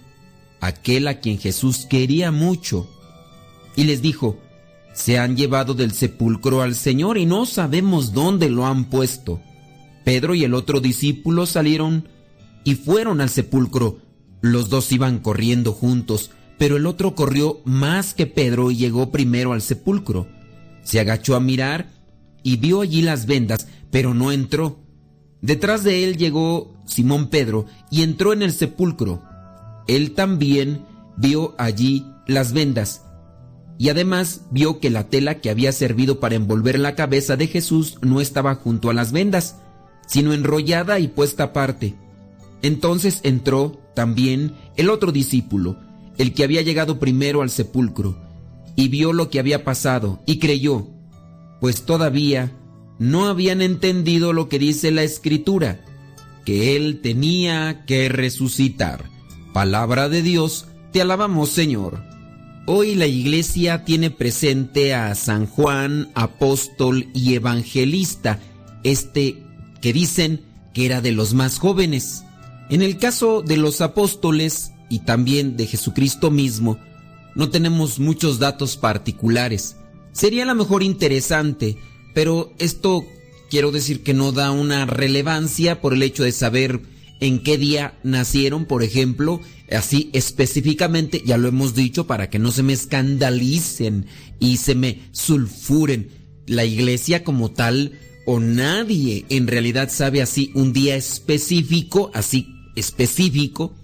aquel a quien Jesús quería mucho, y les dijo, se han llevado del sepulcro al Señor y no sabemos dónde lo han puesto. Pedro y el otro discípulo salieron y fueron al sepulcro. Los dos iban corriendo juntos, pero el otro corrió más que Pedro y llegó primero al sepulcro. Se agachó a mirar y vio allí las vendas, pero no entró. Detrás de él llegó Simón Pedro y entró en el sepulcro. Él también vio allí las vendas y además vio que la tela que había servido para envolver la cabeza de Jesús no estaba junto a las vendas, sino enrollada y puesta aparte. Entonces entró también el otro discípulo, el que había llegado primero al sepulcro, y vio lo que había pasado, y creyó, pues todavía no habían entendido lo que dice la escritura, que él tenía que resucitar. Palabra de Dios, te alabamos Señor. Hoy la iglesia tiene presente a San Juan, apóstol y evangelista, este que dicen que era de los más jóvenes. En el caso de los apóstoles y también de Jesucristo mismo, no tenemos muchos datos particulares. Sería a lo mejor interesante, pero esto quiero decir que no da una relevancia por el hecho de saber en qué día nacieron, por ejemplo, así específicamente, ya lo hemos dicho, para que no se me escandalicen y se me sulfuren. La iglesia como tal o nadie en realidad sabe así un día específico, así específico,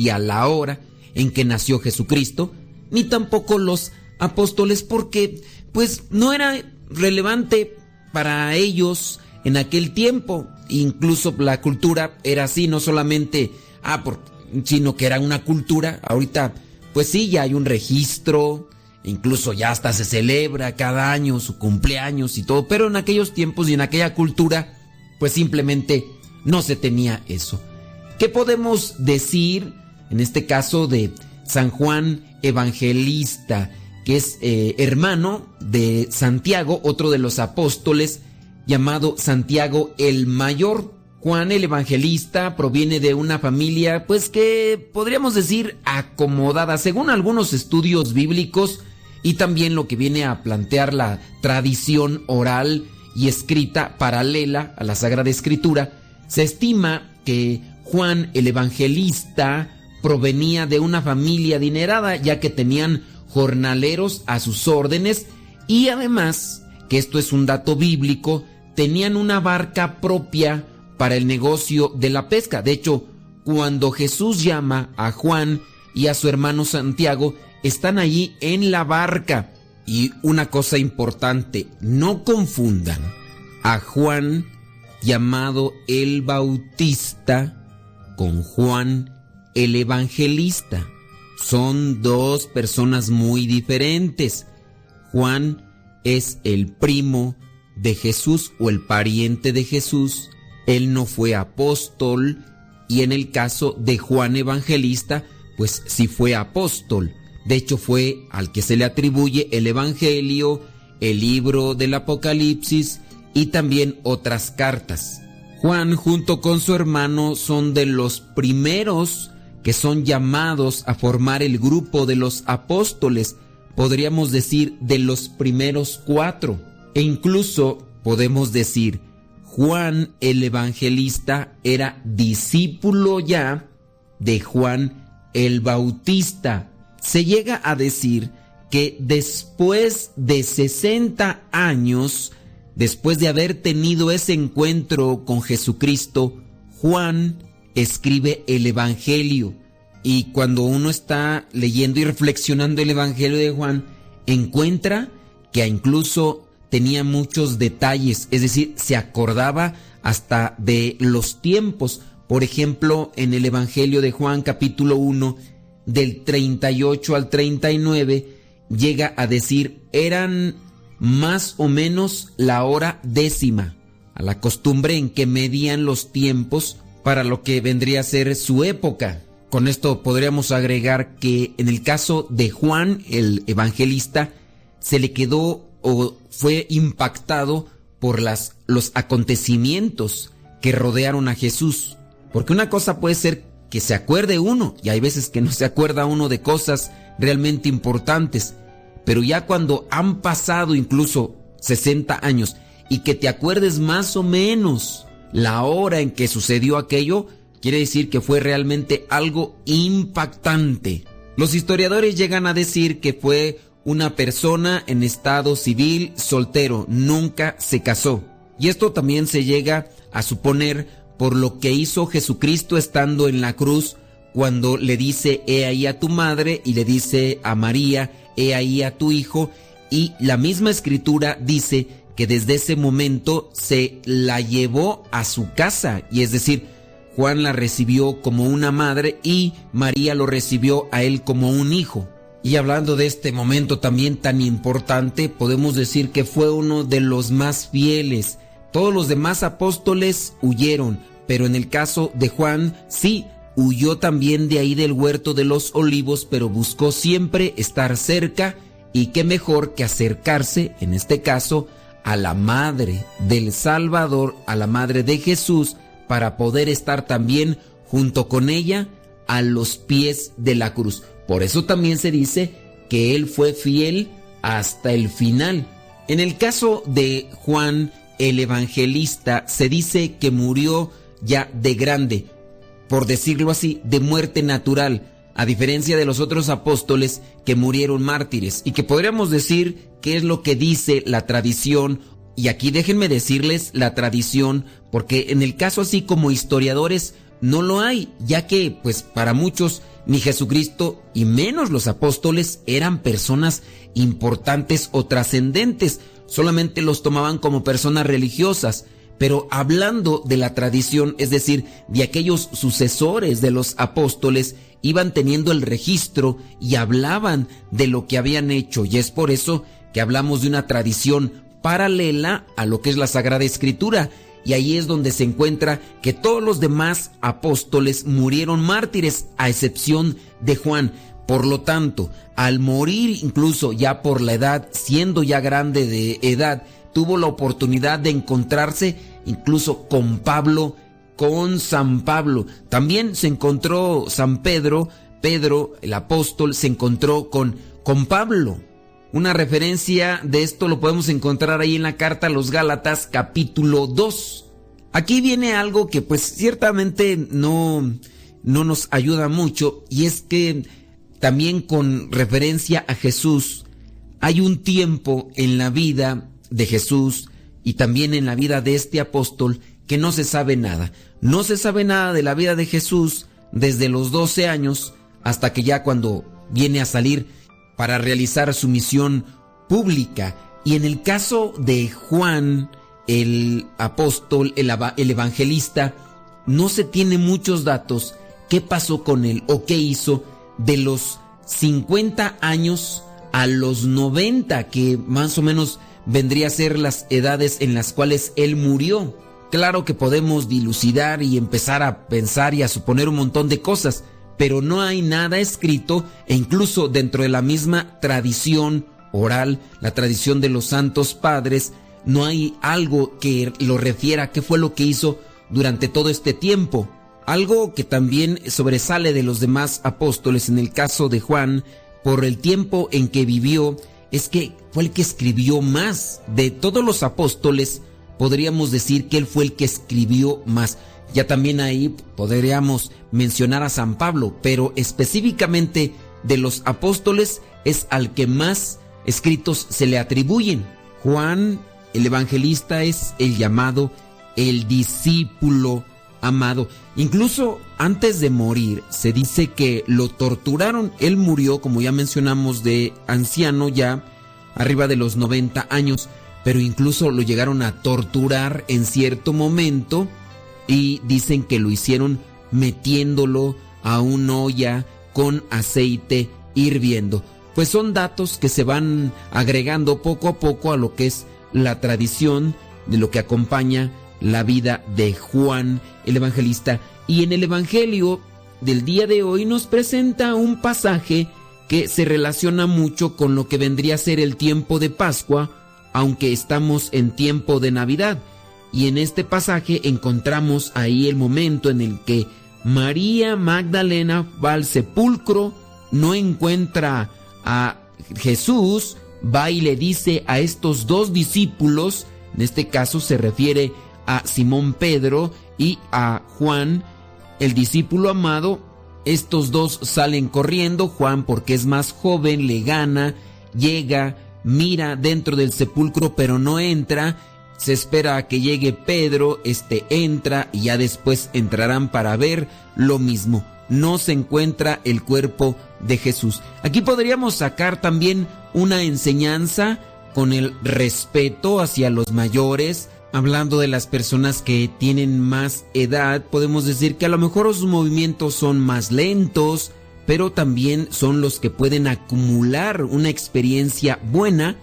y a la hora en que nació Jesucristo, ni tampoco los apóstoles porque pues no era relevante para ellos en aquel tiempo. Incluso la cultura era así, no solamente, ah, por sino que era una cultura. Ahorita, pues sí, ya hay un registro, incluso ya hasta se celebra cada año su cumpleaños y todo, pero en aquellos tiempos y en aquella cultura, pues simplemente no se tenía eso. ¿Qué podemos decir en este caso de San Juan Evangelista, que es eh, hermano de Santiago, otro de los apóstoles, llamado Santiago el Mayor? Juan el Evangelista proviene de una familia, pues que podríamos decir acomodada, según algunos estudios bíblicos y también lo que viene a plantear la tradición oral y escrita paralela a la Sagrada Escritura, se estima que Juan el Evangelista provenía de una familia adinerada, ya que tenían jornaleros a sus órdenes y además, que esto es un dato bíblico, tenían una barca propia para el negocio de la pesca. De hecho, cuando Jesús llama a Juan y a su hermano Santiago, están allí en la barca. Y una cosa importante, no confundan a Juan llamado el Bautista con Juan el Evangelista. Son dos personas muy diferentes. Juan es el primo de Jesús o el pariente de Jesús él no fue apóstol y en el caso de Juan Evangelista, pues sí fue apóstol. De hecho fue al que se le atribuye el Evangelio, el libro del Apocalipsis y también otras cartas. Juan junto con su hermano son de los primeros que son llamados a formar el grupo de los apóstoles, podríamos decir de los primeros cuatro. E incluso podemos decir Juan el Evangelista era discípulo ya de Juan el Bautista. Se llega a decir que después de 60 años, después de haber tenido ese encuentro con Jesucristo, Juan escribe el Evangelio. Y cuando uno está leyendo y reflexionando el Evangelio de Juan, encuentra que incluso tenía muchos detalles, es decir, se acordaba hasta de los tiempos. Por ejemplo, en el Evangelio de Juan capítulo 1, del 38 al 39, llega a decir, eran más o menos la hora décima, a la costumbre en que medían los tiempos para lo que vendría a ser su época. Con esto podríamos agregar que en el caso de Juan, el evangelista, se le quedó o fue impactado por las, los acontecimientos que rodearon a Jesús. Porque una cosa puede ser que se acuerde uno, y hay veces que no se acuerda uno de cosas realmente importantes, pero ya cuando han pasado incluso 60 años y que te acuerdes más o menos la hora en que sucedió aquello, quiere decir que fue realmente algo impactante. Los historiadores llegan a decir que fue una persona en estado civil soltero, nunca se casó. Y esto también se llega a suponer por lo que hizo Jesucristo estando en la cruz cuando le dice, he ahí a tu madre, y le dice a María, he ahí a tu hijo, y la misma escritura dice que desde ese momento se la llevó a su casa, y es decir, Juan la recibió como una madre y María lo recibió a él como un hijo. Y hablando de este momento también tan importante, podemos decir que fue uno de los más fieles. Todos los demás apóstoles huyeron, pero en el caso de Juan, sí, huyó también de ahí del huerto de los olivos, pero buscó siempre estar cerca y qué mejor que acercarse, en este caso, a la madre del Salvador, a la madre de Jesús, para poder estar también junto con ella a los pies de la cruz. Por eso también se dice que él fue fiel hasta el final. En el caso de Juan el Evangelista se dice que murió ya de grande, por decirlo así, de muerte natural, a diferencia de los otros apóstoles que murieron mártires. Y que podríamos decir que es lo que dice la tradición. Y aquí déjenme decirles la tradición porque en el caso así como historiadores no lo hay, ya que pues para muchos ni Jesucristo y menos los apóstoles eran personas importantes o trascendentes, solamente los tomaban como personas religiosas, pero hablando de la tradición, es decir, de aquellos sucesores de los apóstoles, iban teniendo el registro y hablaban de lo que habían hecho. Y es por eso que hablamos de una tradición paralela a lo que es la Sagrada Escritura. Y ahí es donde se encuentra que todos los demás apóstoles murieron mártires, a excepción de Juan. Por lo tanto, al morir incluso ya por la edad, siendo ya grande de edad, tuvo la oportunidad de encontrarse incluso con Pablo, con San Pablo. También se encontró San Pedro, Pedro, el apóstol, se encontró con, con Pablo. Una referencia de esto lo podemos encontrar ahí en la carta a los Gálatas capítulo 2. Aquí viene algo que pues ciertamente no, no nos ayuda mucho y es que también con referencia a Jesús hay un tiempo en la vida de Jesús y también en la vida de este apóstol que no se sabe nada. No se sabe nada de la vida de Jesús desde los 12 años hasta que ya cuando viene a salir para realizar su misión pública. Y en el caso de Juan, el apóstol, el, el evangelista, no se tiene muchos datos qué pasó con él o qué hizo de los 50 años a los 90, que más o menos vendría a ser las edades en las cuales él murió. Claro que podemos dilucidar y empezar a pensar y a suponer un montón de cosas, pero no hay nada escrito e incluso dentro de la misma tradición oral, la tradición de los santos padres, no hay algo que lo refiera a qué fue lo que hizo durante todo este tiempo. Algo que también sobresale de los demás apóstoles en el caso de Juan, por el tiempo en que vivió, es que fue el que escribió más. De todos los apóstoles, podríamos decir que él fue el que escribió más. Ya también ahí podríamos mencionar a San Pablo, pero específicamente de los apóstoles es al que más escritos se le atribuyen. Juan, el evangelista, es el llamado el discípulo amado. Incluso antes de morir, se dice que lo torturaron. Él murió, como ya mencionamos, de anciano ya, arriba de los 90 años, pero incluso lo llegaron a torturar en cierto momento y dicen que lo hicieron metiéndolo a una olla con aceite hirviendo. Pues son datos que se van agregando poco a poco a lo que es la tradición de lo que acompaña la vida de Juan el Evangelista. Y en el Evangelio del día de hoy nos presenta un pasaje que se relaciona mucho con lo que vendría a ser el tiempo de Pascua, aunque estamos en tiempo de Navidad. Y en este pasaje encontramos ahí el momento en el que María Magdalena va al sepulcro, no encuentra a Jesús, va y le dice a estos dos discípulos, en este caso se refiere a Simón Pedro y a Juan, el discípulo amado. Estos dos salen corriendo, Juan porque es más joven, le gana, llega, mira dentro del sepulcro pero no entra, se espera a que llegue Pedro, este entra y ya después entrarán para ver lo mismo. No se encuentra el cuerpo de Jesús. Aquí podríamos sacar también una enseñanza con el respeto hacia los mayores, Hablando de las personas que tienen más edad, podemos decir que a lo mejor sus movimientos son más lentos, pero también son los que pueden acumular una experiencia buena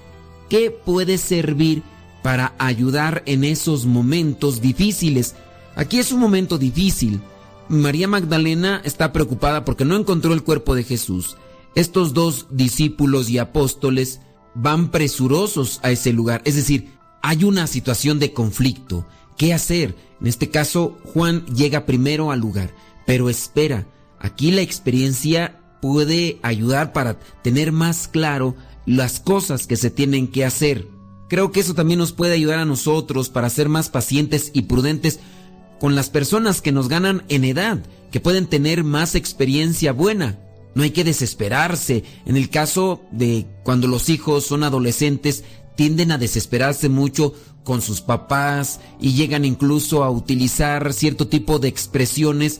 que puede servir para ayudar en esos momentos difíciles. Aquí es un momento difícil. María Magdalena está preocupada porque no encontró el cuerpo de Jesús. Estos dos discípulos y apóstoles van presurosos a ese lugar, es decir, hay una situación de conflicto. ¿Qué hacer? En este caso, Juan llega primero al lugar, pero espera. Aquí la experiencia puede ayudar para tener más claro las cosas que se tienen que hacer. Creo que eso también nos puede ayudar a nosotros para ser más pacientes y prudentes con las personas que nos ganan en edad, que pueden tener más experiencia buena. No hay que desesperarse. En el caso de cuando los hijos son adolescentes, tienden a desesperarse mucho con sus papás y llegan incluso a utilizar cierto tipo de expresiones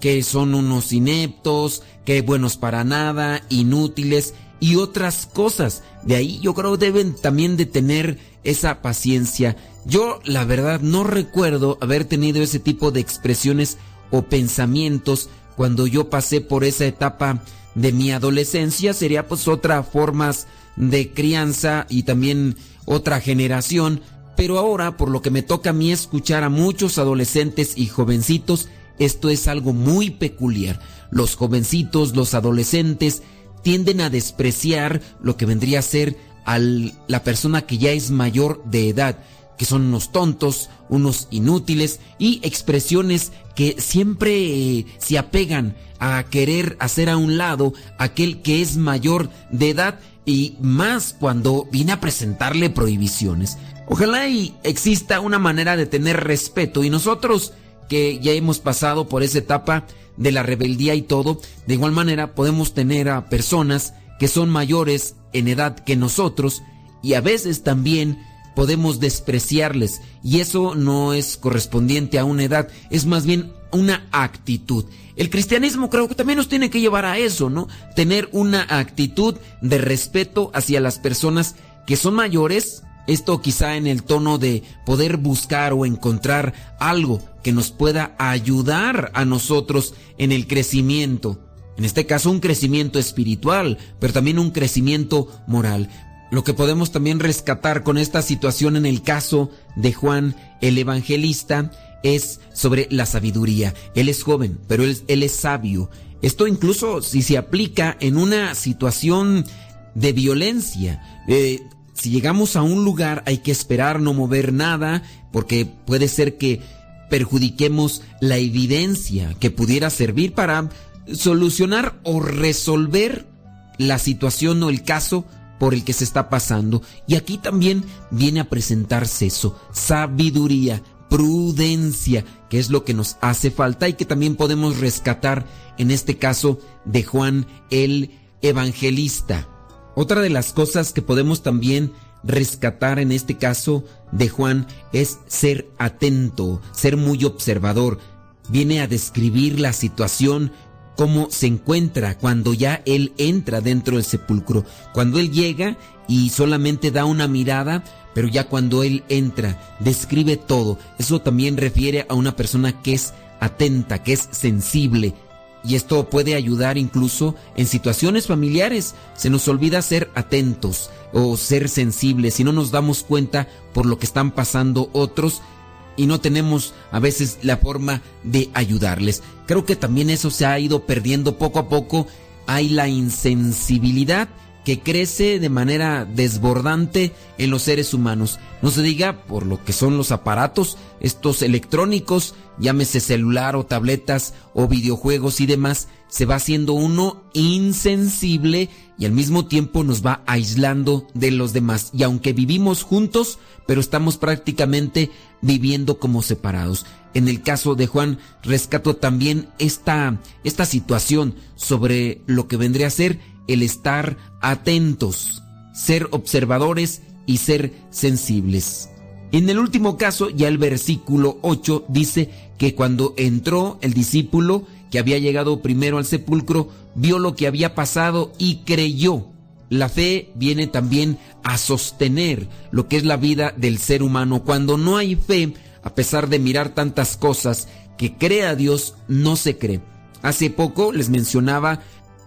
que son unos ineptos, que buenos para nada, inútiles, y otras cosas. De ahí yo creo deben también de tener esa paciencia. Yo la verdad no recuerdo haber tenido ese tipo de expresiones o pensamientos cuando yo pasé por esa etapa de mi adolescencia. Sería pues otra formas de crianza y también otra generación. Pero ahora, por lo que me toca a mí escuchar a muchos adolescentes y jovencitos, esto es algo muy peculiar. Los jovencitos, los adolescentes, tienden a despreciar lo que vendría a ser a la persona que ya es mayor de edad, que son unos tontos, unos inútiles y expresiones que siempre eh, se apegan a querer hacer a un lado aquel que es mayor de edad y más cuando viene a presentarle prohibiciones. Ojalá y exista una manera de tener respeto y nosotros que ya hemos pasado por esa etapa de la rebeldía y todo, de igual manera podemos tener a personas que son mayores en edad que nosotros y a veces también podemos despreciarles y eso no es correspondiente a una edad, es más bien una actitud. El cristianismo creo que también nos tiene que llevar a eso, ¿no? Tener una actitud de respeto hacia las personas que son mayores, esto quizá en el tono de poder buscar o encontrar algo que nos pueda ayudar a nosotros en el crecimiento. En este caso un crecimiento espiritual, pero también un crecimiento moral. Lo que podemos también rescatar con esta situación en el caso de Juan el Evangelista es sobre la sabiduría. Él es joven, pero él, es sabio. Esto incluso si se aplica en una situación de violencia. Eh, si llegamos a un lugar hay que esperar no mover nada porque puede ser que perjudiquemos la evidencia que pudiera servir para solucionar o resolver la situación o el caso por el que se está pasando. Y aquí también viene a presentarse eso, sabiduría, prudencia, que es lo que nos hace falta y que también podemos rescatar en este caso de Juan el Evangelista. Otra de las cosas que podemos también rescatar en este caso de Juan es ser atento, ser muy observador. Viene a describir la situación cómo se encuentra cuando ya él entra dentro del sepulcro, cuando él llega y solamente da una mirada, pero ya cuando él entra, describe todo. Eso también refiere a una persona que es atenta, que es sensible. Y esto puede ayudar incluso en situaciones familiares. Se nos olvida ser atentos o ser sensibles y no nos damos cuenta por lo que están pasando otros y no tenemos a veces la forma de ayudarles. Creo que también eso se ha ido perdiendo poco a poco. Hay la insensibilidad que crece de manera desbordante en los seres humanos. No se diga por lo que son los aparatos, estos electrónicos, llámese celular o tabletas o videojuegos y demás, se va haciendo uno insensible y al mismo tiempo nos va aislando de los demás. Y aunque vivimos juntos, pero estamos prácticamente viviendo como separados. En el caso de Juan, rescato también esta, esta situación sobre lo que vendría a ser el estar atentos, ser observadores y ser sensibles. En el último caso, ya el versículo 8 dice que cuando entró el discípulo que había llegado primero al sepulcro, vio lo que había pasado y creyó. La fe viene también a sostener lo que es la vida del ser humano. Cuando no hay fe, a pesar de mirar tantas cosas, que cree a Dios, no se cree. Hace poco les mencionaba,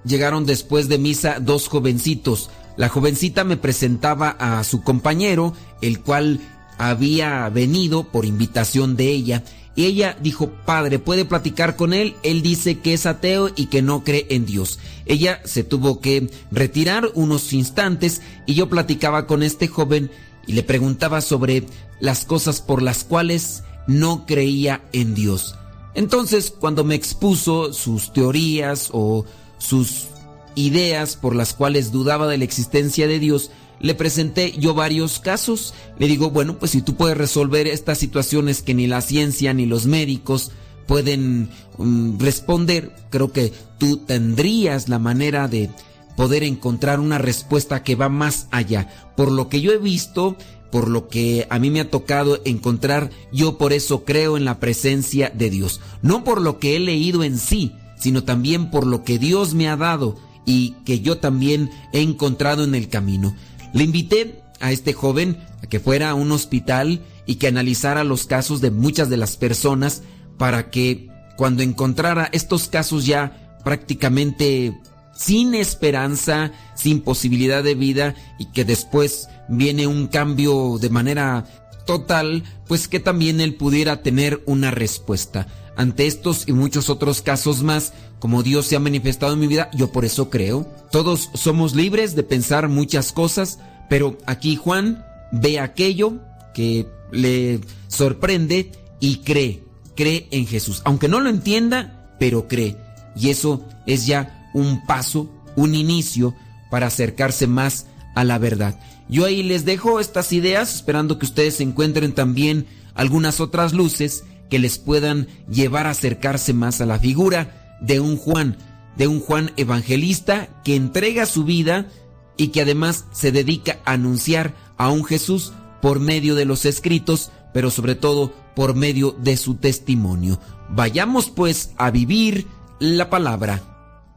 llegaron después de misa dos jovencitos. La jovencita me presentaba a su compañero, el cual había venido por invitación de ella. Y ella dijo, padre, ¿puede platicar con él? Él dice que es ateo y que no cree en Dios. Ella se tuvo que retirar unos instantes y yo platicaba con este joven y le preguntaba sobre las cosas por las cuales no creía en Dios. Entonces, cuando me expuso sus teorías o sus ideas por las cuales dudaba de la existencia de Dios, le presenté yo varios casos. Le digo, bueno, pues si tú puedes resolver estas situaciones que ni la ciencia ni los médicos pueden mm, responder, creo que tú tendrías la manera de poder encontrar una respuesta que va más allá. Por lo que yo he visto, por lo que a mí me ha tocado encontrar, yo por eso creo en la presencia de Dios. No por lo que he leído en sí, sino también por lo que Dios me ha dado y que yo también he encontrado en el camino. Le invité a este joven a que fuera a un hospital y que analizara los casos de muchas de las personas para que cuando encontrara estos casos ya prácticamente sin esperanza, sin posibilidad de vida y que después viene un cambio de manera total, pues que también él pudiera tener una respuesta. Ante estos y muchos otros casos más, como Dios se ha manifestado en mi vida, yo por eso creo. Todos somos libres de pensar muchas cosas, pero aquí Juan ve aquello que le sorprende y cree, cree en Jesús. Aunque no lo entienda, pero cree. Y eso es ya un paso, un inicio para acercarse más a la verdad. Yo ahí les dejo estas ideas, esperando que ustedes encuentren también algunas otras luces que les puedan llevar a acercarse más a la figura de un Juan, de un Juan evangelista que entrega su vida y que además se dedica a anunciar a un Jesús por medio de los escritos, pero sobre todo por medio de su testimonio. Vayamos pues a vivir la palabra.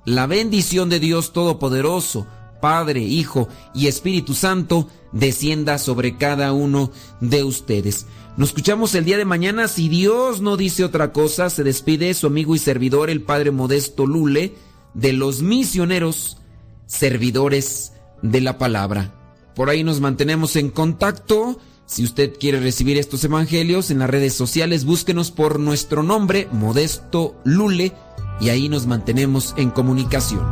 La bendición de Dios Todopoderoso, Padre, Hijo y Espíritu Santo, descienda sobre cada uno de ustedes. Nos escuchamos el día de mañana. Si Dios no dice otra cosa, se despide su amigo y servidor, el Padre Modesto Lule, de los misioneros, servidores de la palabra. Por ahí nos mantenemos en contacto. Si usted quiere recibir estos evangelios en las redes sociales, búsquenos por nuestro nombre, Modesto Lule, y ahí nos mantenemos en comunicación.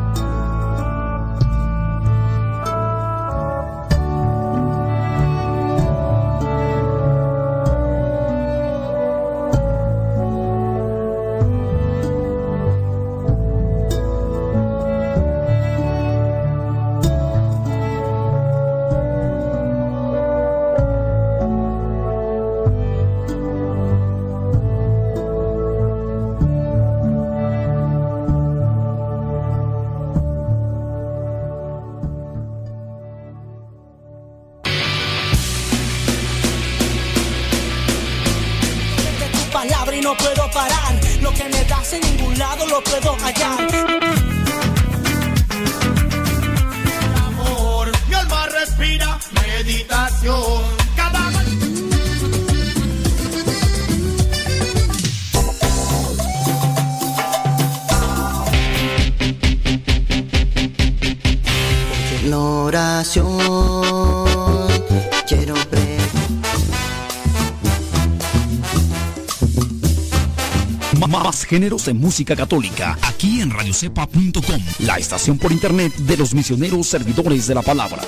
Géneros de música católica aquí en radiocepa.com, la estación por internet de los misioneros servidores de la palabra.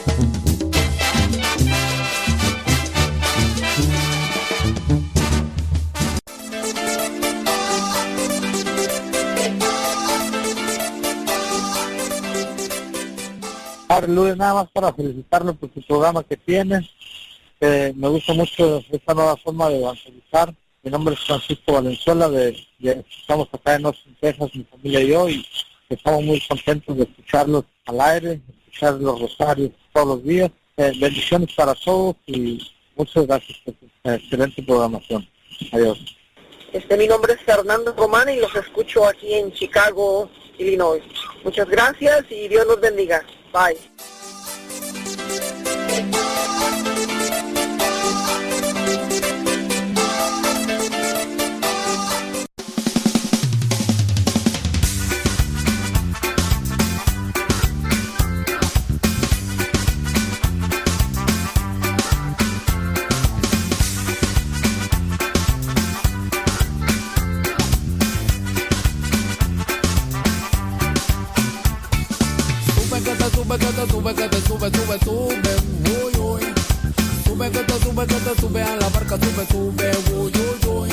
Luis, nada más para felicitarlo por su programa que tiene. Eh, me gusta mucho esta nueva forma de evangelizar. Mi nombre es Francisco Valenzuela, de, estamos acá en Austin, Texas, mi familia y yo, y estamos muy contentos de escucharlos al aire, escuchar los rosarios todos los días. Eh, bendiciones para todos y muchas gracias por su excelente programación. Adiós. Este, mi nombre es Fernando Román y los escucho aquí en Chicago, Illinois. Muchas gracias y Dios los bendiga. Bye. Barca, sube, sube, uy, uy, uy.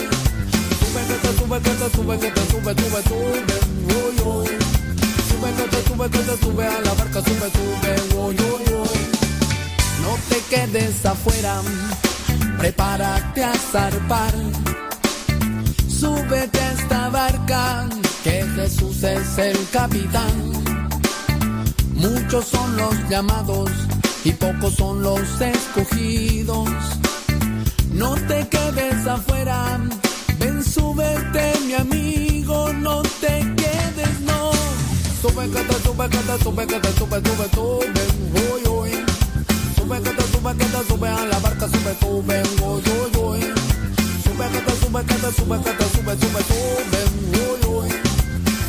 Sube que te sube, que te sube, que te sube, sube, sube, uy, uy. Sube que te sube, que te sube a la barca, sube, sube, uy, uy, uy. No te quedes afuera, prepárate a zarpar. Súbete a esta barca, que Jesús es el capitán. Muchos son los llamados y pocos son los escogidos. No te quedes afuera, ven, súbete, mi amigo, no te quedes, no. Sube te sube te sube te sube sube sube uy uy. Sube te sube te sube a la barca sube sube uy uy uy. Sube te sube te sube te sube sube sube uy uy.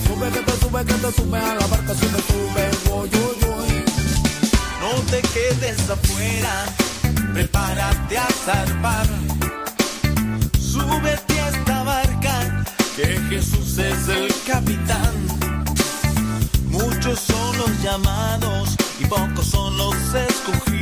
Sube te sube te sube a la barca sube sube uy uy uy. No te quedes afuera, prepárate a zarpar. Súbete a esta barca, que Jesús es el capitán. Muchos son los llamados y pocos son los escogidos.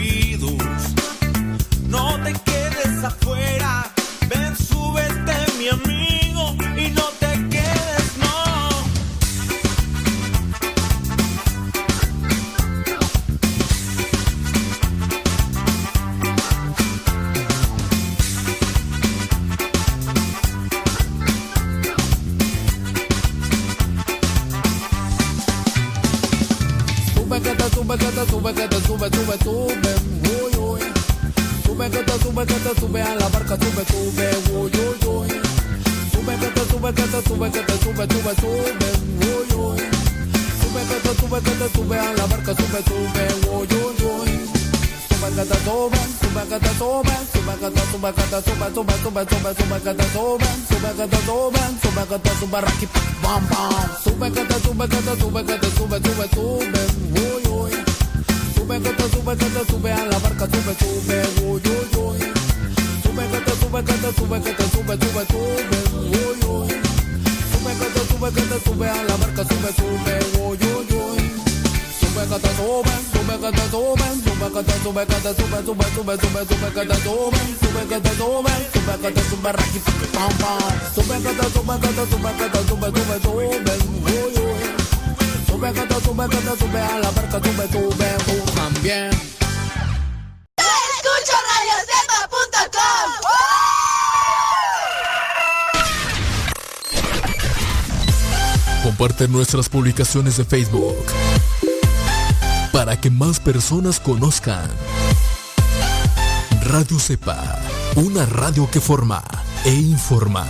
Raki bam bam. Sube que te sube que te sube que te sube sube sube uy uy. Sube que te sube que te sube a la barca sube sube uy uy uy. Sube que te sube que te sube que te sube sube sube uy uy. Sube que te sube que te sube a la barca sube sube uy uy uy. Sube que te sube, sube que te sube, sube que te sube que te sube sube sube sube sube que te sube, sube que te sube, sube que te sube raki pam pam. Sube sube sube sube sube sube. Sube sube sube a la barca sube sube tú también. Escucha radiocepa.com. Comparte nuestras publicaciones de Facebook para que más personas conozcan. Radio Cepa, una radio que forma e informa.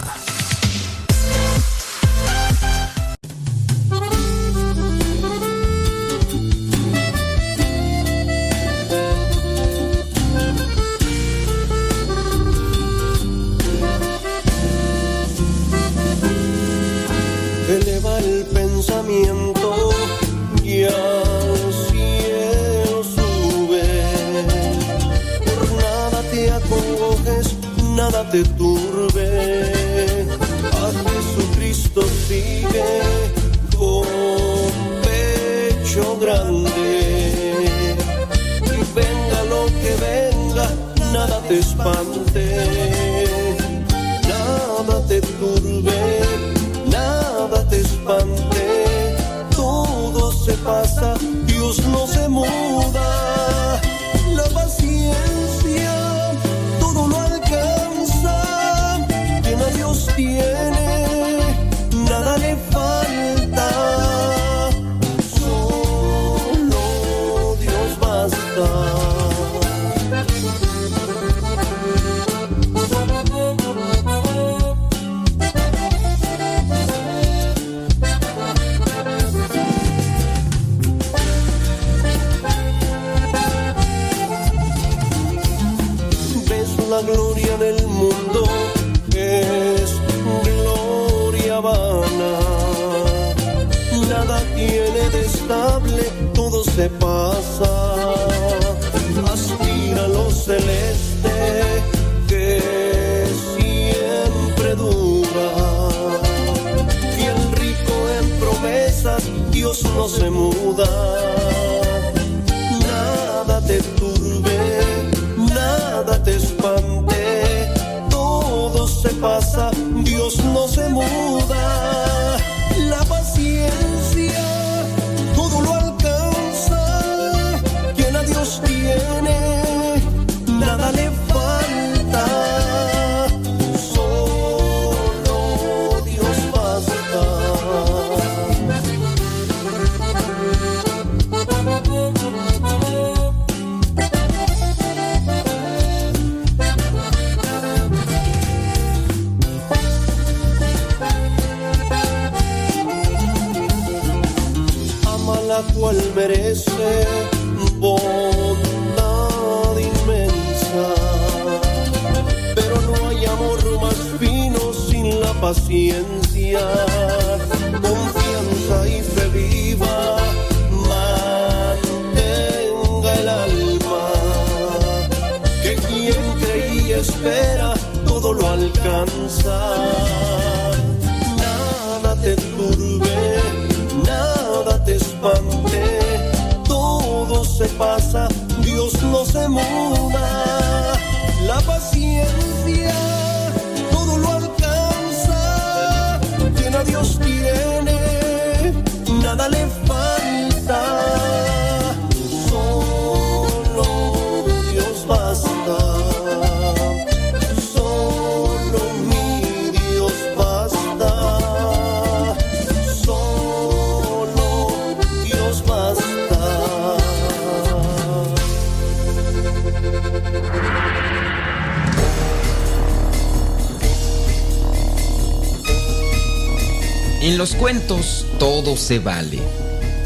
Los cuentos todo se vale.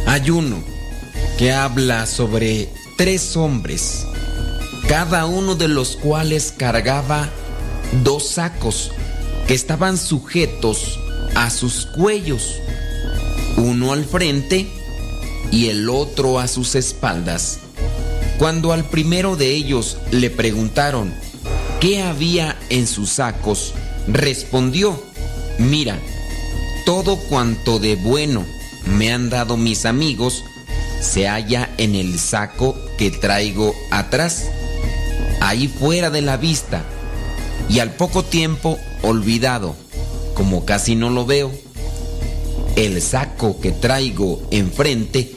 Hay uno que habla sobre tres hombres, cada uno de los cuales cargaba dos sacos que estaban sujetos a sus cuellos, uno al frente y el otro a sus espaldas. Cuando al primero de ellos le preguntaron qué había en sus sacos, respondió, mira, todo cuanto de bueno me han dado mis amigos se halla en el saco que traigo atrás, ahí fuera de la vista, y al poco tiempo olvidado, como casi no lo veo. El saco que traigo enfrente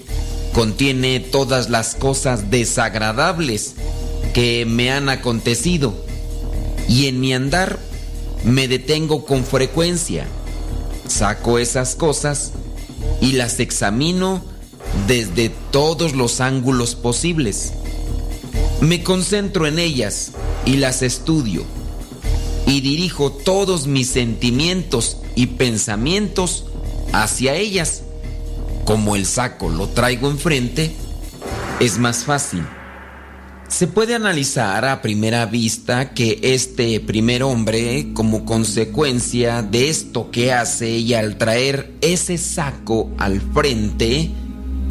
contiene todas las cosas desagradables que me han acontecido, y en mi andar me detengo con frecuencia saco esas cosas y las examino desde todos los ángulos posibles. Me concentro en ellas y las estudio y dirijo todos mis sentimientos y pensamientos hacia ellas. Como el saco lo traigo enfrente, es más fácil. Se puede analizar a primera vista que este primer hombre, como consecuencia de esto que hace y al traer ese saco al frente,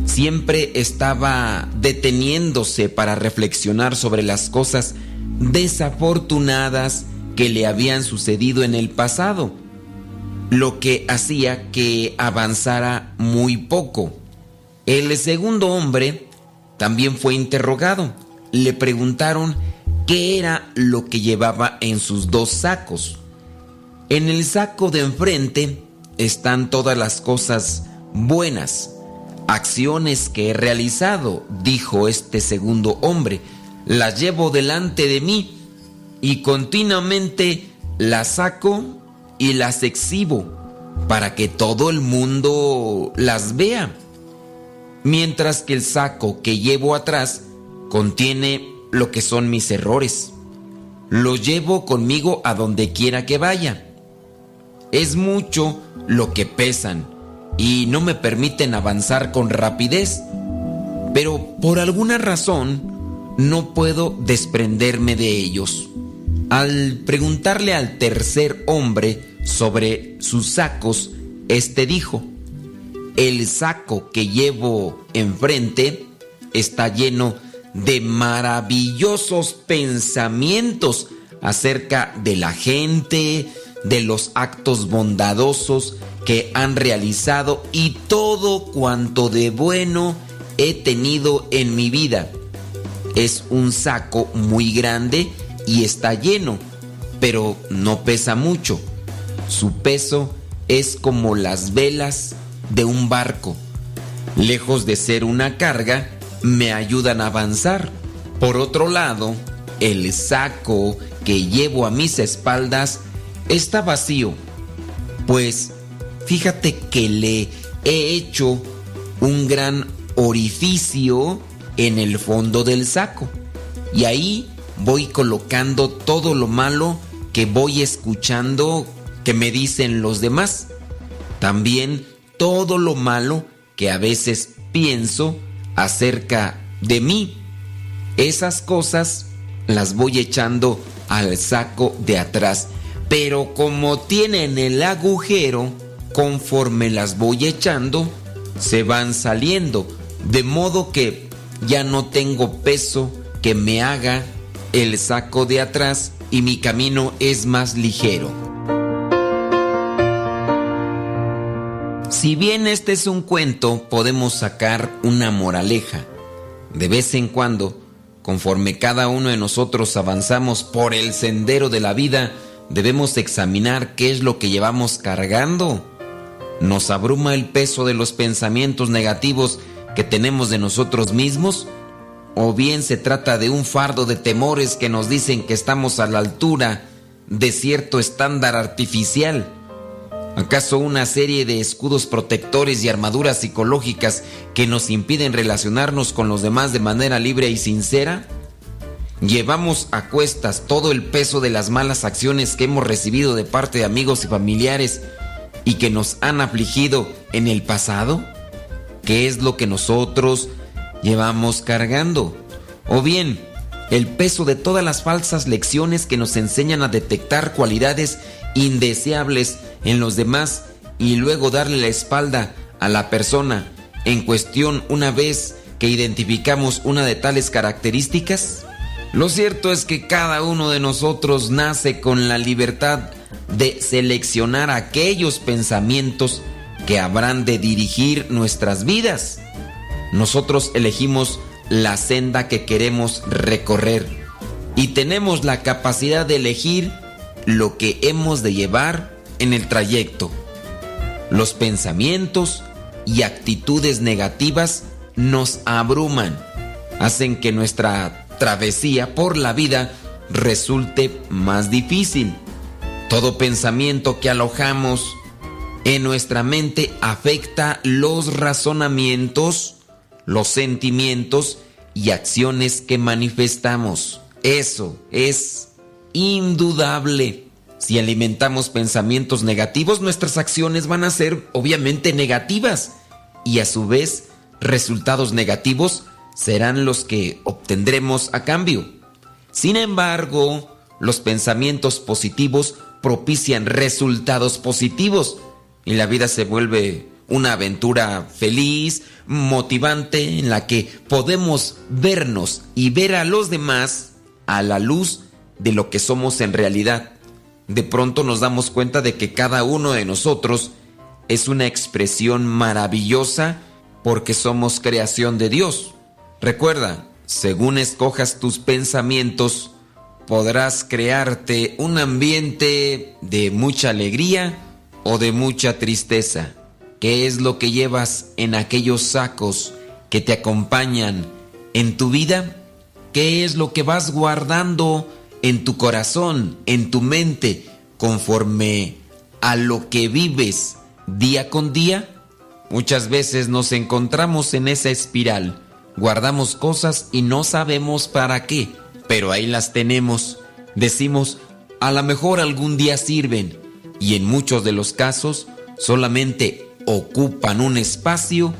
siempre estaba deteniéndose para reflexionar sobre las cosas desafortunadas que le habían sucedido en el pasado, lo que hacía que avanzara muy poco. El segundo hombre también fue interrogado le preguntaron qué era lo que llevaba en sus dos sacos. En el saco de enfrente están todas las cosas buenas, acciones que he realizado, dijo este segundo hombre. Las llevo delante de mí y continuamente las saco y las exhibo para que todo el mundo las vea. Mientras que el saco que llevo atrás contiene lo que son mis errores. Los llevo conmigo a donde quiera que vaya. Es mucho lo que pesan y no me permiten avanzar con rapidez. Pero por alguna razón no puedo desprenderme de ellos. Al preguntarle al tercer hombre sobre sus sacos, este dijo, el saco que llevo enfrente está lleno de maravillosos pensamientos acerca de la gente, de los actos bondadosos que han realizado y todo cuanto de bueno he tenido en mi vida. Es un saco muy grande y está lleno, pero no pesa mucho. Su peso es como las velas de un barco. Lejos de ser una carga, me ayudan a avanzar. Por otro lado, el saco que llevo a mis espaldas está vacío, pues fíjate que le he hecho un gran orificio en el fondo del saco y ahí voy colocando todo lo malo que voy escuchando que me dicen los demás. También todo lo malo que a veces pienso acerca de mí. Esas cosas las voy echando al saco de atrás. Pero como tienen el agujero, conforme las voy echando, se van saliendo. De modo que ya no tengo peso que me haga el saco de atrás y mi camino es más ligero. Si bien este es un cuento, podemos sacar una moraleja. De vez en cuando, conforme cada uno de nosotros avanzamos por el sendero de la vida, debemos examinar qué es lo que llevamos cargando. ¿Nos abruma el peso de los pensamientos negativos que tenemos de nosotros mismos? ¿O bien se trata de un fardo de temores que nos dicen que estamos a la altura de cierto estándar artificial? ¿Acaso una serie de escudos protectores y armaduras psicológicas que nos impiden relacionarnos con los demás de manera libre y sincera? ¿Llevamos a cuestas todo el peso de las malas acciones que hemos recibido de parte de amigos y familiares y que nos han afligido en el pasado? ¿Qué es lo que nosotros llevamos cargando? O bien, el peso de todas las falsas lecciones que nos enseñan a detectar cualidades indeseables en los demás y luego darle la espalda a la persona en cuestión una vez que identificamos una de tales características? Lo cierto es que cada uno de nosotros nace con la libertad de seleccionar aquellos pensamientos que habrán de dirigir nuestras vidas. Nosotros elegimos la senda que queremos recorrer y tenemos la capacidad de elegir lo que hemos de llevar en el trayecto. Los pensamientos y actitudes negativas nos abruman, hacen que nuestra travesía por la vida resulte más difícil. Todo pensamiento que alojamos en nuestra mente afecta los razonamientos, los sentimientos y acciones que manifestamos. Eso es indudable. Si alimentamos pensamientos negativos, nuestras acciones van a ser obviamente negativas y a su vez resultados negativos serán los que obtendremos a cambio. Sin embargo, los pensamientos positivos propician resultados positivos y la vida se vuelve una aventura feliz, motivante, en la que podemos vernos y ver a los demás a la luz de lo que somos en realidad. De pronto nos damos cuenta de que cada uno de nosotros es una expresión maravillosa porque somos creación de Dios. Recuerda, según escojas tus pensamientos, podrás crearte un ambiente de mucha alegría o de mucha tristeza. ¿Qué es lo que llevas en aquellos sacos que te acompañan en tu vida? ¿Qué es lo que vas guardando en tu corazón, en tu mente, conforme a lo que vives día con día? Muchas veces nos encontramos en esa espiral, guardamos cosas y no sabemos para qué, pero ahí las tenemos. Decimos, a lo mejor algún día sirven y en muchos de los casos solamente ocupan un espacio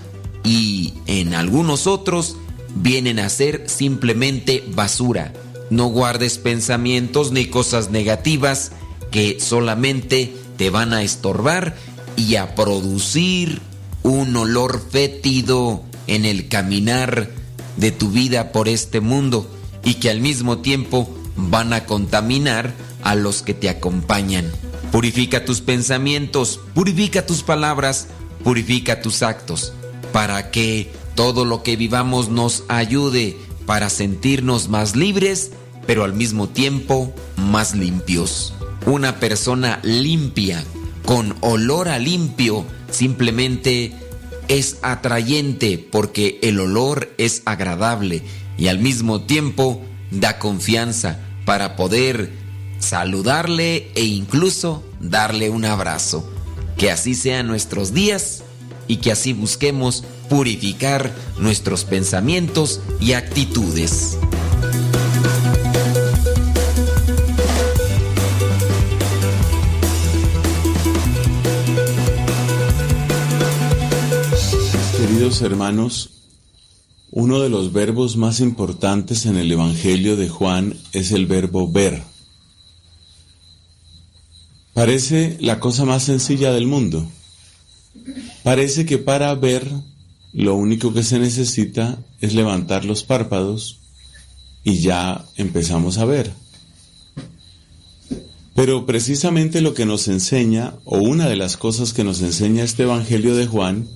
y en algunos otros vienen a ser simplemente basura. No guardes pensamientos ni cosas negativas que solamente te van a estorbar y a producir un olor fétido en el caminar de tu vida por este mundo y que al mismo tiempo van a contaminar a los que te acompañan. Purifica tus pensamientos, purifica tus palabras, purifica tus actos, para que todo lo que vivamos nos ayude para sentirnos más libres, pero al mismo tiempo más limpios. Una persona limpia, con olor a limpio, simplemente es atrayente porque el olor es agradable y al mismo tiempo da confianza para poder saludarle e incluso darle un abrazo. Que así sean nuestros días y que así busquemos purificar nuestros pensamientos y actitudes. Queridos hermanos, uno de los verbos más importantes en el Evangelio de Juan es el verbo ver. Parece la cosa más sencilla del mundo. Parece que para ver lo único que se necesita es levantar los párpados y ya empezamos a ver. Pero precisamente lo que nos enseña, o una de las cosas que nos enseña este Evangelio de Juan,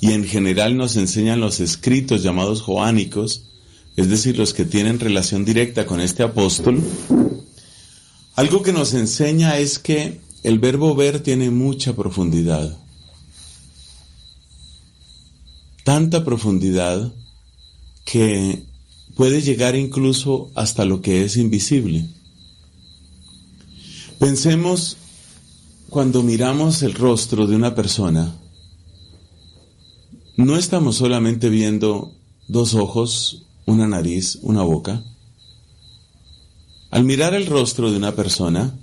y en general nos enseñan los escritos llamados joánicos, es decir, los que tienen relación directa con este apóstol, algo que nos enseña es que el verbo ver tiene mucha profundidad. Tanta profundidad que puede llegar incluso hasta lo que es invisible. Pensemos cuando miramos el rostro de una persona, no estamos solamente viendo dos ojos, una nariz, una boca. Al mirar el rostro de una persona,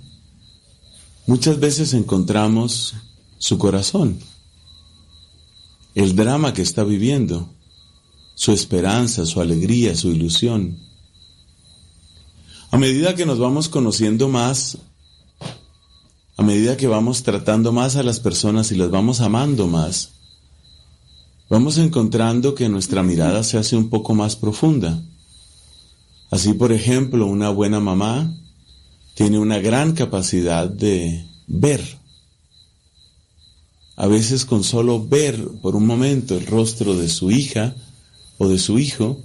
muchas veces encontramos su corazón, el drama que está viviendo, su esperanza, su alegría, su ilusión. A medida que nos vamos conociendo más, a medida que vamos tratando más a las personas y las vamos amando más, vamos encontrando que nuestra mirada se hace un poco más profunda. Así, por ejemplo, una buena mamá tiene una gran capacidad de ver. A veces con solo ver por un momento el rostro de su hija o de su hijo,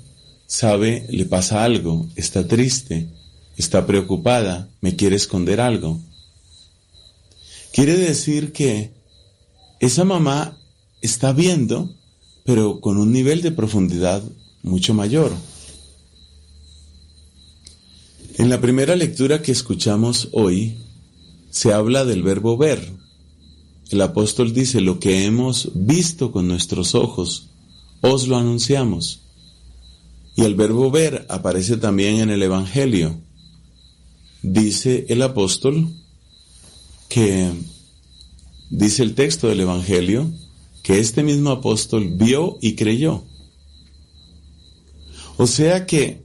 sabe, le pasa algo, está triste, está preocupada, me quiere esconder algo. Quiere decir que esa mamá está viendo, pero con un nivel de profundidad mucho mayor. En la primera lectura que escuchamos hoy, se habla del verbo ver. El apóstol dice, lo que hemos visto con nuestros ojos, os lo anunciamos. Y el verbo ver aparece también en el Evangelio. Dice el apóstol que dice el texto del Evangelio que este mismo apóstol vio y creyó. O sea que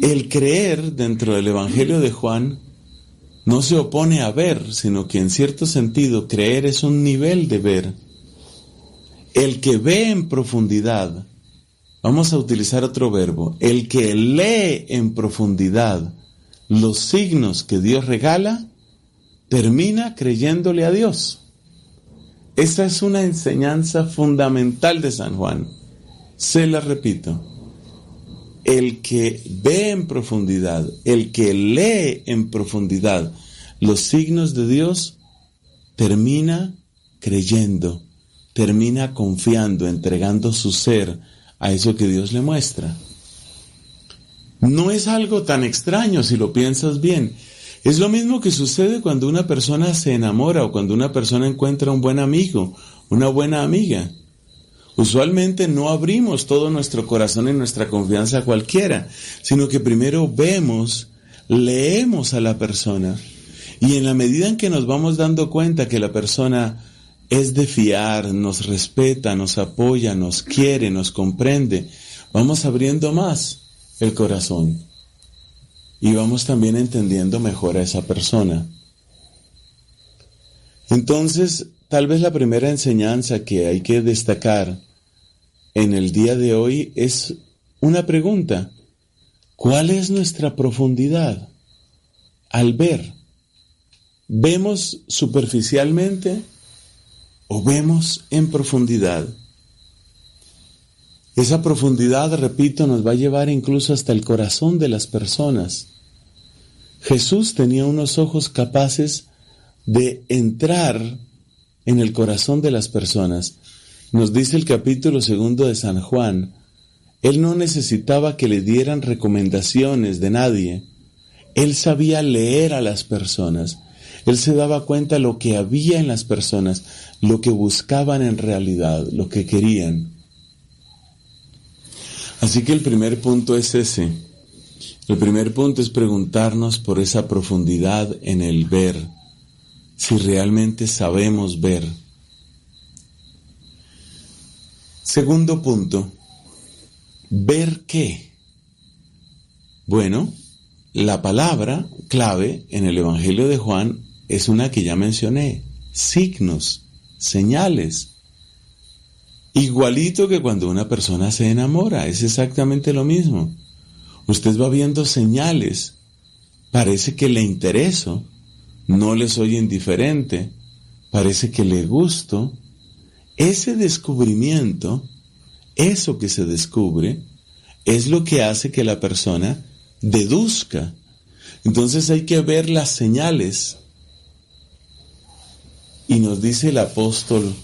el creer dentro del Evangelio de Juan no se opone a ver, sino que en cierto sentido creer es un nivel de ver. El que ve en profundidad, vamos a utilizar otro verbo, el que lee en profundidad los signos que Dios regala, termina creyéndole a Dios. Esa es una enseñanza fundamental de San Juan. Se la repito. El que ve en profundidad, el que lee en profundidad los signos de Dios, termina creyendo, termina confiando, entregando su ser a eso que Dios le muestra. No es algo tan extraño si lo piensas bien. Es lo mismo que sucede cuando una persona se enamora o cuando una persona encuentra un buen amigo, una buena amiga. Usualmente no abrimos todo nuestro corazón y nuestra confianza a cualquiera, sino que primero vemos, leemos a la persona y en la medida en que nos vamos dando cuenta que la persona es de fiar, nos respeta, nos apoya, nos quiere, nos comprende, vamos abriendo más el corazón y vamos también entendiendo mejor a esa persona. Entonces, tal vez la primera enseñanza que hay que destacar en el día de hoy es una pregunta. ¿Cuál es nuestra profundidad al ver? ¿Vemos superficialmente o vemos en profundidad? Esa profundidad, repito, nos va a llevar incluso hasta el corazón de las personas. Jesús tenía unos ojos capaces de entrar en el corazón de las personas. Nos dice el capítulo segundo de San Juan, Él no necesitaba que le dieran recomendaciones de nadie. Él sabía leer a las personas. Él se daba cuenta lo que había en las personas, lo que buscaban en realidad, lo que querían. Así que el primer punto es ese el primer punto es preguntarnos por esa profundidad en el ver, si realmente sabemos ver. Segundo punto, ¿Ver qué? Bueno, la palabra clave en el Evangelio de Juan es una que ya mencioné, signos, señales. Igualito que cuando una persona se enamora, es exactamente lo mismo. Usted va viendo señales, parece que le intereso, no le soy indiferente, parece que le gusto. Ese descubrimiento, eso que se descubre, es lo que hace que la persona deduzca. Entonces hay que ver las señales. Y nos dice el apóstol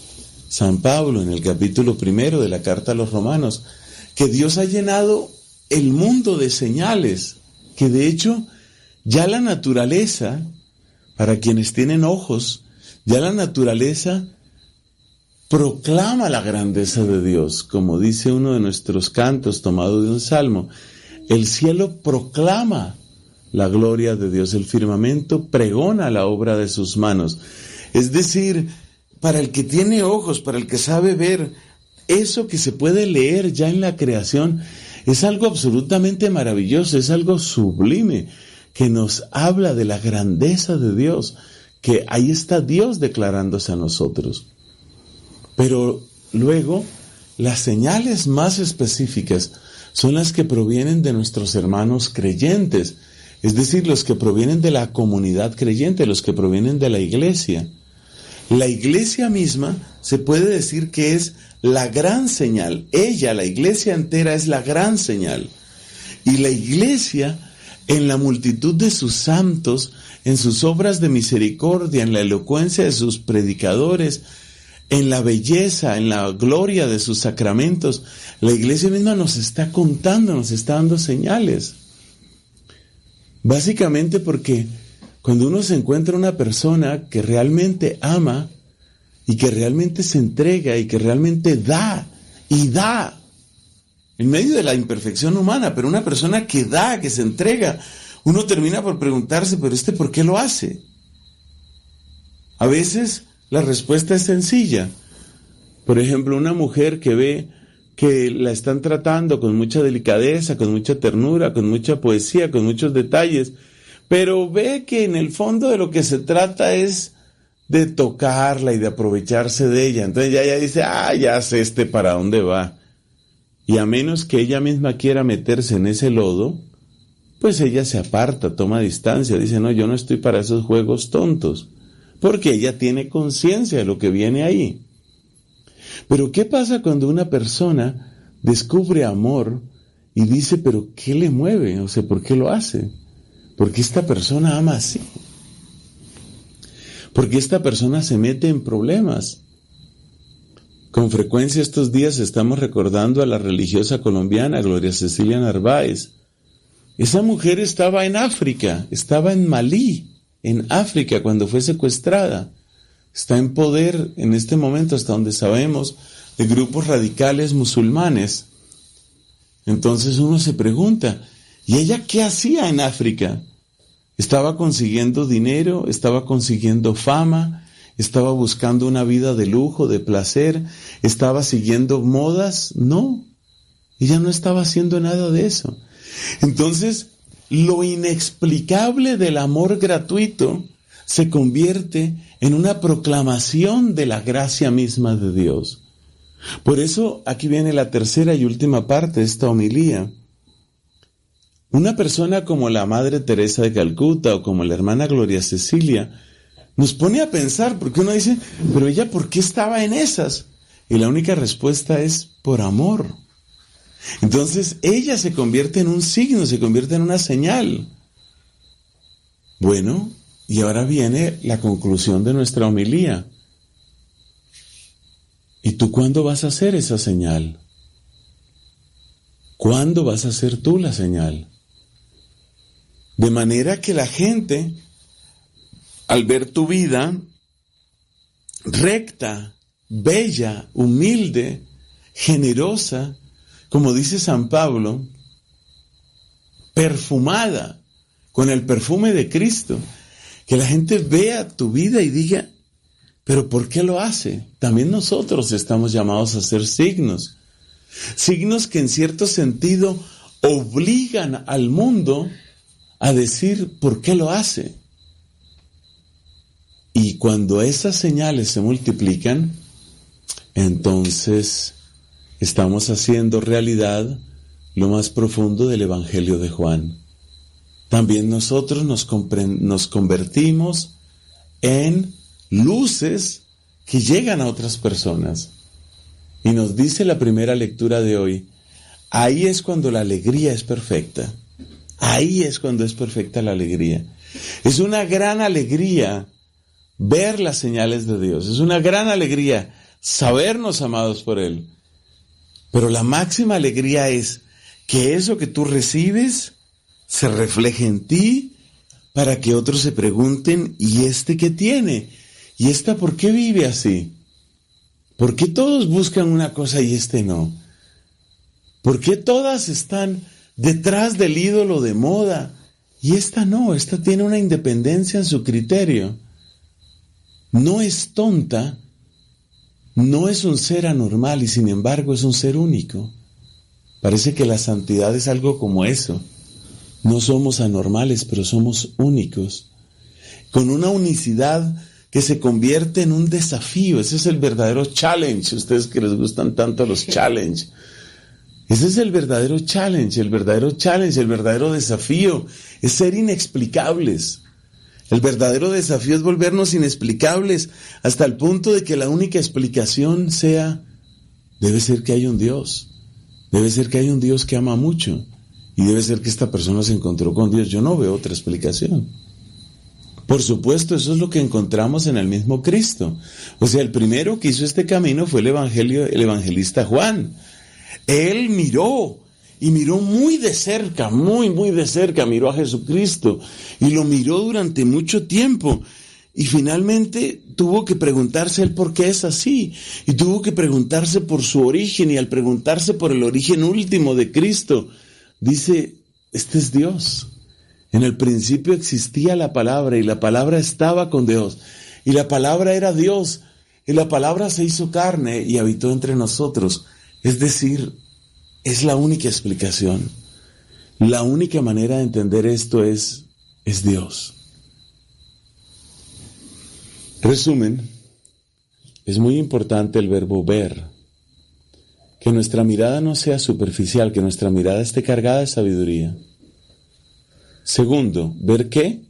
San Pablo en el capítulo primero de la carta a los romanos, que Dios ha llenado el mundo de señales, que de hecho ya la naturaleza, para quienes tienen ojos, ya la naturaleza proclama la grandeza de Dios, como dice uno de nuestros cantos tomado de un salmo. El cielo proclama la gloria de Dios, el firmamento pregona la obra de sus manos. Es decir, para el que tiene ojos, para el que sabe ver, eso que se puede leer ya en la creación es algo absolutamente maravilloso, es algo sublime que nos habla de la grandeza de Dios, que ahí está Dios declarándose a nosotros. Pero luego, las señales más específicas son las que provienen de nuestros hermanos creyentes, es decir, los que provienen de la comunidad creyente, los que provienen de la iglesia. La iglesia misma se puede decir que es la gran señal. Ella, la iglesia entera, es la gran señal. Y la iglesia, en la multitud de sus santos, en sus obras de misericordia, en la elocuencia de sus predicadores, en la belleza, en la gloria de sus sacramentos, la iglesia misma nos está contando, nos está dando señales. Básicamente porque cuando uno se encuentra una persona que realmente ama y que realmente se entrega y que realmente da y da, en medio de la imperfección humana, pero una persona que da, que se entrega, uno termina por preguntarse, pero este por qué lo hace? A veces la respuesta es sencilla. Por ejemplo, una mujer que ve que la están tratando con mucha delicadeza, con mucha ternura, con mucha poesía, con muchos detalles, pero ve que en el fondo de lo que se trata es de tocarla y de aprovecharse de ella. Entonces ya ella dice, ah, ya sé este para dónde va. Y a menos que ella misma quiera meterse en ese lodo, pues ella se aparta, toma distancia, dice, no, yo no estoy para esos juegos tontos, porque ella tiene conciencia de lo que viene ahí. Pero ¿qué pasa cuando una persona descubre amor y dice, pero ¿qué le mueve? O sea, ¿por qué lo hace? Porque esta persona ama así. Porque esta persona se mete en problemas. Con frecuencia estos días estamos recordando a la religiosa colombiana Gloria Cecilia Narváez. Esa mujer estaba en África, estaba en Malí, en África, cuando fue secuestrada. Está en poder en este momento, hasta donde sabemos, de grupos radicales musulmanes. Entonces uno se pregunta, ¿y ella qué hacía en África? Estaba consiguiendo dinero, estaba consiguiendo fama, estaba buscando una vida de lujo, de placer, estaba siguiendo modas. No, ella no estaba haciendo nada de eso. Entonces, lo inexplicable del amor gratuito se convierte en una proclamación de la gracia misma de Dios. Por eso aquí viene la tercera y última parte de esta homilía. Una persona como la Madre Teresa de Calcuta o como la hermana Gloria Cecilia nos pone a pensar, porque uno dice, pero ella, ¿por qué estaba en esas? Y la única respuesta es por amor. Entonces ella se convierte en un signo, se convierte en una señal. Bueno, y ahora viene la conclusión de nuestra homilía. ¿Y tú cuándo vas a hacer esa señal? ¿Cuándo vas a hacer tú la señal? De manera que la gente, al ver tu vida recta, bella, humilde, generosa, como dice San Pablo, perfumada con el perfume de Cristo, que la gente vea tu vida y diga, pero ¿por qué lo hace? También nosotros estamos llamados a ser signos. Signos que en cierto sentido obligan al mundo a decir por qué lo hace. Y cuando esas señales se multiplican, entonces estamos haciendo realidad lo más profundo del Evangelio de Juan. También nosotros nos, nos convertimos en luces que llegan a otras personas. Y nos dice la primera lectura de hoy, ahí es cuando la alegría es perfecta. Ahí es cuando es perfecta la alegría. Es una gran alegría ver las señales de Dios. Es una gran alegría sabernos amados por Él. Pero la máxima alegría es que eso que tú recibes se refleje en ti para que otros se pregunten, ¿y este qué tiene? ¿Y esta por qué vive así? ¿Por qué todos buscan una cosa y este no? ¿Por qué todas están detrás del ídolo de moda y esta no? Esta tiene una independencia en su criterio. No es tonta, no es un ser anormal y sin embargo es un ser único. Parece que la santidad es algo como eso. No somos anormales, pero somos únicos. Con una unicidad que se convierte en un desafío. Ese es el verdadero challenge. Ustedes que les gustan tanto los challenge. Ese es el verdadero challenge, el verdadero challenge, el verdadero desafío. Es ser inexplicables. El verdadero desafío es volvernos inexplicables hasta el punto de que la única explicación sea, debe ser que hay un Dios. Debe ser que hay un Dios que ama mucho. Y debe ser que esta persona se encontró con Dios. Yo no veo otra explicación. Por supuesto, eso es lo que encontramos en el mismo Cristo. O sea, el primero que hizo este camino fue el evangelio, el evangelista Juan. Él miró y miró muy de cerca, muy, muy de cerca, miró a Jesucristo y lo miró durante mucho tiempo. Y finalmente tuvo que preguntarse el por qué es así. Y tuvo que preguntarse por su origen. Y al preguntarse por el origen último de Cristo, dice, este es Dios. En el principio existía la palabra y la palabra estaba con Dios. Y la palabra era Dios. Y la palabra se hizo carne y habitó entre nosotros. Es decir, es la única explicación. La única manera de entender esto es, es Dios. Resumen, es muy importante el verbo ver. Que nuestra mirada no sea superficial, que nuestra mirada esté cargada de sabiduría. Segundo, ¿ver qué?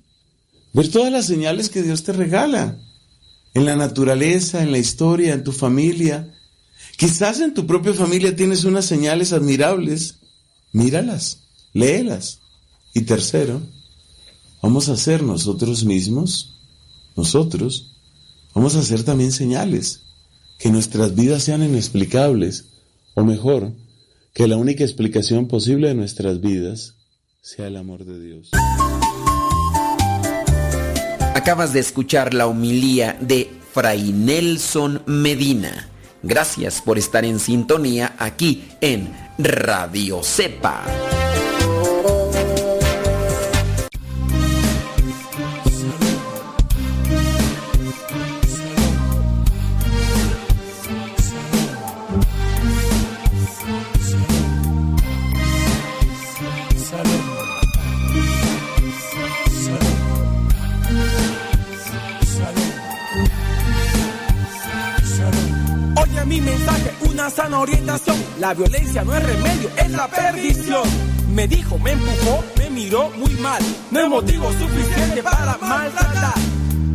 Ver todas las señales que Dios te regala. En la naturaleza, en la historia, en tu familia. Quizás en tu propia familia tienes unas señales admirables. Míralas, léelas. Y tercero, vamos a ser nosotros mismos, nosotros, vamos a hacer también señales. Que nuestras vidas sean inexplicables. O mejor, que la única explicación posible de nuestras vidas sea el amor de Dios. Acabas de escuchar la homilía de Fray Nelson Medina. Gracias por estar en sintonía aquí en Radio Cepa. Mensaje, una sana orientación. La violencia no es remedio, es la perdición. Me dijo, me empujó, me miró muy mal. No es motivo suficiente para maltratar.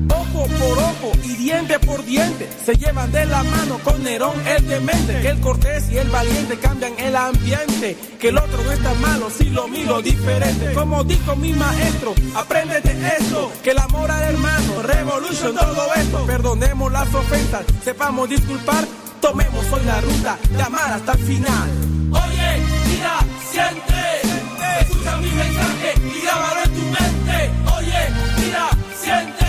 Ojo por ojo y diente por diente se llevan de la mano con Nerón el demente. Que el cortés y el valiente cambian el ambiente. Que el otro no está malo si lo miro diferente. Como dijo mi maestro, apréndete esto. Que el amor al hermano, revolution, todo esto. Perdonemos las ofensas, sepamos disculpar. Tomemos hoy la ruta de amar hasta el final. Oye, mira, siente, escucha mi mensaje y grábalo en tu mente. Oye, mira, siente,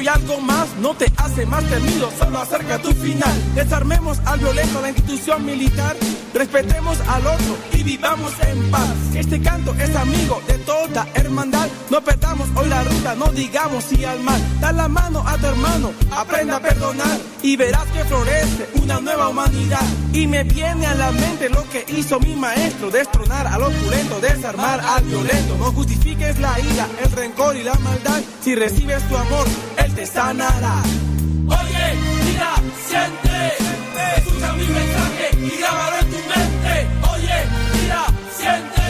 y algo más no te hace más temido, solo acerca tu final. Desarmemos al violento la institución militar, respetemos al otro y vivamos en paz. Este canto es amigo de toda hermandad, no perdamos hoy la ruta, no digamos sí al mal. Da la mano a tu hermano, aprenda a perdonar y verás que florece una nueva humanidad. Y me viene a la mente lo que hizo mi maestro, destronar al opulento, desarmar al violento. No justifiques la ira, el rencor y la maldad, si recibes tu amor, él te sanará. Oye, mira, siente, escucha mi mensaje y grábalo en tu mente. Oye, mira, siente,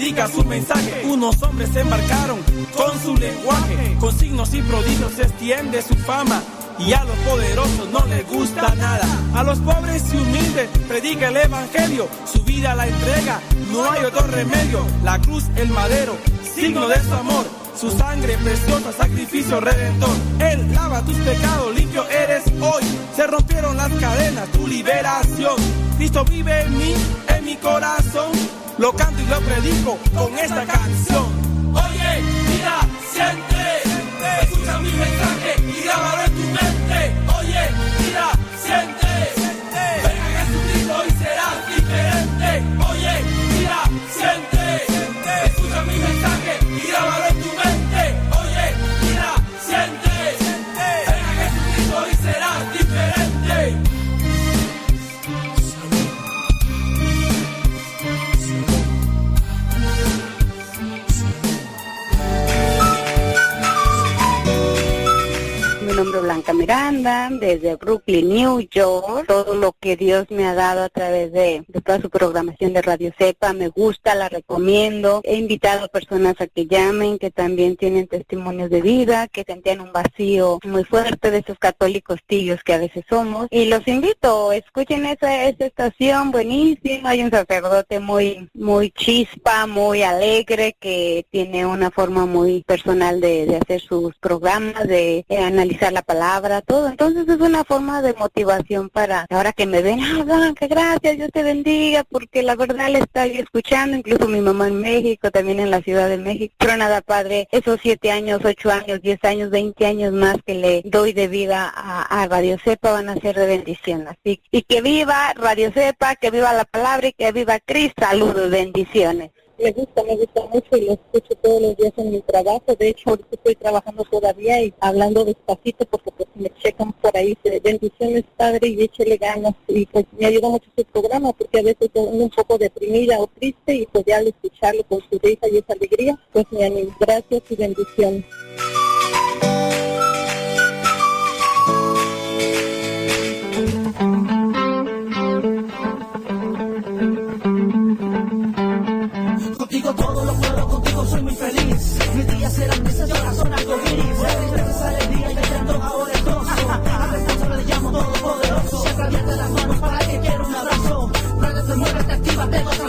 predica su mensaje. Unos hombres se embarcaron con su lenguaje. Con signos y prodigios se extiende su fama. Y a los poderosos no les gusta nada. A los pobres y humildes predica el evangelio. Su vida la entrega, no hay otro remedio. La cruz, el madero, signo de su amor. Su sangre preciosa, sacrificio redentor. Él lava tus pecados, limpio eres hoy. Se rompieron las cadenas, tu liberación. Cristo vive en mí, en mi corazón. Lo canto y lo predico con esta canción. Oye, mira, siente, escucha mi mensaje y grábalo en tu mente. Oye, mira, siente, Es Blanca Miranda, desde Brooklyn, New York. Todo lo que Dios me ha dado a través de, toda su programación de Radio Cepa me gusta, la recomiendo. He invitado personas a que llamen, que también tienen testimonios de vida, que sentían un vacío muy fuerte de esos católicos tibios que a veces somos. Y los invito, escuchen esa, esa estación buenísima. Hay un sacerdote muy, muy chispa, muy alegre, que tiene una forma muy personal de, de hacer sus programas, de eh, analizar la palabra, todo. Entonces es una forma de motivación para ahora que me ven, ah, Blanca, gracias, Dios te bendiga, porque la verdad le estoy escuchando, incluso mi mamá en México, también en la Ciudad de México. Pero nada, padre, esos siete años, ocho años, diez años, veinte años más que le doy de vida a, Radio Cepa van a ser de bendición. Así, y que viva Radio Cepa, que viva la palabra y que viva Cristo. Saludos, bendiciones. Me gusta, me gusta mucho y lo escucho todos los días en mi trabajo. De hecho, ahorita estoy trabajando todavía y hablando despacito porque pues me checan por ahí. Bendiciones, padre, y échele ganas. Y pues me ayuda mucho su programa porque a veces estoy un poco deprimida o triste y pues ya al escucharlo con su risa y esa alegría, pues me animo. Gracias y bendiciones. Contigo todo lo puedo, contigo soy muy feliz. Mis días serán grises ahora son algo gris. Veces alegría y me siento ahora el gozo. A veces solo le llamo todopoderoso. Siempre abierta las manos para que quiera un abrazo. Muévete, muévete, actívate, otra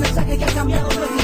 mensaje que ha cambiado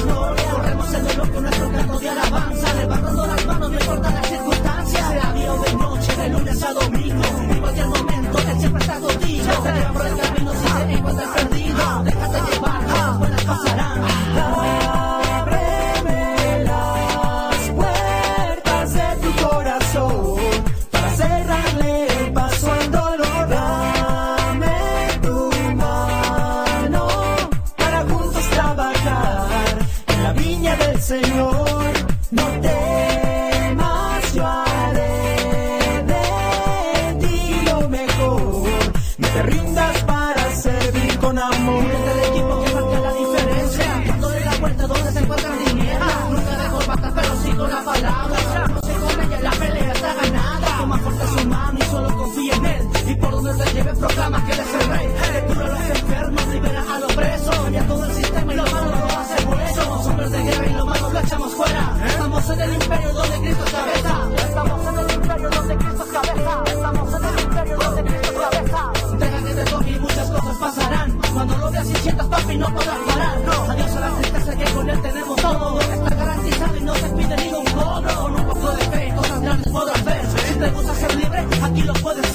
no podrás parar. No. Adiós a la tristeza que con él tenemos todo. Está garantizado y no se pide ningún bono. Con un poco de fe, cosas grandes podrás ver. Si te gusta ser libre, aquí lo puedes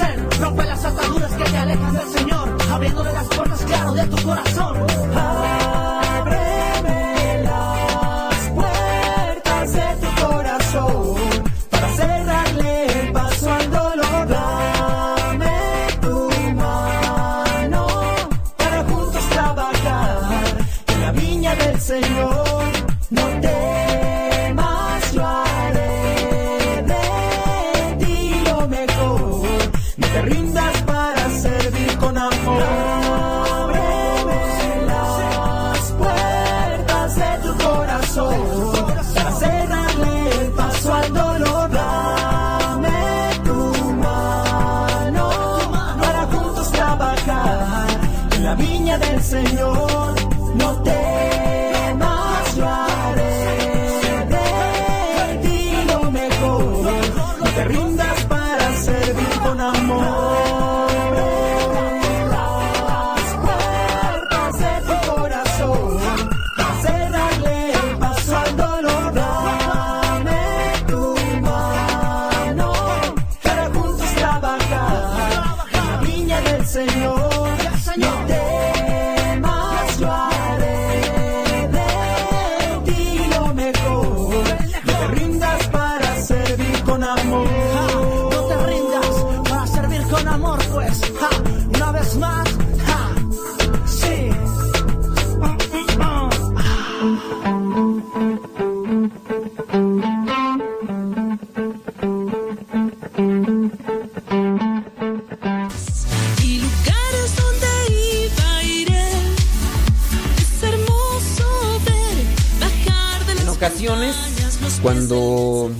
cuando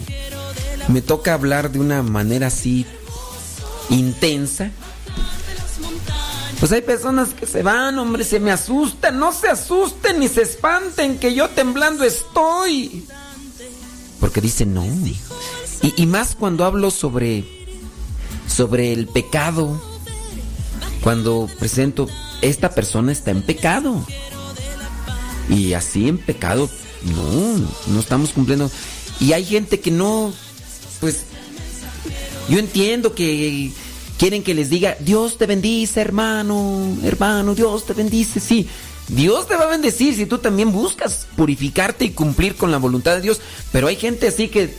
me toca hablar de una manera así intensa, pues hay personas que se van, hombre, se me asustan, no se asusten ni se espanten, que yo temblando estoy. Porque dicen no. Y, y más cuando hablo sobre, sobre el pecado, cuando presento, esta persona está en pecado. Y así en pecado, no, no estamos cumpliendo. Y hay gente que no, pues, yo entiendo que quieren que les diga, Dios te bendice, hermano, hermano, Dios te bendice, sí. Dios te va a bendecir si tú también buscas purificarte y cumplir con la voluntad de Dios. Pero hay gente así que,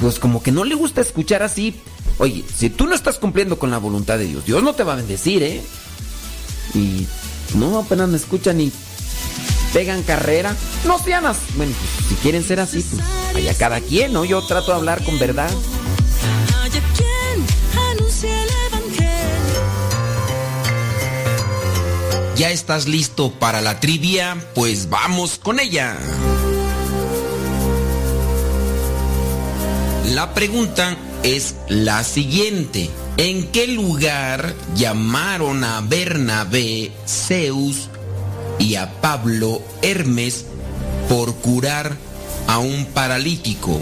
pues como que no le gusta escuchar así. Oye, si tú no estás cumpliendo con la voluntad de Dios, Dios no te va a bendecir, ¿eh? Y no, apenas me escuchan y pegan carrera. No sean así. Bueno, pues, si quieren ser así, pues allá cada quien, ¿no? Yo trato de hablar con verdad. ¿Ya estás listo para la trivia? Pues vamos con ella. La pregunta es la siguiente. ¿En qué lugar llamaron a Bernabé Zeus y a Pablo Hermes por curar a un paralítico?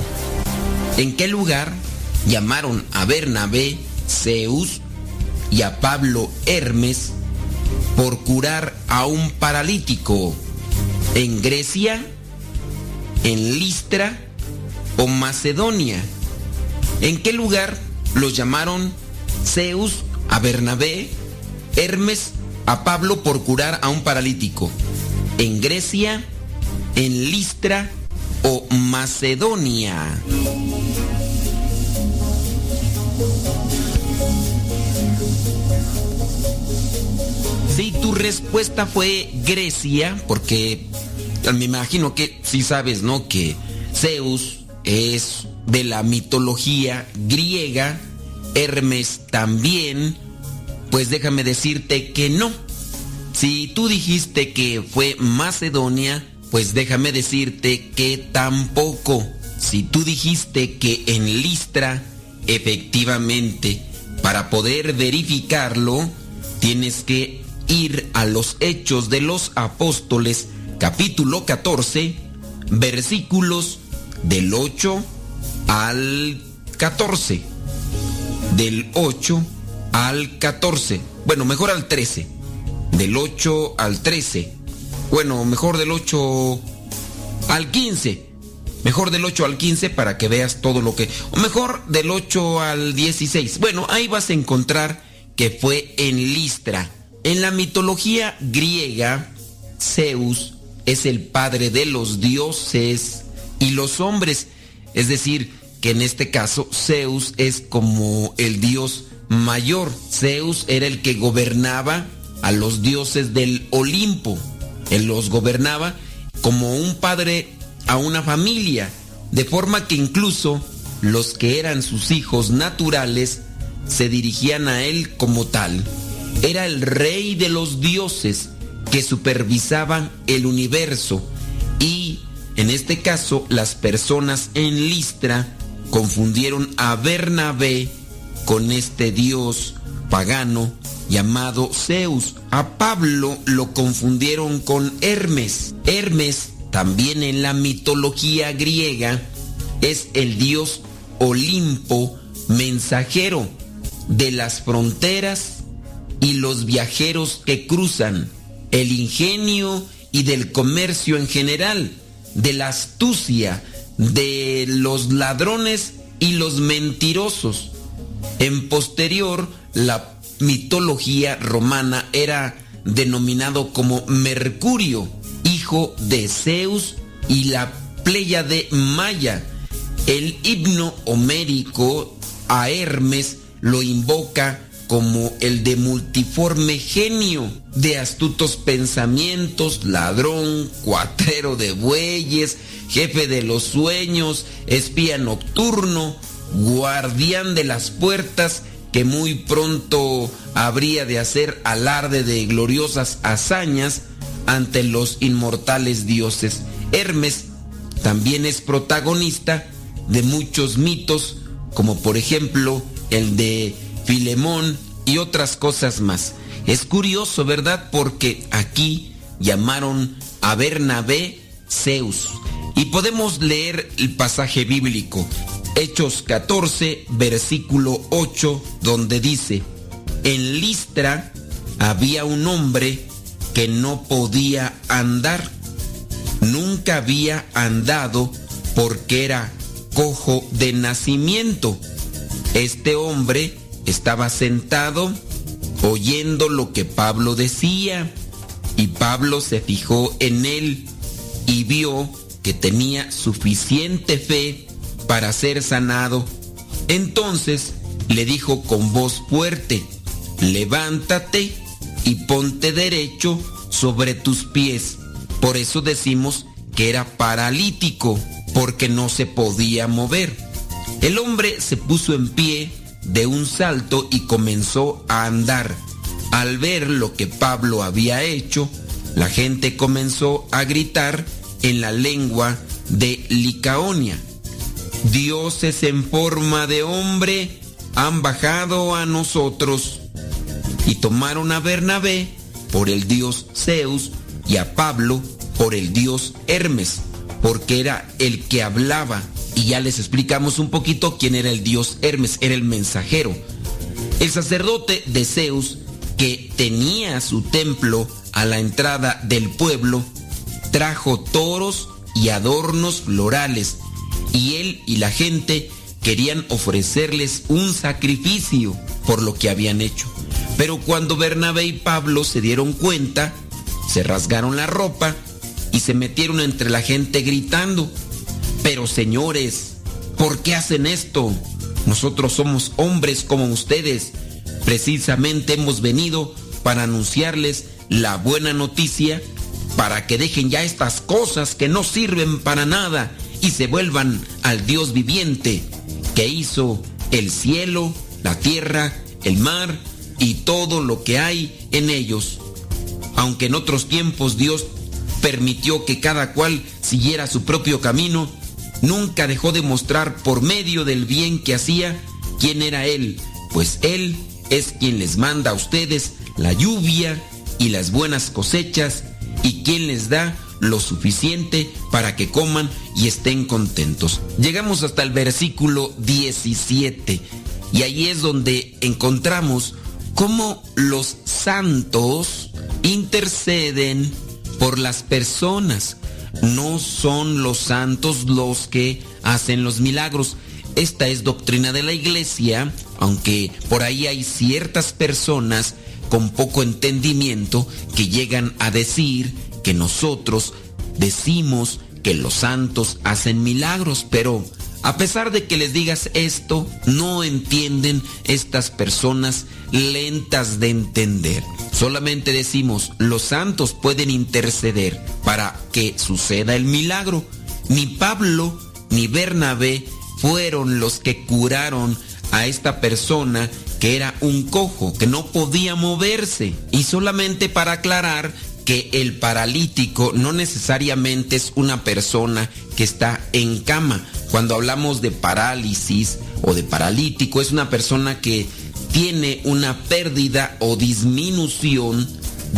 ¿En qué lugar llamaron a Bernabé Zeus y a Pablo Hermes por curar a un paralítico? ¿En Grecia? ¿En Listra o Macedonia? ¿En qué lugar los llamaron Zeus a Bernabé, Hermes a Pablo por curar a un paralítico? ¿En Grecia? ¿En Listra o Macedonia? Si tu respuesta fue Grecia, porque me imagino que sí sabes, ¿no? Que Zeus es de la mitología griega, Hermes también, pues déjame decirte que no. Si tú dijiste que fue Macedonia, pues déjame decirte que tampoco. Si tú dijiste que en Listra, efectivamente, para poder verificarlo, tienes que ir a los Hechos de los Apóstoles, capítulo 14, versículos del 8 al 14. Del 8 al 14. Bueno, mejor al 13. Del 8 al 13. Bueno, mejor del 8 al 15. Mejor del 8 al 15 para que veas todo lo que... O mejor del 8 al 16. Bueno, ahí vas a encontrar que fue en Listra. En la mitología griega, Zeus es el padre de los dioses y los hombres. Es decir, que en este caso Zeus es como el dios mayor. Zeus era el que gobernaba a los dioses del Olimpo. Él los gobernaba como un padre a una familia, de forma que incluso los que eran sus hijos naturales se dirigían a él como tal. Era el rey de los dioses que supervisaban el universo y en este caso las personas en Listra confundieron a Bernabé con este dios pagano llamado Zeus. A Pablo lo confundieron con Hermes. Hermes, también en la mitología griega, es el dios Olimpo mensajero de las fronteras y los viajeros que cruzan, el ingenio y del comercio en general, de la astucia, de los ladrones y los mentirosos. En posterior, la mitología romana era denominado como Mercurio, hijo de Zeus y la Pléyade Maya. El himno homérico a Hermes lo invoca como el de multiforme genio, de astutos pensamientos, ladrón, cuatrero de bueyes, jefe de los sueños, espía nocturno, guardián de las puertas, que muy pronto habría de hacer alarde de gloriosas hazañas ante los inmortales dioses. Hermes también es protagonista de muchos mitos, como por ejemplo el de Filemón y otras cosas más. Es curioso, ¿verdad? Porque aquí llamaron a Bernabé Zeus. Y podemos leer el pasaje bíblico, Hechos 14, versículo 8, donde dice, en Listra había un hombre que no podía andar, nunca había andado porque era cojo de nacimiento. Este hombre estaba sentado oyendo lo que Pablo decía y Pablo se fijó en él y vio que tenía suficiente fe para ser sanado. Entonces le dijo con voz fuerte, levántate y ponte derecho sobre tus pies. Por eso decimos que era paralítico, porque no se podía mover. El hombre se puso en pie de un salto y comenzó a andar. Al ver lo que Pablo había hecho, la gente comenzó a gritar en la lengua de Licaonia. Dioses en forma de hombre han bajado a nosotros y tomaron a Bernabé por el dios Zeus y a Pablo por el dios Hermes, porque era el que hablaba. Y ya les explicamos un poquito quién era el dios Hermes, era el mensajero. El sacerdote de Zeus, que tenía su templo a la entrada del pueblo, trajo toros y adornos florales, y él y la gente querían ofrecerles un sacrificio por lo que habían hecho. Pero cuando Bernabé y Pablo se dieron cuenta, se rasgaron la ropa y se metieron entre la gente gritando, pero señores, ¿por qué hacen esto? Nosotros somos hombres como ustedes. Precisamente hemos venido para anunciarles la buena noticia para que dejen ya estas cosas que no sirven para nada y se vuelvan al Dios viviente que hizo el cielo, la tierra, el mar y todo lo que hay en ellos. Aunque en otros tiempos Dios permitió que cada cual siguiera su propio camino, nunca dejó de mostrar por medio del bien que hacía quién era Él, pues Él es quien les manda a ustedes la lluvia y las buenas cosechas y quien les da lo suficiente para que coman y estén contentos. Llegamos hasta el versículo 17 y ahí es donde encontramos cómo los santos interceden por las personas. No son los santos los que hacen los milagros. Esta es doctrina de la iglesia, aunque por ahí hay ciertas personas con poco entendimiento que llegan a decir que nosotros decimos que los santos hacen milagros, pero a pesar de que les digas esto, no entienden estas personas lentas de entender. Solamente decimos, los santos pueden interceder para que suceda el milagro. Ni Pablo ni Bernabé fueron los que curaron a esta persona que era un cojo, que no podía moverse. Y solamente para aclarar que el paralítico no necesariamente es una persona que está en cama. Cuando hablamos de parálisis o de paralítico, es una persona que tiene una pérdida o disminución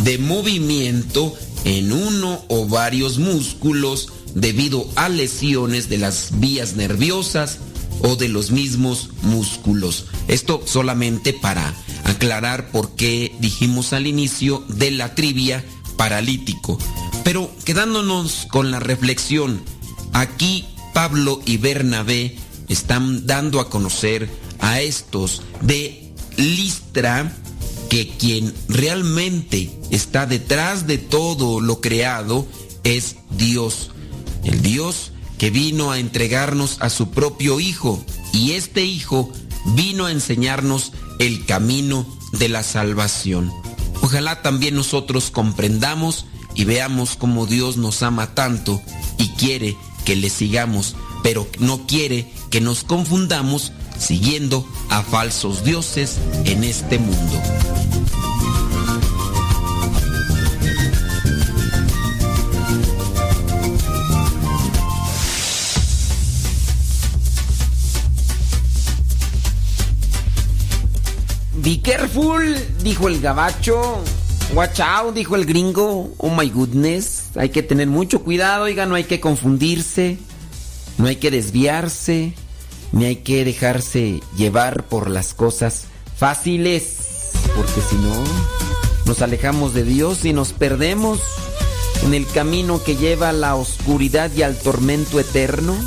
de movimiento en uno o varios músculos debido a lesiones de las vías nerviosas o de los mismos músculos. Esto solamente para aclarar por qué dijimos al inicio de la trivia paralítico. Pero quedándonos con la reflexión, aquí Pablo y Bernabé están dando a conocer a estos de Listra que quien realmente está detrás de todo lo creado es Dios. El Dios que vino a entregarnos a su propio Hijo y este Hijo vino a enseñarnos el camino de la salvación. Ojalá también nosotros comprendamos y veamos cómo Dios nos ama tanto y quiere que le sigamos, pero no quiere que nos confundamos siguiendo a falsos dioses en este mundo. Be careful, dijo el gabacho. Watch out, dijo el gringo. Oh my goodness. Hay que tener mucho cuidado, oiga, no hay que confundirse. No hay que desviarse. Ni hay que dejarse llevar por las cosas fáciles. Porque si no, nos alejamos de Dios y nos perdemos en el camino que lleva a la oscuridad y al tormento eterno.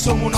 son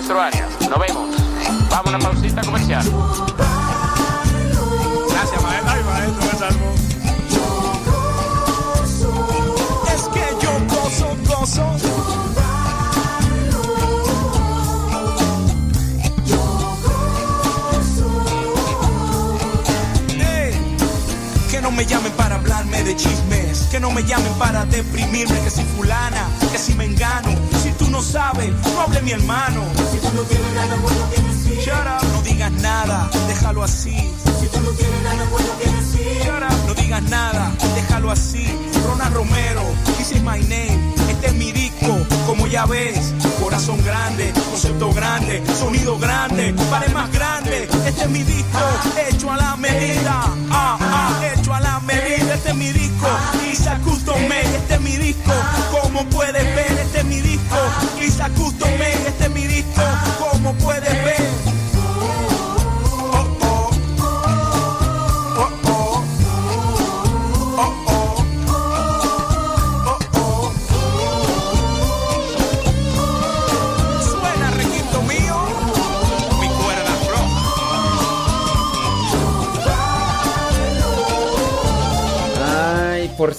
nuestro área. Nos vemos. Vamos a una pausita comercial. Gracias, maestro. Ay, maestro, me salvo. Es que yo gozo, gozo. Eh, que no me llamen para hablarme de chismes, que no me llamen para deprimirme, que si fulana, que si me engano, si tú no sabes, no hable mi hermano. sonido grande, pares más grande. Este es mi disco, hecho a la medida. Ah, ah, hecho a la medida. Este es mi disco, Isa Custom Made. Este es mi disco, como puedes ver, este es mi disco, Isa Custom Made.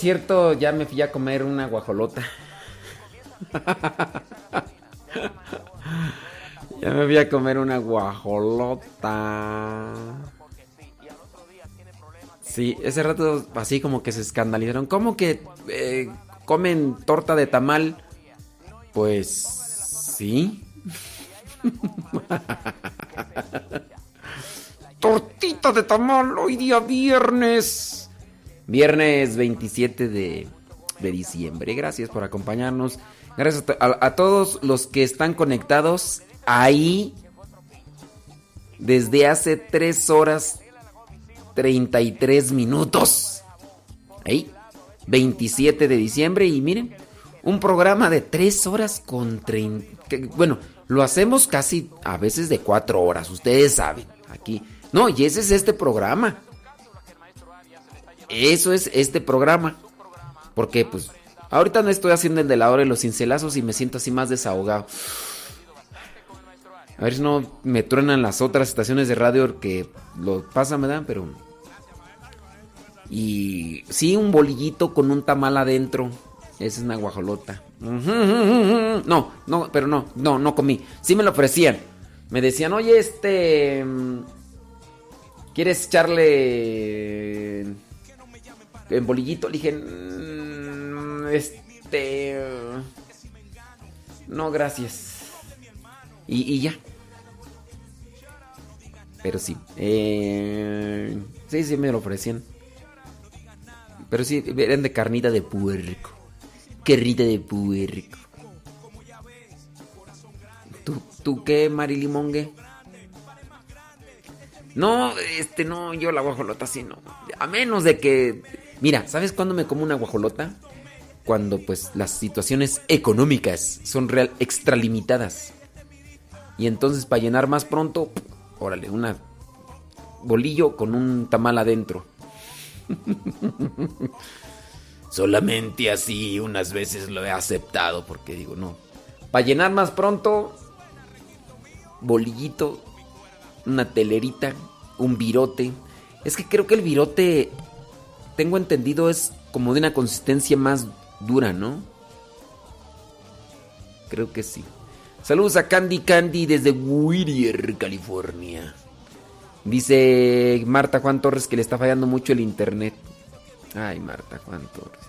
cierto, ya me fui a comer una guajolota. ya me fui a comer una guajolota. Sí, ese rato así como que se escandalizaron. ¿Cómo que eh, comen torta de tamal? Pues sí. Tortita de tamal hoy día viernes viernes 27 de, de diciembre. Gracias por acompañarnos. Gracias a, todos los que están conectados ahí desde hace 3 horas 33 minutos. Ahí, 27 de diciembre y miren, un programa de 3 horas con 30... Bueno, lo hacemos casi a veces de 4 horas, ustedes saben, aquí. No, y ese es este programa. Eso es este programa. Porque pues ahorita no estoy haciendo el de la hora de los cincelazos y me siento así más desahogado. A ver si no me truenan las otras estaciones de radio que lo pasan, dan, Pero... Y sí, un bolillito con un tamal adentro. Esa es una guajolota. No, no, pero no, no, no comí. Sí me lo ofrecían. Me decían, oye, este... Mm, ¿Quieres echarle... En bolillito? Le dije. "Mm, Este. No, gracias. Y, y ya. Pero sí. eh, sí, sí me lo ofrecían. Pero sí, eran de carnita de puerco. Carnita de puerco. ¿Tú, tú qué, Marilimongue? No, este no, yo la guajolota sí no. A menos de que. Mira, ¿sabes cuándo me como una guajolota? Cuando pues las situaciones económicas son real extralimitadas. Y entonces para llenar más pronto, órale, una bolillo con un tamal adentro. Solamente así unas veces lo he aceptado porque digo, no. Para llenar más pronto, bolillito, una telerita, un virote. Es que creo que el virote, tengo entendido, es como de una consistencia más dura, ¿no? Creo que sí. Saludos a Candy Candy desde Whittier, California. Dice Marta Juan Torres que le está fallando mucho el internet. Ay, Marta Juan Torres.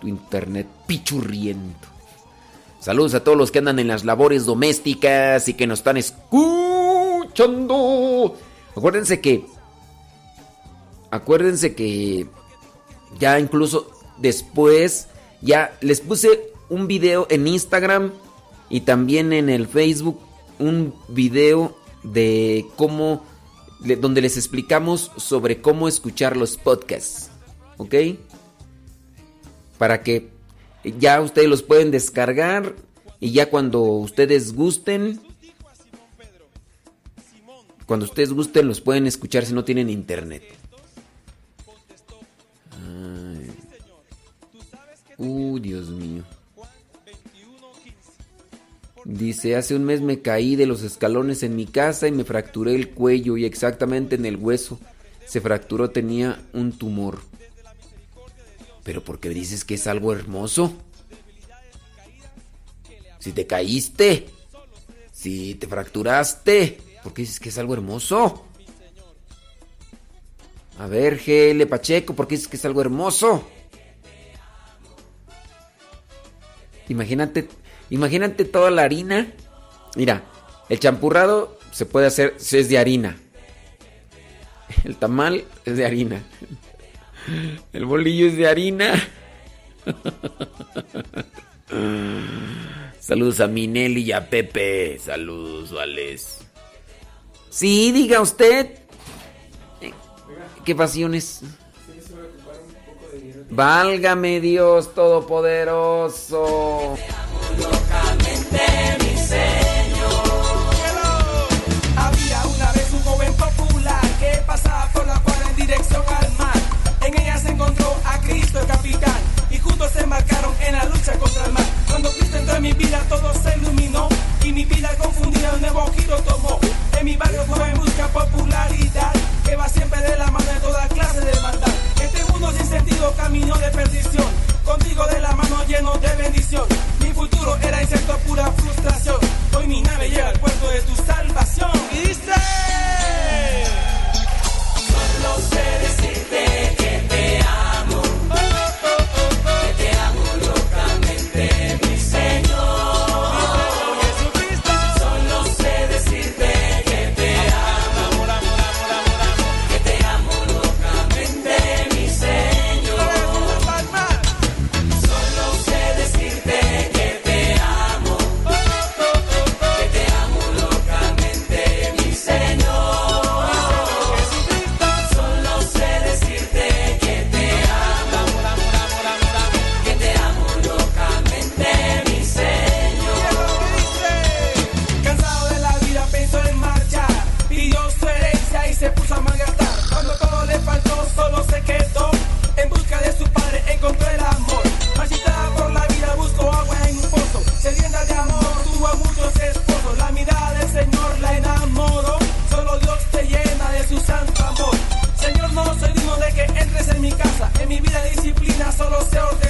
Tu internet pichurriento. Saludos a todos los que andan en las labores domésticas y que nos están escuchando. Acuérdense que. Acuérdense que. Ya incluso después. Ya les puse un video en Instagram y también en el Facebook. Un video de cómo. de- donde les explicamos sobre cómo escuchar los podcasts. ¿Ok? Para que ya ustedes los pueden descargar y ya cuando ustedes gusten, cuando ustedes gusten los pueden escuchar si no tienen internet. Uh, Dios mío. Dice, hace un mes me caí de los escalones en mi casa y me fracturé el cuello y exactamente en el hueso se fracturó, tenía un tumor. Pero ¿por qué dices que es algo hermoso? Si te caíste, si te fracturaste, ¿por qué dices que es algo hermoso? A ver, GL Pacheco, ¿por qué dices que es algo hermoso? Imagínate, imagínate toda la harina. Mira, el champurrado se puede hacer es de harina. El tamal es de harina. El bolillo es de harina. Saludos a Minelli y a Pepe. Saludos, Vales. Sí, diga usted. ¿Qué pasiones? Válgame Dios Todopoderoso. Había una vez un joven popular que pasaba por la cuadra en dirección al mar. En ella se encontró a Cristo el capitán y juntos se embarcaron en la lucha contra el mal. Cuando Cristo entró en mi vida todo se iluminó y mi vida confundida un nuevo giro tomó. En mi barrio joven busca popularidad que va siempre de la mano de toda clase de maldad. Este mundo sin sentido, camino de perdición. Contigo de la mano lleno de bendición. Mi futuro era incierto, pura frustración. Hoy mi nave llega al puerto de tu salvación. Y dice só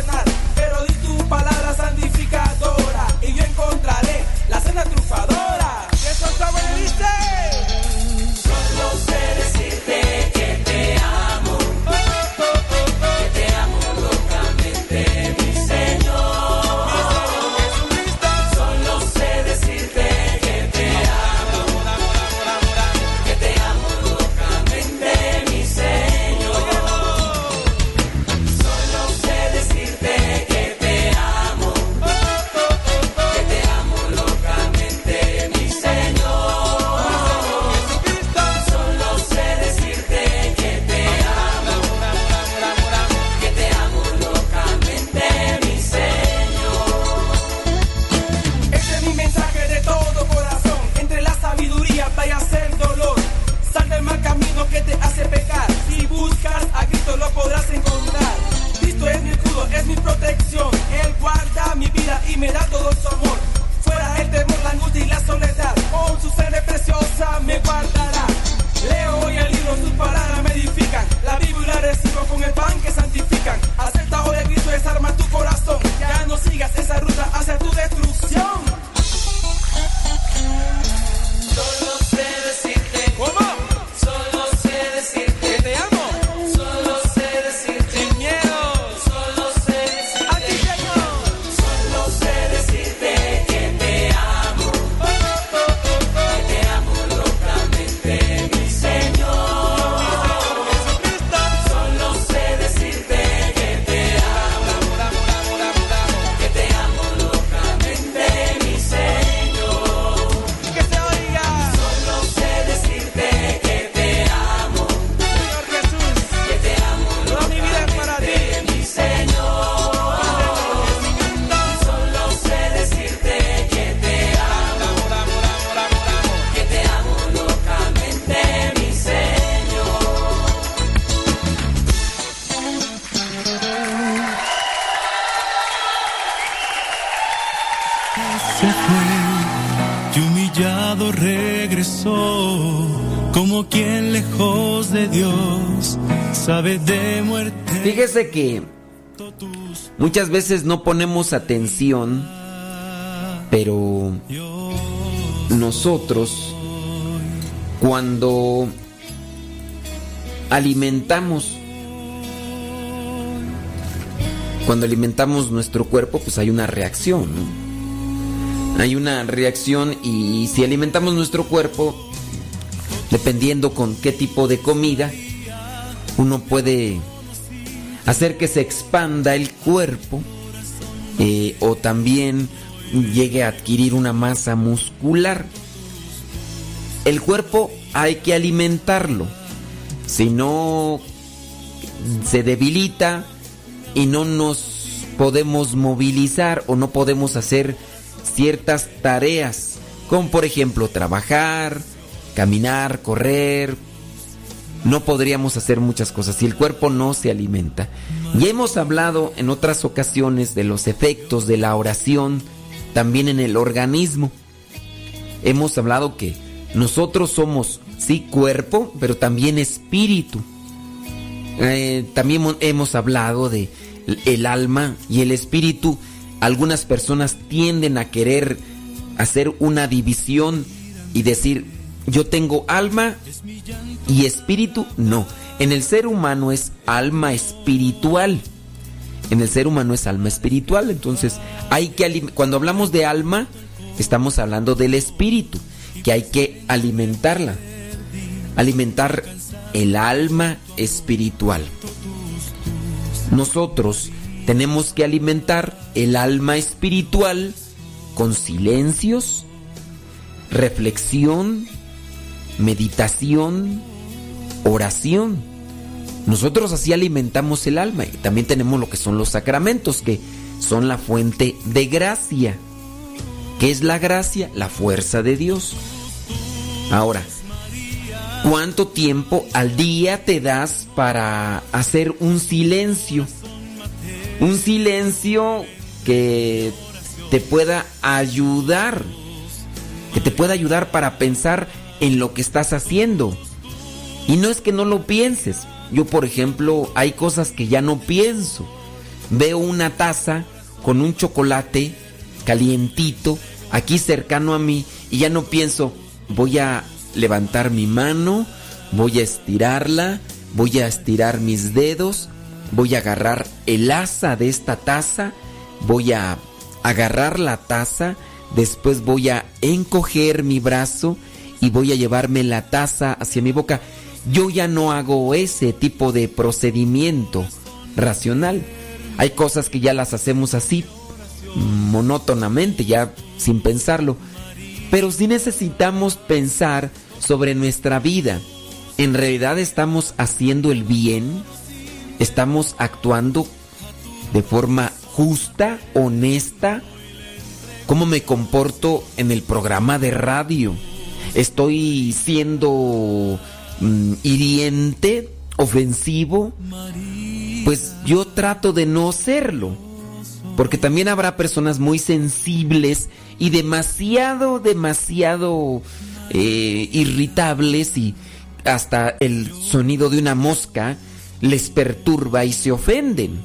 de muerte. Fíjese que muchas veces no ponemos atención, pero nosotros cuando alimentamos, cuando alimentamos nuestro cuerpo, pues hay una reacción. Hay una reacción y si alimentamos nuestro cuerpo, dependiendo con qué tipo de comida, uno puede hacer que se expanda el cuerpo eh, o también llegue a adquirir una masa muscular. El cuerpo hay que alimentarlo, si no se debilita y no nos podemos movilizar o no podemos hacer ciertas tareas, como por ejemplo trabajar, caminar, correr, no podríamos hacer muchas cosas si el cuerpo no se alimenta. Ya hemos hablado en otras ocasiones de los efectos de la oración también en el organismo. Hemos hablado que nosotros somos, sí, cuerpo, pero también espíritu. Eh, también hemos hablado de el alma y el espíritu. Algunas personas tienden a querer hacer una división y decir, yo tengo alma y espíritu. No, en el ser humano es alma espiritual. En el ser humano es alma espiritual. Entonces, hay que cuando hablamos de alma, estamos hablando del espíritu, que hay que alimentarla. Alimentar el alma espiritual. Nosotros tenemos que alimentar el alma espiritual con silencios, reflexión, meditación, oración. Nosotros así alimentamos el alma y también tenemos lo que son los sacramentos, que son la fuente de gracia. ¿Qué es la gracia? La fuerza de Dios. Ahora, ¿cuánto tiempo al día te das para hacer un silencio? Un silencio que te pueda ayudar, que te pueda ayudar para pensar en lo que estás haciendo. Y no es que no lo pienses. Yo, por ejemplo, hay cosas que ya no pienso. Veo una taza con un chocolate calientito aquí cercano a mí y ya no pienso, voy a levantar mi mano, voy a estirarla, voy a estirar mis dedos, voy a agarrar el asa de esta taza, voy a agarrar la taza, después voy a encoger mi brazo y voy a llevarme la taza hacia mi boca. Yo ya no hago ese tipo de procedimiento racional. Hay cosas que ya las hacemos así, monótonamente, ya sin pensarlo. Pero si necesitamos pensar sobre nuestra vida. ¿En realidad estamos haciendo el bien? ¿Estamos actuando de forma justa, honesta? ¿Cómo me comporto en el programa de radio? ¿Estoy siendo mm, hiriente, ofensivo? pues yo trato de no serlo. Porque también habrá personas muy sensibles y demasiado, demasiado eh, irritables y hasta el sonido de una mosca les perturba y se ofenden.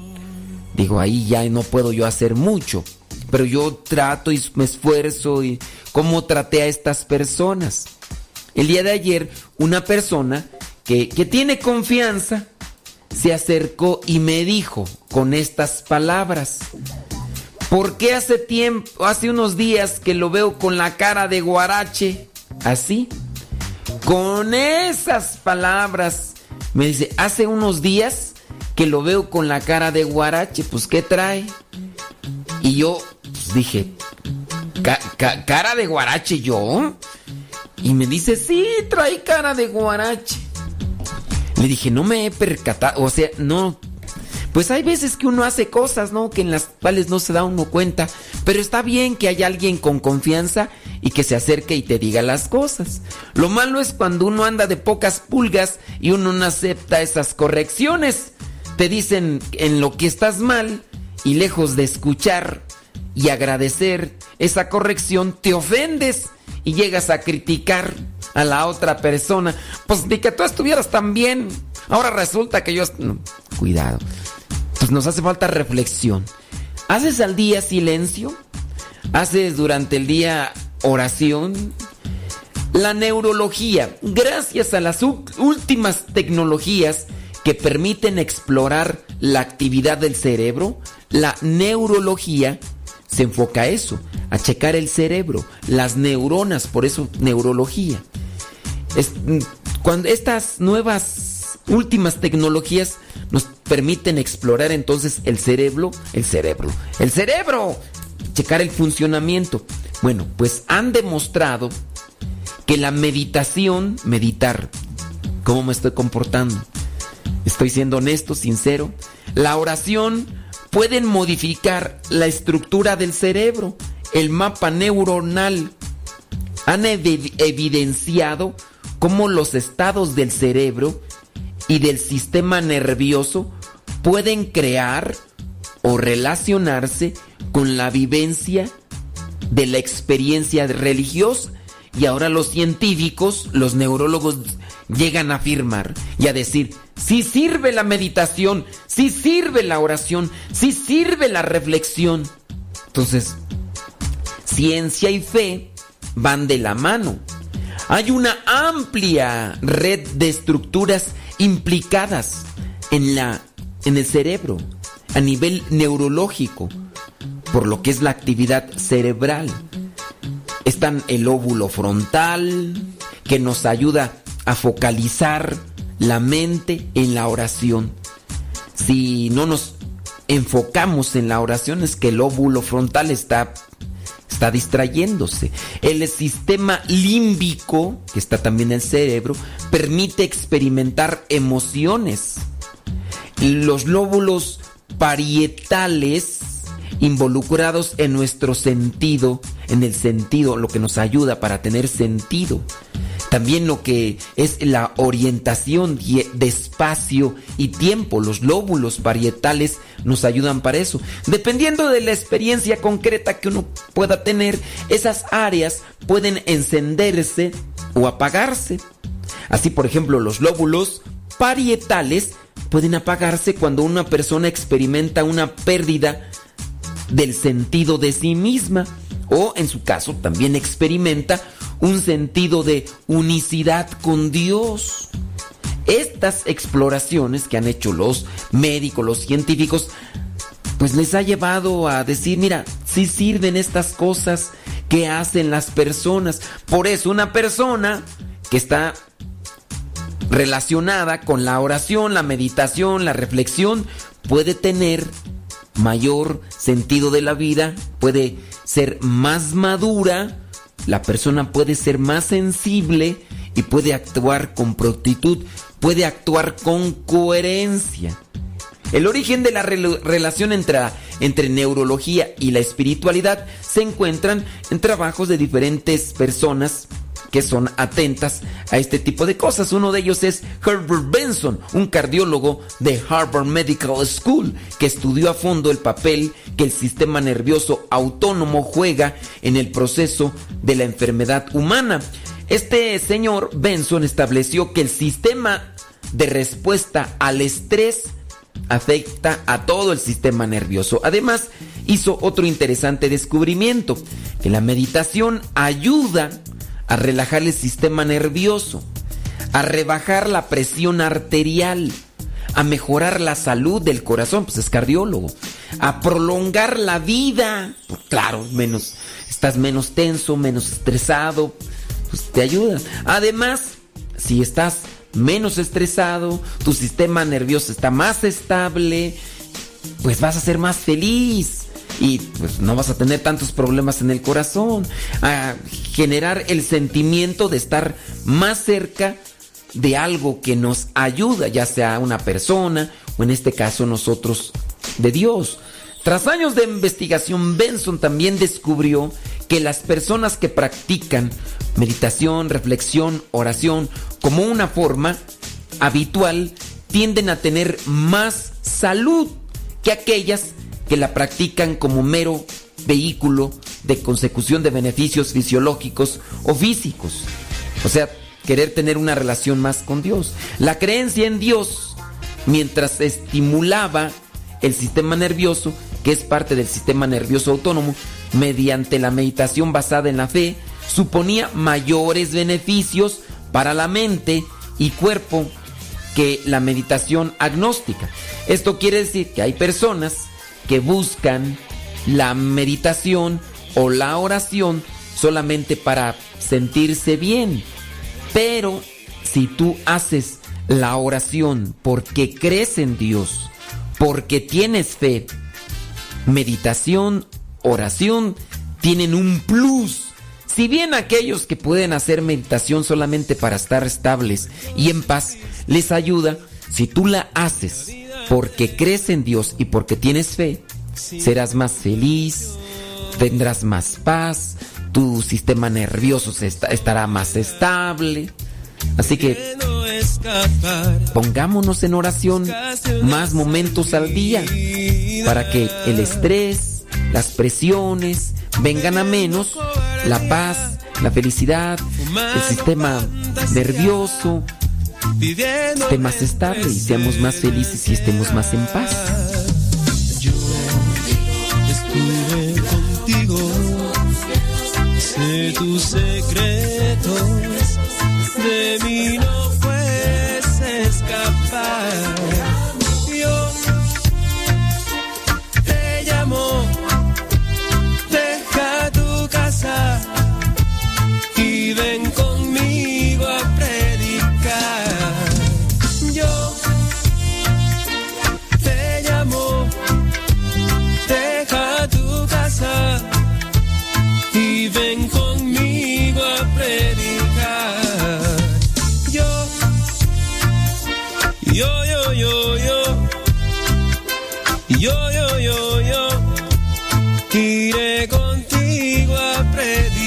Digo, ahí ya no puedo yo hacer mucho. Pero yo trato y me esfuerzo y cómo traté a estas personas. El día de ayer, una persona que, que tiene confianza se acercó y me dijo con estas palabras. ¿Por qué hace tiempo, hace unos días que lo veo con la cara de guarache? Así. Con esas palabras. Me dice, hace unos días que lo veo con la cara de guarache. Pues, ¿qué trae? Y yo dije, ¿cara de guarache yo? Y me dice, sí, trae cara de guarache. Le dije, no me he percatado, o sea, no. Pues hay veces que uno hace cosas, ¿no? Que en las cuales no se da uno cuenta. Pero está bien que haya alguien con confianza y que se acerque y te diga las cosas. Lo malo es cuando uno anda de pocas pulgas y uno no acepta esas correcciones. Te dicen en lo que estás mal y lejos de escuchar y agradecer esa corrección, te ofendes y llegas a criticar a la otra persona. Pues ni que tú estuvieras tan bien. Ahora resulta que yo... cuidado. Pues nos hace falta reflexión. ¿Haces al día silencio? ¿Haces durante el día oración? La neurología, gracias a las últimas tecnologías que permiten explorar la actividad del cerebro, la neurología se enfoca a eso, a checar el cerebro, las neuronas, por eso neurología. Mm, cuando estas nuevas últimas tecnologías nos permiten explorar entonces el cerebro, el cerebro, el cerebro, checar el funcionamiento. Bueno, pues han demostrado que la meditación, meditar, cómo me estoy comportando, estoy siendo honesto, sincero, la oración pueden modificar la estructura del cerebro, el mapa neuronal. Han evidenciado cómo los estados del cerebro y del sistema nervioso pueden crear o relacionarse con la vivencia de la experiencia religiosa. Y ahora los científicos, los neurólogos, llegan a afirmar y a decir, si sirve la meditación, si sirve la oración, si sirve la reflexión. Entonces, ciencia y fe van de la mano. Hay una amplia red de estructuras implicadas en, la, en el cerebro a nivel neurológico, por lo que es la actividad cerebral. Están el óvulo frontal, que nos ayuda a focalizar la mente en la oración. Si no nos enfocamos en la oración es que el óvulo frontal está está distrayéndose. El sistema límbico, que está también en el cerebro, permite experimentar emociones. Los lóbulos parietales involucrados en nuestro sentido, en el sentido, lo que nos ayuda para tener sentido. También lo que es la orientación de espacio y tiempo, los lóbulos parietales nos ayudan para eso. Dependiendo de la experiencia concreta que uno pueda tener, esas áreas pueden encenderse o apagarse. Así, por ejemplo, los lóbulos parietales pueden apagarse cuando una persona experimenta una pérdida del sentido de sí misma o en su caso también experimenta un sentido de unicidad con Dios. Estas exploraciones que han hecho los médicos, los científicos, pues les ha llevado a decir, mira, si sirven estas cosas que hacen las personas. Por eso una persona que está relacionada con la oración, la meditación, la reflexión, puede tener mayor sentido de la vida, puede ser más madura, la persona puede ser más sensible y puede actuar con prontitud, puede actuar con coherencia. El origen de la relación entre, entre neurología y la espiritualidad se encuentran en trabajos de diferentes personas que son atentas a este tipo de cosas. Uno de ellos es Herbert Benson, un cardiólogo de Harvard Medical School, que estudió a fondo el papel que el sistema nervioso autónomo juega en el proceso de la enfermedad humana. Este señor Benson estableció que el sistema de respuesta al estrés afecta a todo el sistema nervioso. Además, hizo otro interesante descubrimiento, que la meditación ayuda a relajar el sistema nervioso, a rebajar la presión arterial, a mejorar la salud del corazón, pues es cardiólogo, a prolongar la vida, pues claro, menos estás menos tenso, menos estresado, pues te ayuda. Además, si estás menos estresado, tu sistema nervioso está más estable, pues vas a ser más feliz y pues no vas a tener tantos problemas en el corazón, a generar el sentimiento de estar más cerca de algo que nos ayuda, ya sea una persona o en este caso nosotros de Dios. Tras años de investigación, Benson también descubrió que las personas que practican meditación, reflexión, oración como una forma habitual tienden a tener más salud que aquellas que la practican como mero vehículo de consecución de beneficios fisiológicos o físicos. O sea, querer tener una relación más con Dios. La creencia en Dios, mientras estimulaba el sistema nervioso, que es parte del sistema nervioso autónomo, mediante la meditación basada en la fe, suponía mayores beneficios para la mente y cuerpo que la meditación agnóstica. Esto quiere decir que hay personas que buscan la meditación o la oración solamente para sentirse bien. Pero si tú haces la oración porque crees en Dios, porque tienes fe, meditación, oración, tienen un plus. Si bien aquellos que pueden hacer meditación solamente para estar estables y en paz les ayuda, si tú la haces porque crees en Dios y porque tienes fe, serás más feliz, tendrás más paz, tu sistema nervioso estará más estable. Así que pongámonos en oración más momentos al día para que el estrés, las presiones vengan a menos, la paz, la felicidad, el sistema nervioso esté más estable y seamos más felices y estemos más en paz. Yo estuve contigo, sé tus secretos, de mí yo, yo, yo, yo, iré contigo a predicar.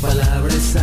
Palabra es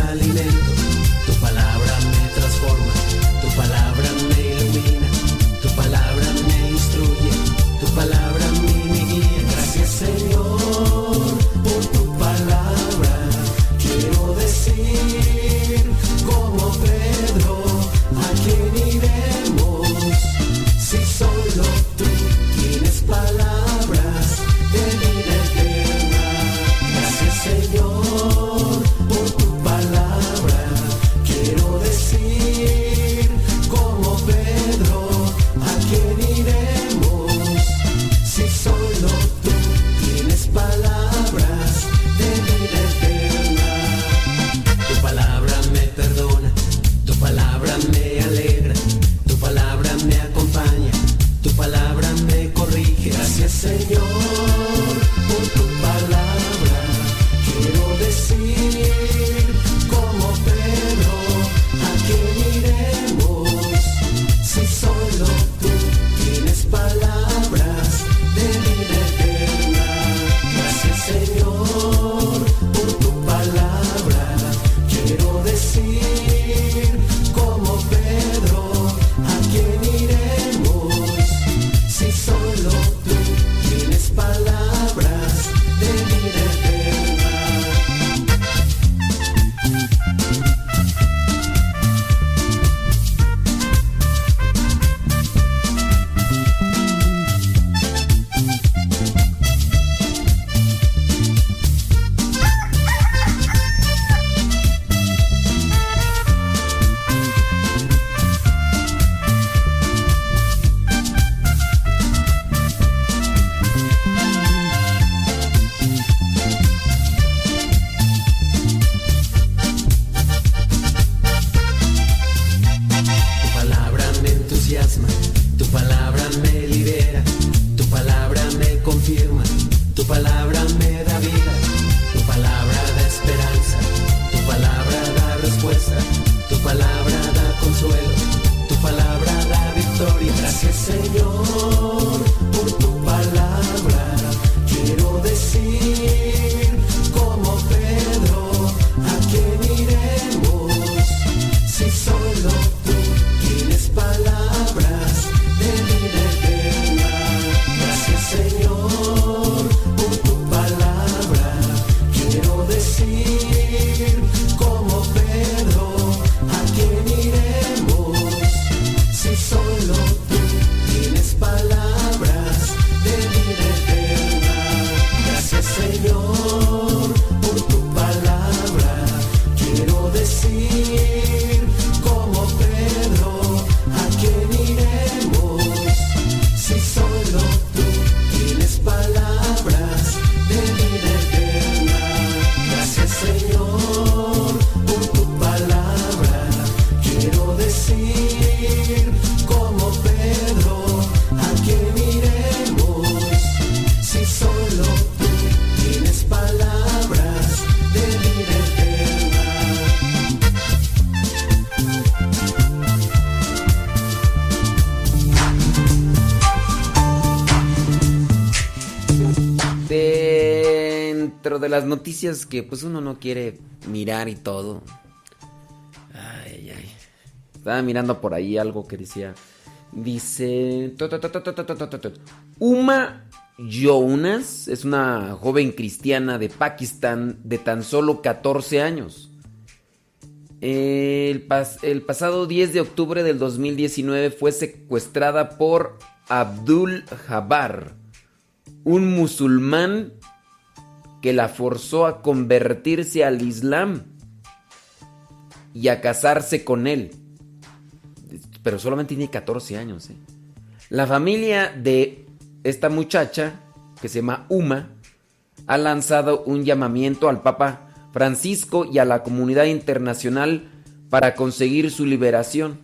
las noticias que pues uno no quiere mirar y todo. Ay, ay. Estaba mirando por ahí algo que decía. Dice. Uma Jonas es una joven cristiana de Pakistán de tan solo 14 años. El, el, pasado 10 de octubre del 2019 fue secuestrada por Abdul Jabbar, un musulmán que la forzó a convertirse al Islam y a casarse con él. Pero solamente tiene 14 años. ¿eh? La familia de esta muchacha, que se llama Uma, ha lanzado un llamamiento al Papa Francisco y a la comunidad internacional para conseguir su liberación.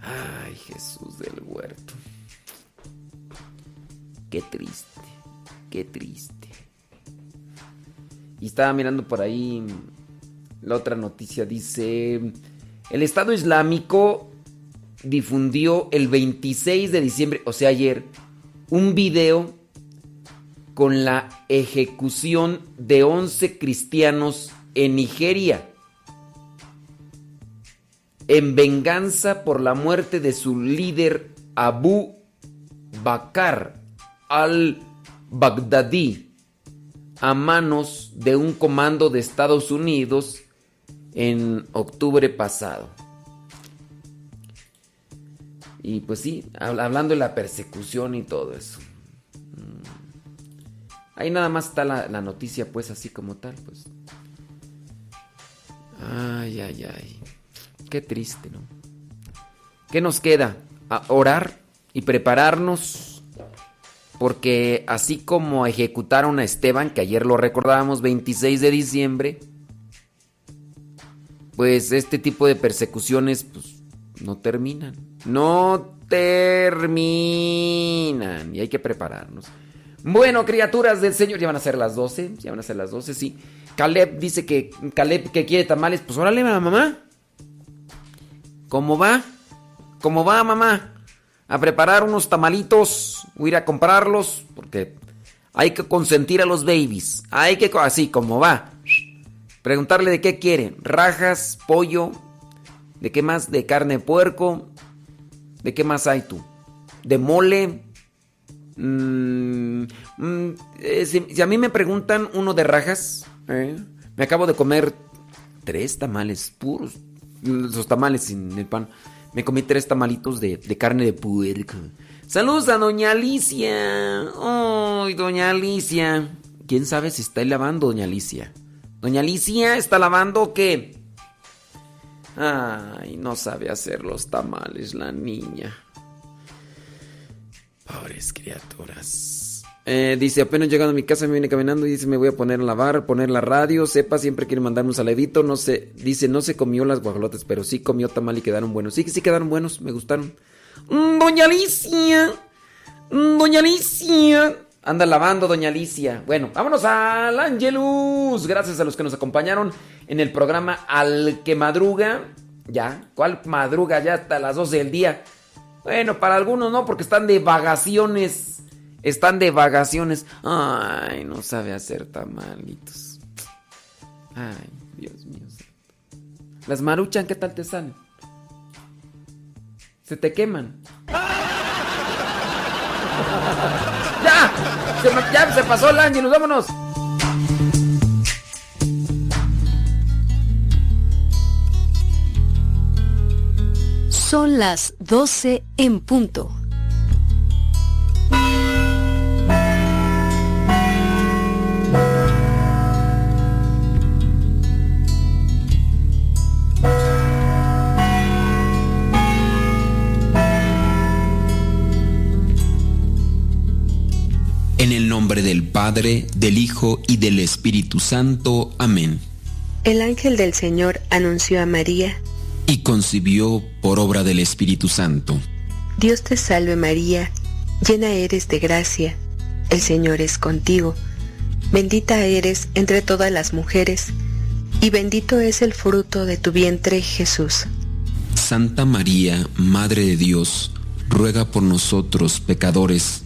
Ay, Jesús del huerto. Qué triste, qué triste. Y estaba mirando por ahí la otra noticia. Dice, el Estado Islámico difundió el 26 de diciembre, o sea ayer, un video con la ejecución de 11 cristianos en Nigeria. En venganza por la muerte de su líder Abu Bakr al-Baghdadi a manos de un comando de Estados Unidos en octubre pasado. Y pues sí, hab- hablando de la persecución y todo eso. Mm. Ahí nada más está la, la noticia, pues así como tal, pues. Ay, ay, ay. Qué triste, ¿no? ¿Qué nos queda? A orar y prepararnos. Porque así como ejecutaron a Esteban, que ayer lo recordábamos, 26 de diciembre, pues este tipo de persecuciones pues, no terminan. No terminan. Y hay que prepararnos. Bueno, criaturas del Señor, ya van a ser las 12. Ya van a ser las 12, sí. Caleb dice que Caleb que quiere tamales. Pues órale, mamá. ¿Cómo va? ¿Cómo va, mamá? A preparar unos tamalitos. A ir a comprarlos. Porque hay que consentir a los babies. Hay que, así como va. Preguntarle de qué quiere. Rajas, pollo. ¿De qué más? De carne de puerco. ¿De qué más hay tú? De mole. Mm, mm, eh, si, si a mí me preguntan uno de rajas, ¿eh? me acabo de comer tres tamales puros. Los tamales sin el pan. Me comí tres tamalitos de, de carne de puerco. Saludos a Doña Alicia. Ay, Doña Alicia. ¿Quién sabe si está lavando, Doña Alicia? Doña Alicia, ¿está lavando o qué? Ay, no sabe hacer los tamales la niña. Pobres criaturas. Eh, dice, apenas llegando a mi casa me viene caminando y dice, me voy a poner a lavar, poner la radio. Sepa, siempre quiere mandarme un saledito. No sé, dice, no se comió las guajolotes, pero sí comió tamal y quedaron buenos. Sí, sí quedaron buenos, me gustaron. Mm, Doña Alicia, Mm, Doña Alicia. Anda lavando, doña Alicia. Bueno, vámonos al Angelus. Gracias a los que nos acompañaron en el programa Al que madruga. Ya, ¿cuál madruga? Ya hasta las 12 del día. Bueno, para algunos no, porque están de vacaciones. Están de vacaciones. Ay, no sabe hacer tamalitos. Ay, Dios mío. Las maruchan, ¿qué tal te salen? Se te queman. ¡Ya! Se, ya se pasó el Ángelus, vámonos. Son las 12 en punto. Padre, del Hijo y del Espíritu Santo. Amén. El ángel del Señor anunció a María, Y concibió por obra del Espíritu Santo. Dios te salve María, llena eres de gracia, el Señor es contigo, bendita eres entre todas las mujeres, y bendito es el fruto de tu vientre Jesús. Santa María, Madre de Dios, ruega por nosotros pecadores,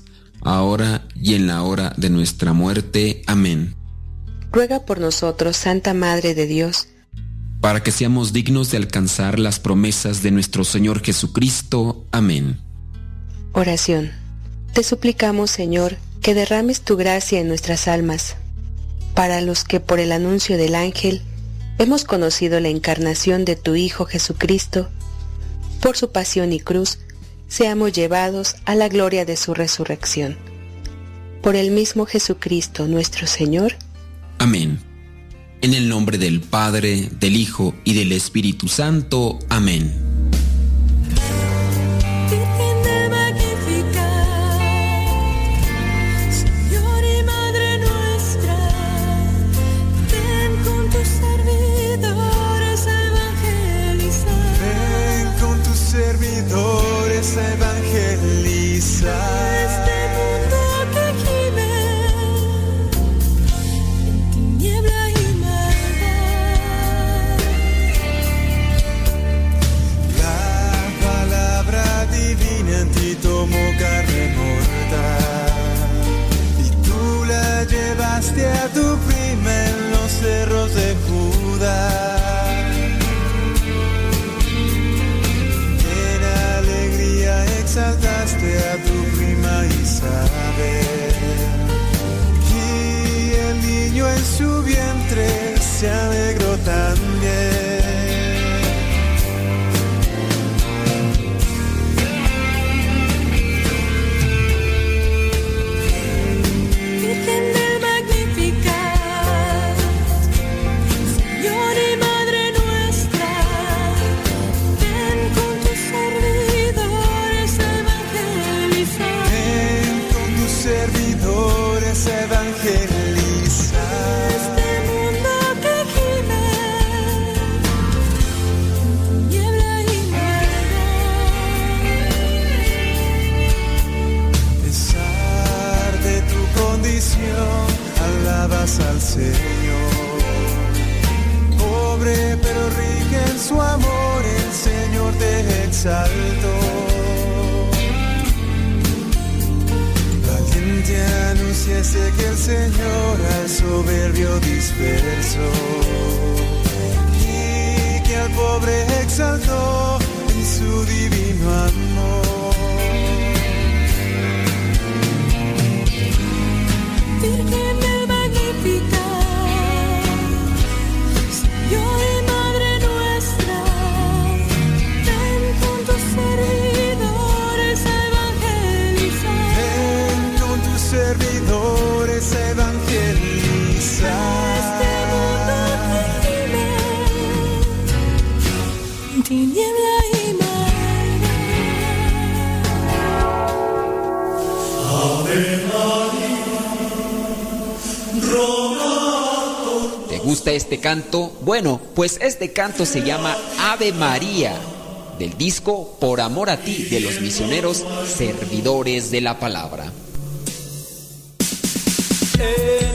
ahora y en la hora de nuestra muerte. Amén. Ruega por nosotros, Santa Madre de Dios, Para que seamos dignos de alcanzar las promesas de nuestro Señor Jesucristo. Amén. Oración. Te suplicamos, Señor, que derrames tu gracia en nuestras almas, para los que por el anuncio del ángel hemos conocido la encarnación de tu Hijo Jesucristo, por su pasión y cruz, seamos llevados a la gloria de su resurrección. Por el mismo Jesucristo nuestro Señor. Amén. En el nombre del Padre, del Hijo y del Espíritu Santo. Amén. You. este canto? Bueno, pues este canto se llama Ave María, del disco Por Amor a Ti de los misioneros servidores de la palabra. Eh.